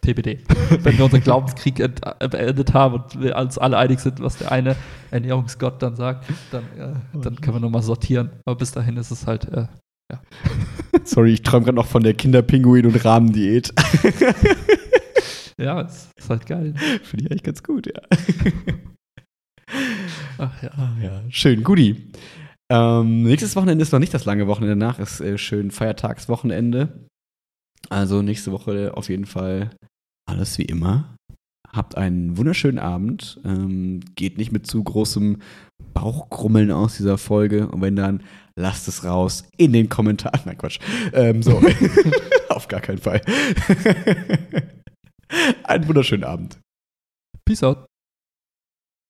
TBD. Wenn wir unseren Glaubenskrieg äh, beendet haben und wir uns alle einig sind, was der eine Ernährungsgott dann sagt, dann, äh, dann können wir nochmal sortieren. Aber bis dahin ist es halt, äh, Sorry, ich träume gerade noch von der Kinderpinguin- und Rahmendiät. ja, es ist halt geil. Finde ich eigentlich ganz gut, ja. Ach ja. Ah, ja. Schön, Guti. Ähm, nächstes Wochenende ist noch nicht das lange Wochenende danach, ist äh, schön Feiertagswochenende. Also nächste Woche auf jeden Fall alles wie immer. Habt einen wunderschönen Abend. Ähm, geht nicht mit zu großem Bauchkrummeln aus dieser Folge. Und wenn dann, lasst es raus in den Kommentaren. Nein, Quatsch. Ähm, so. auf gar keinen Fall. einen wunderschönen Abend. Peace out.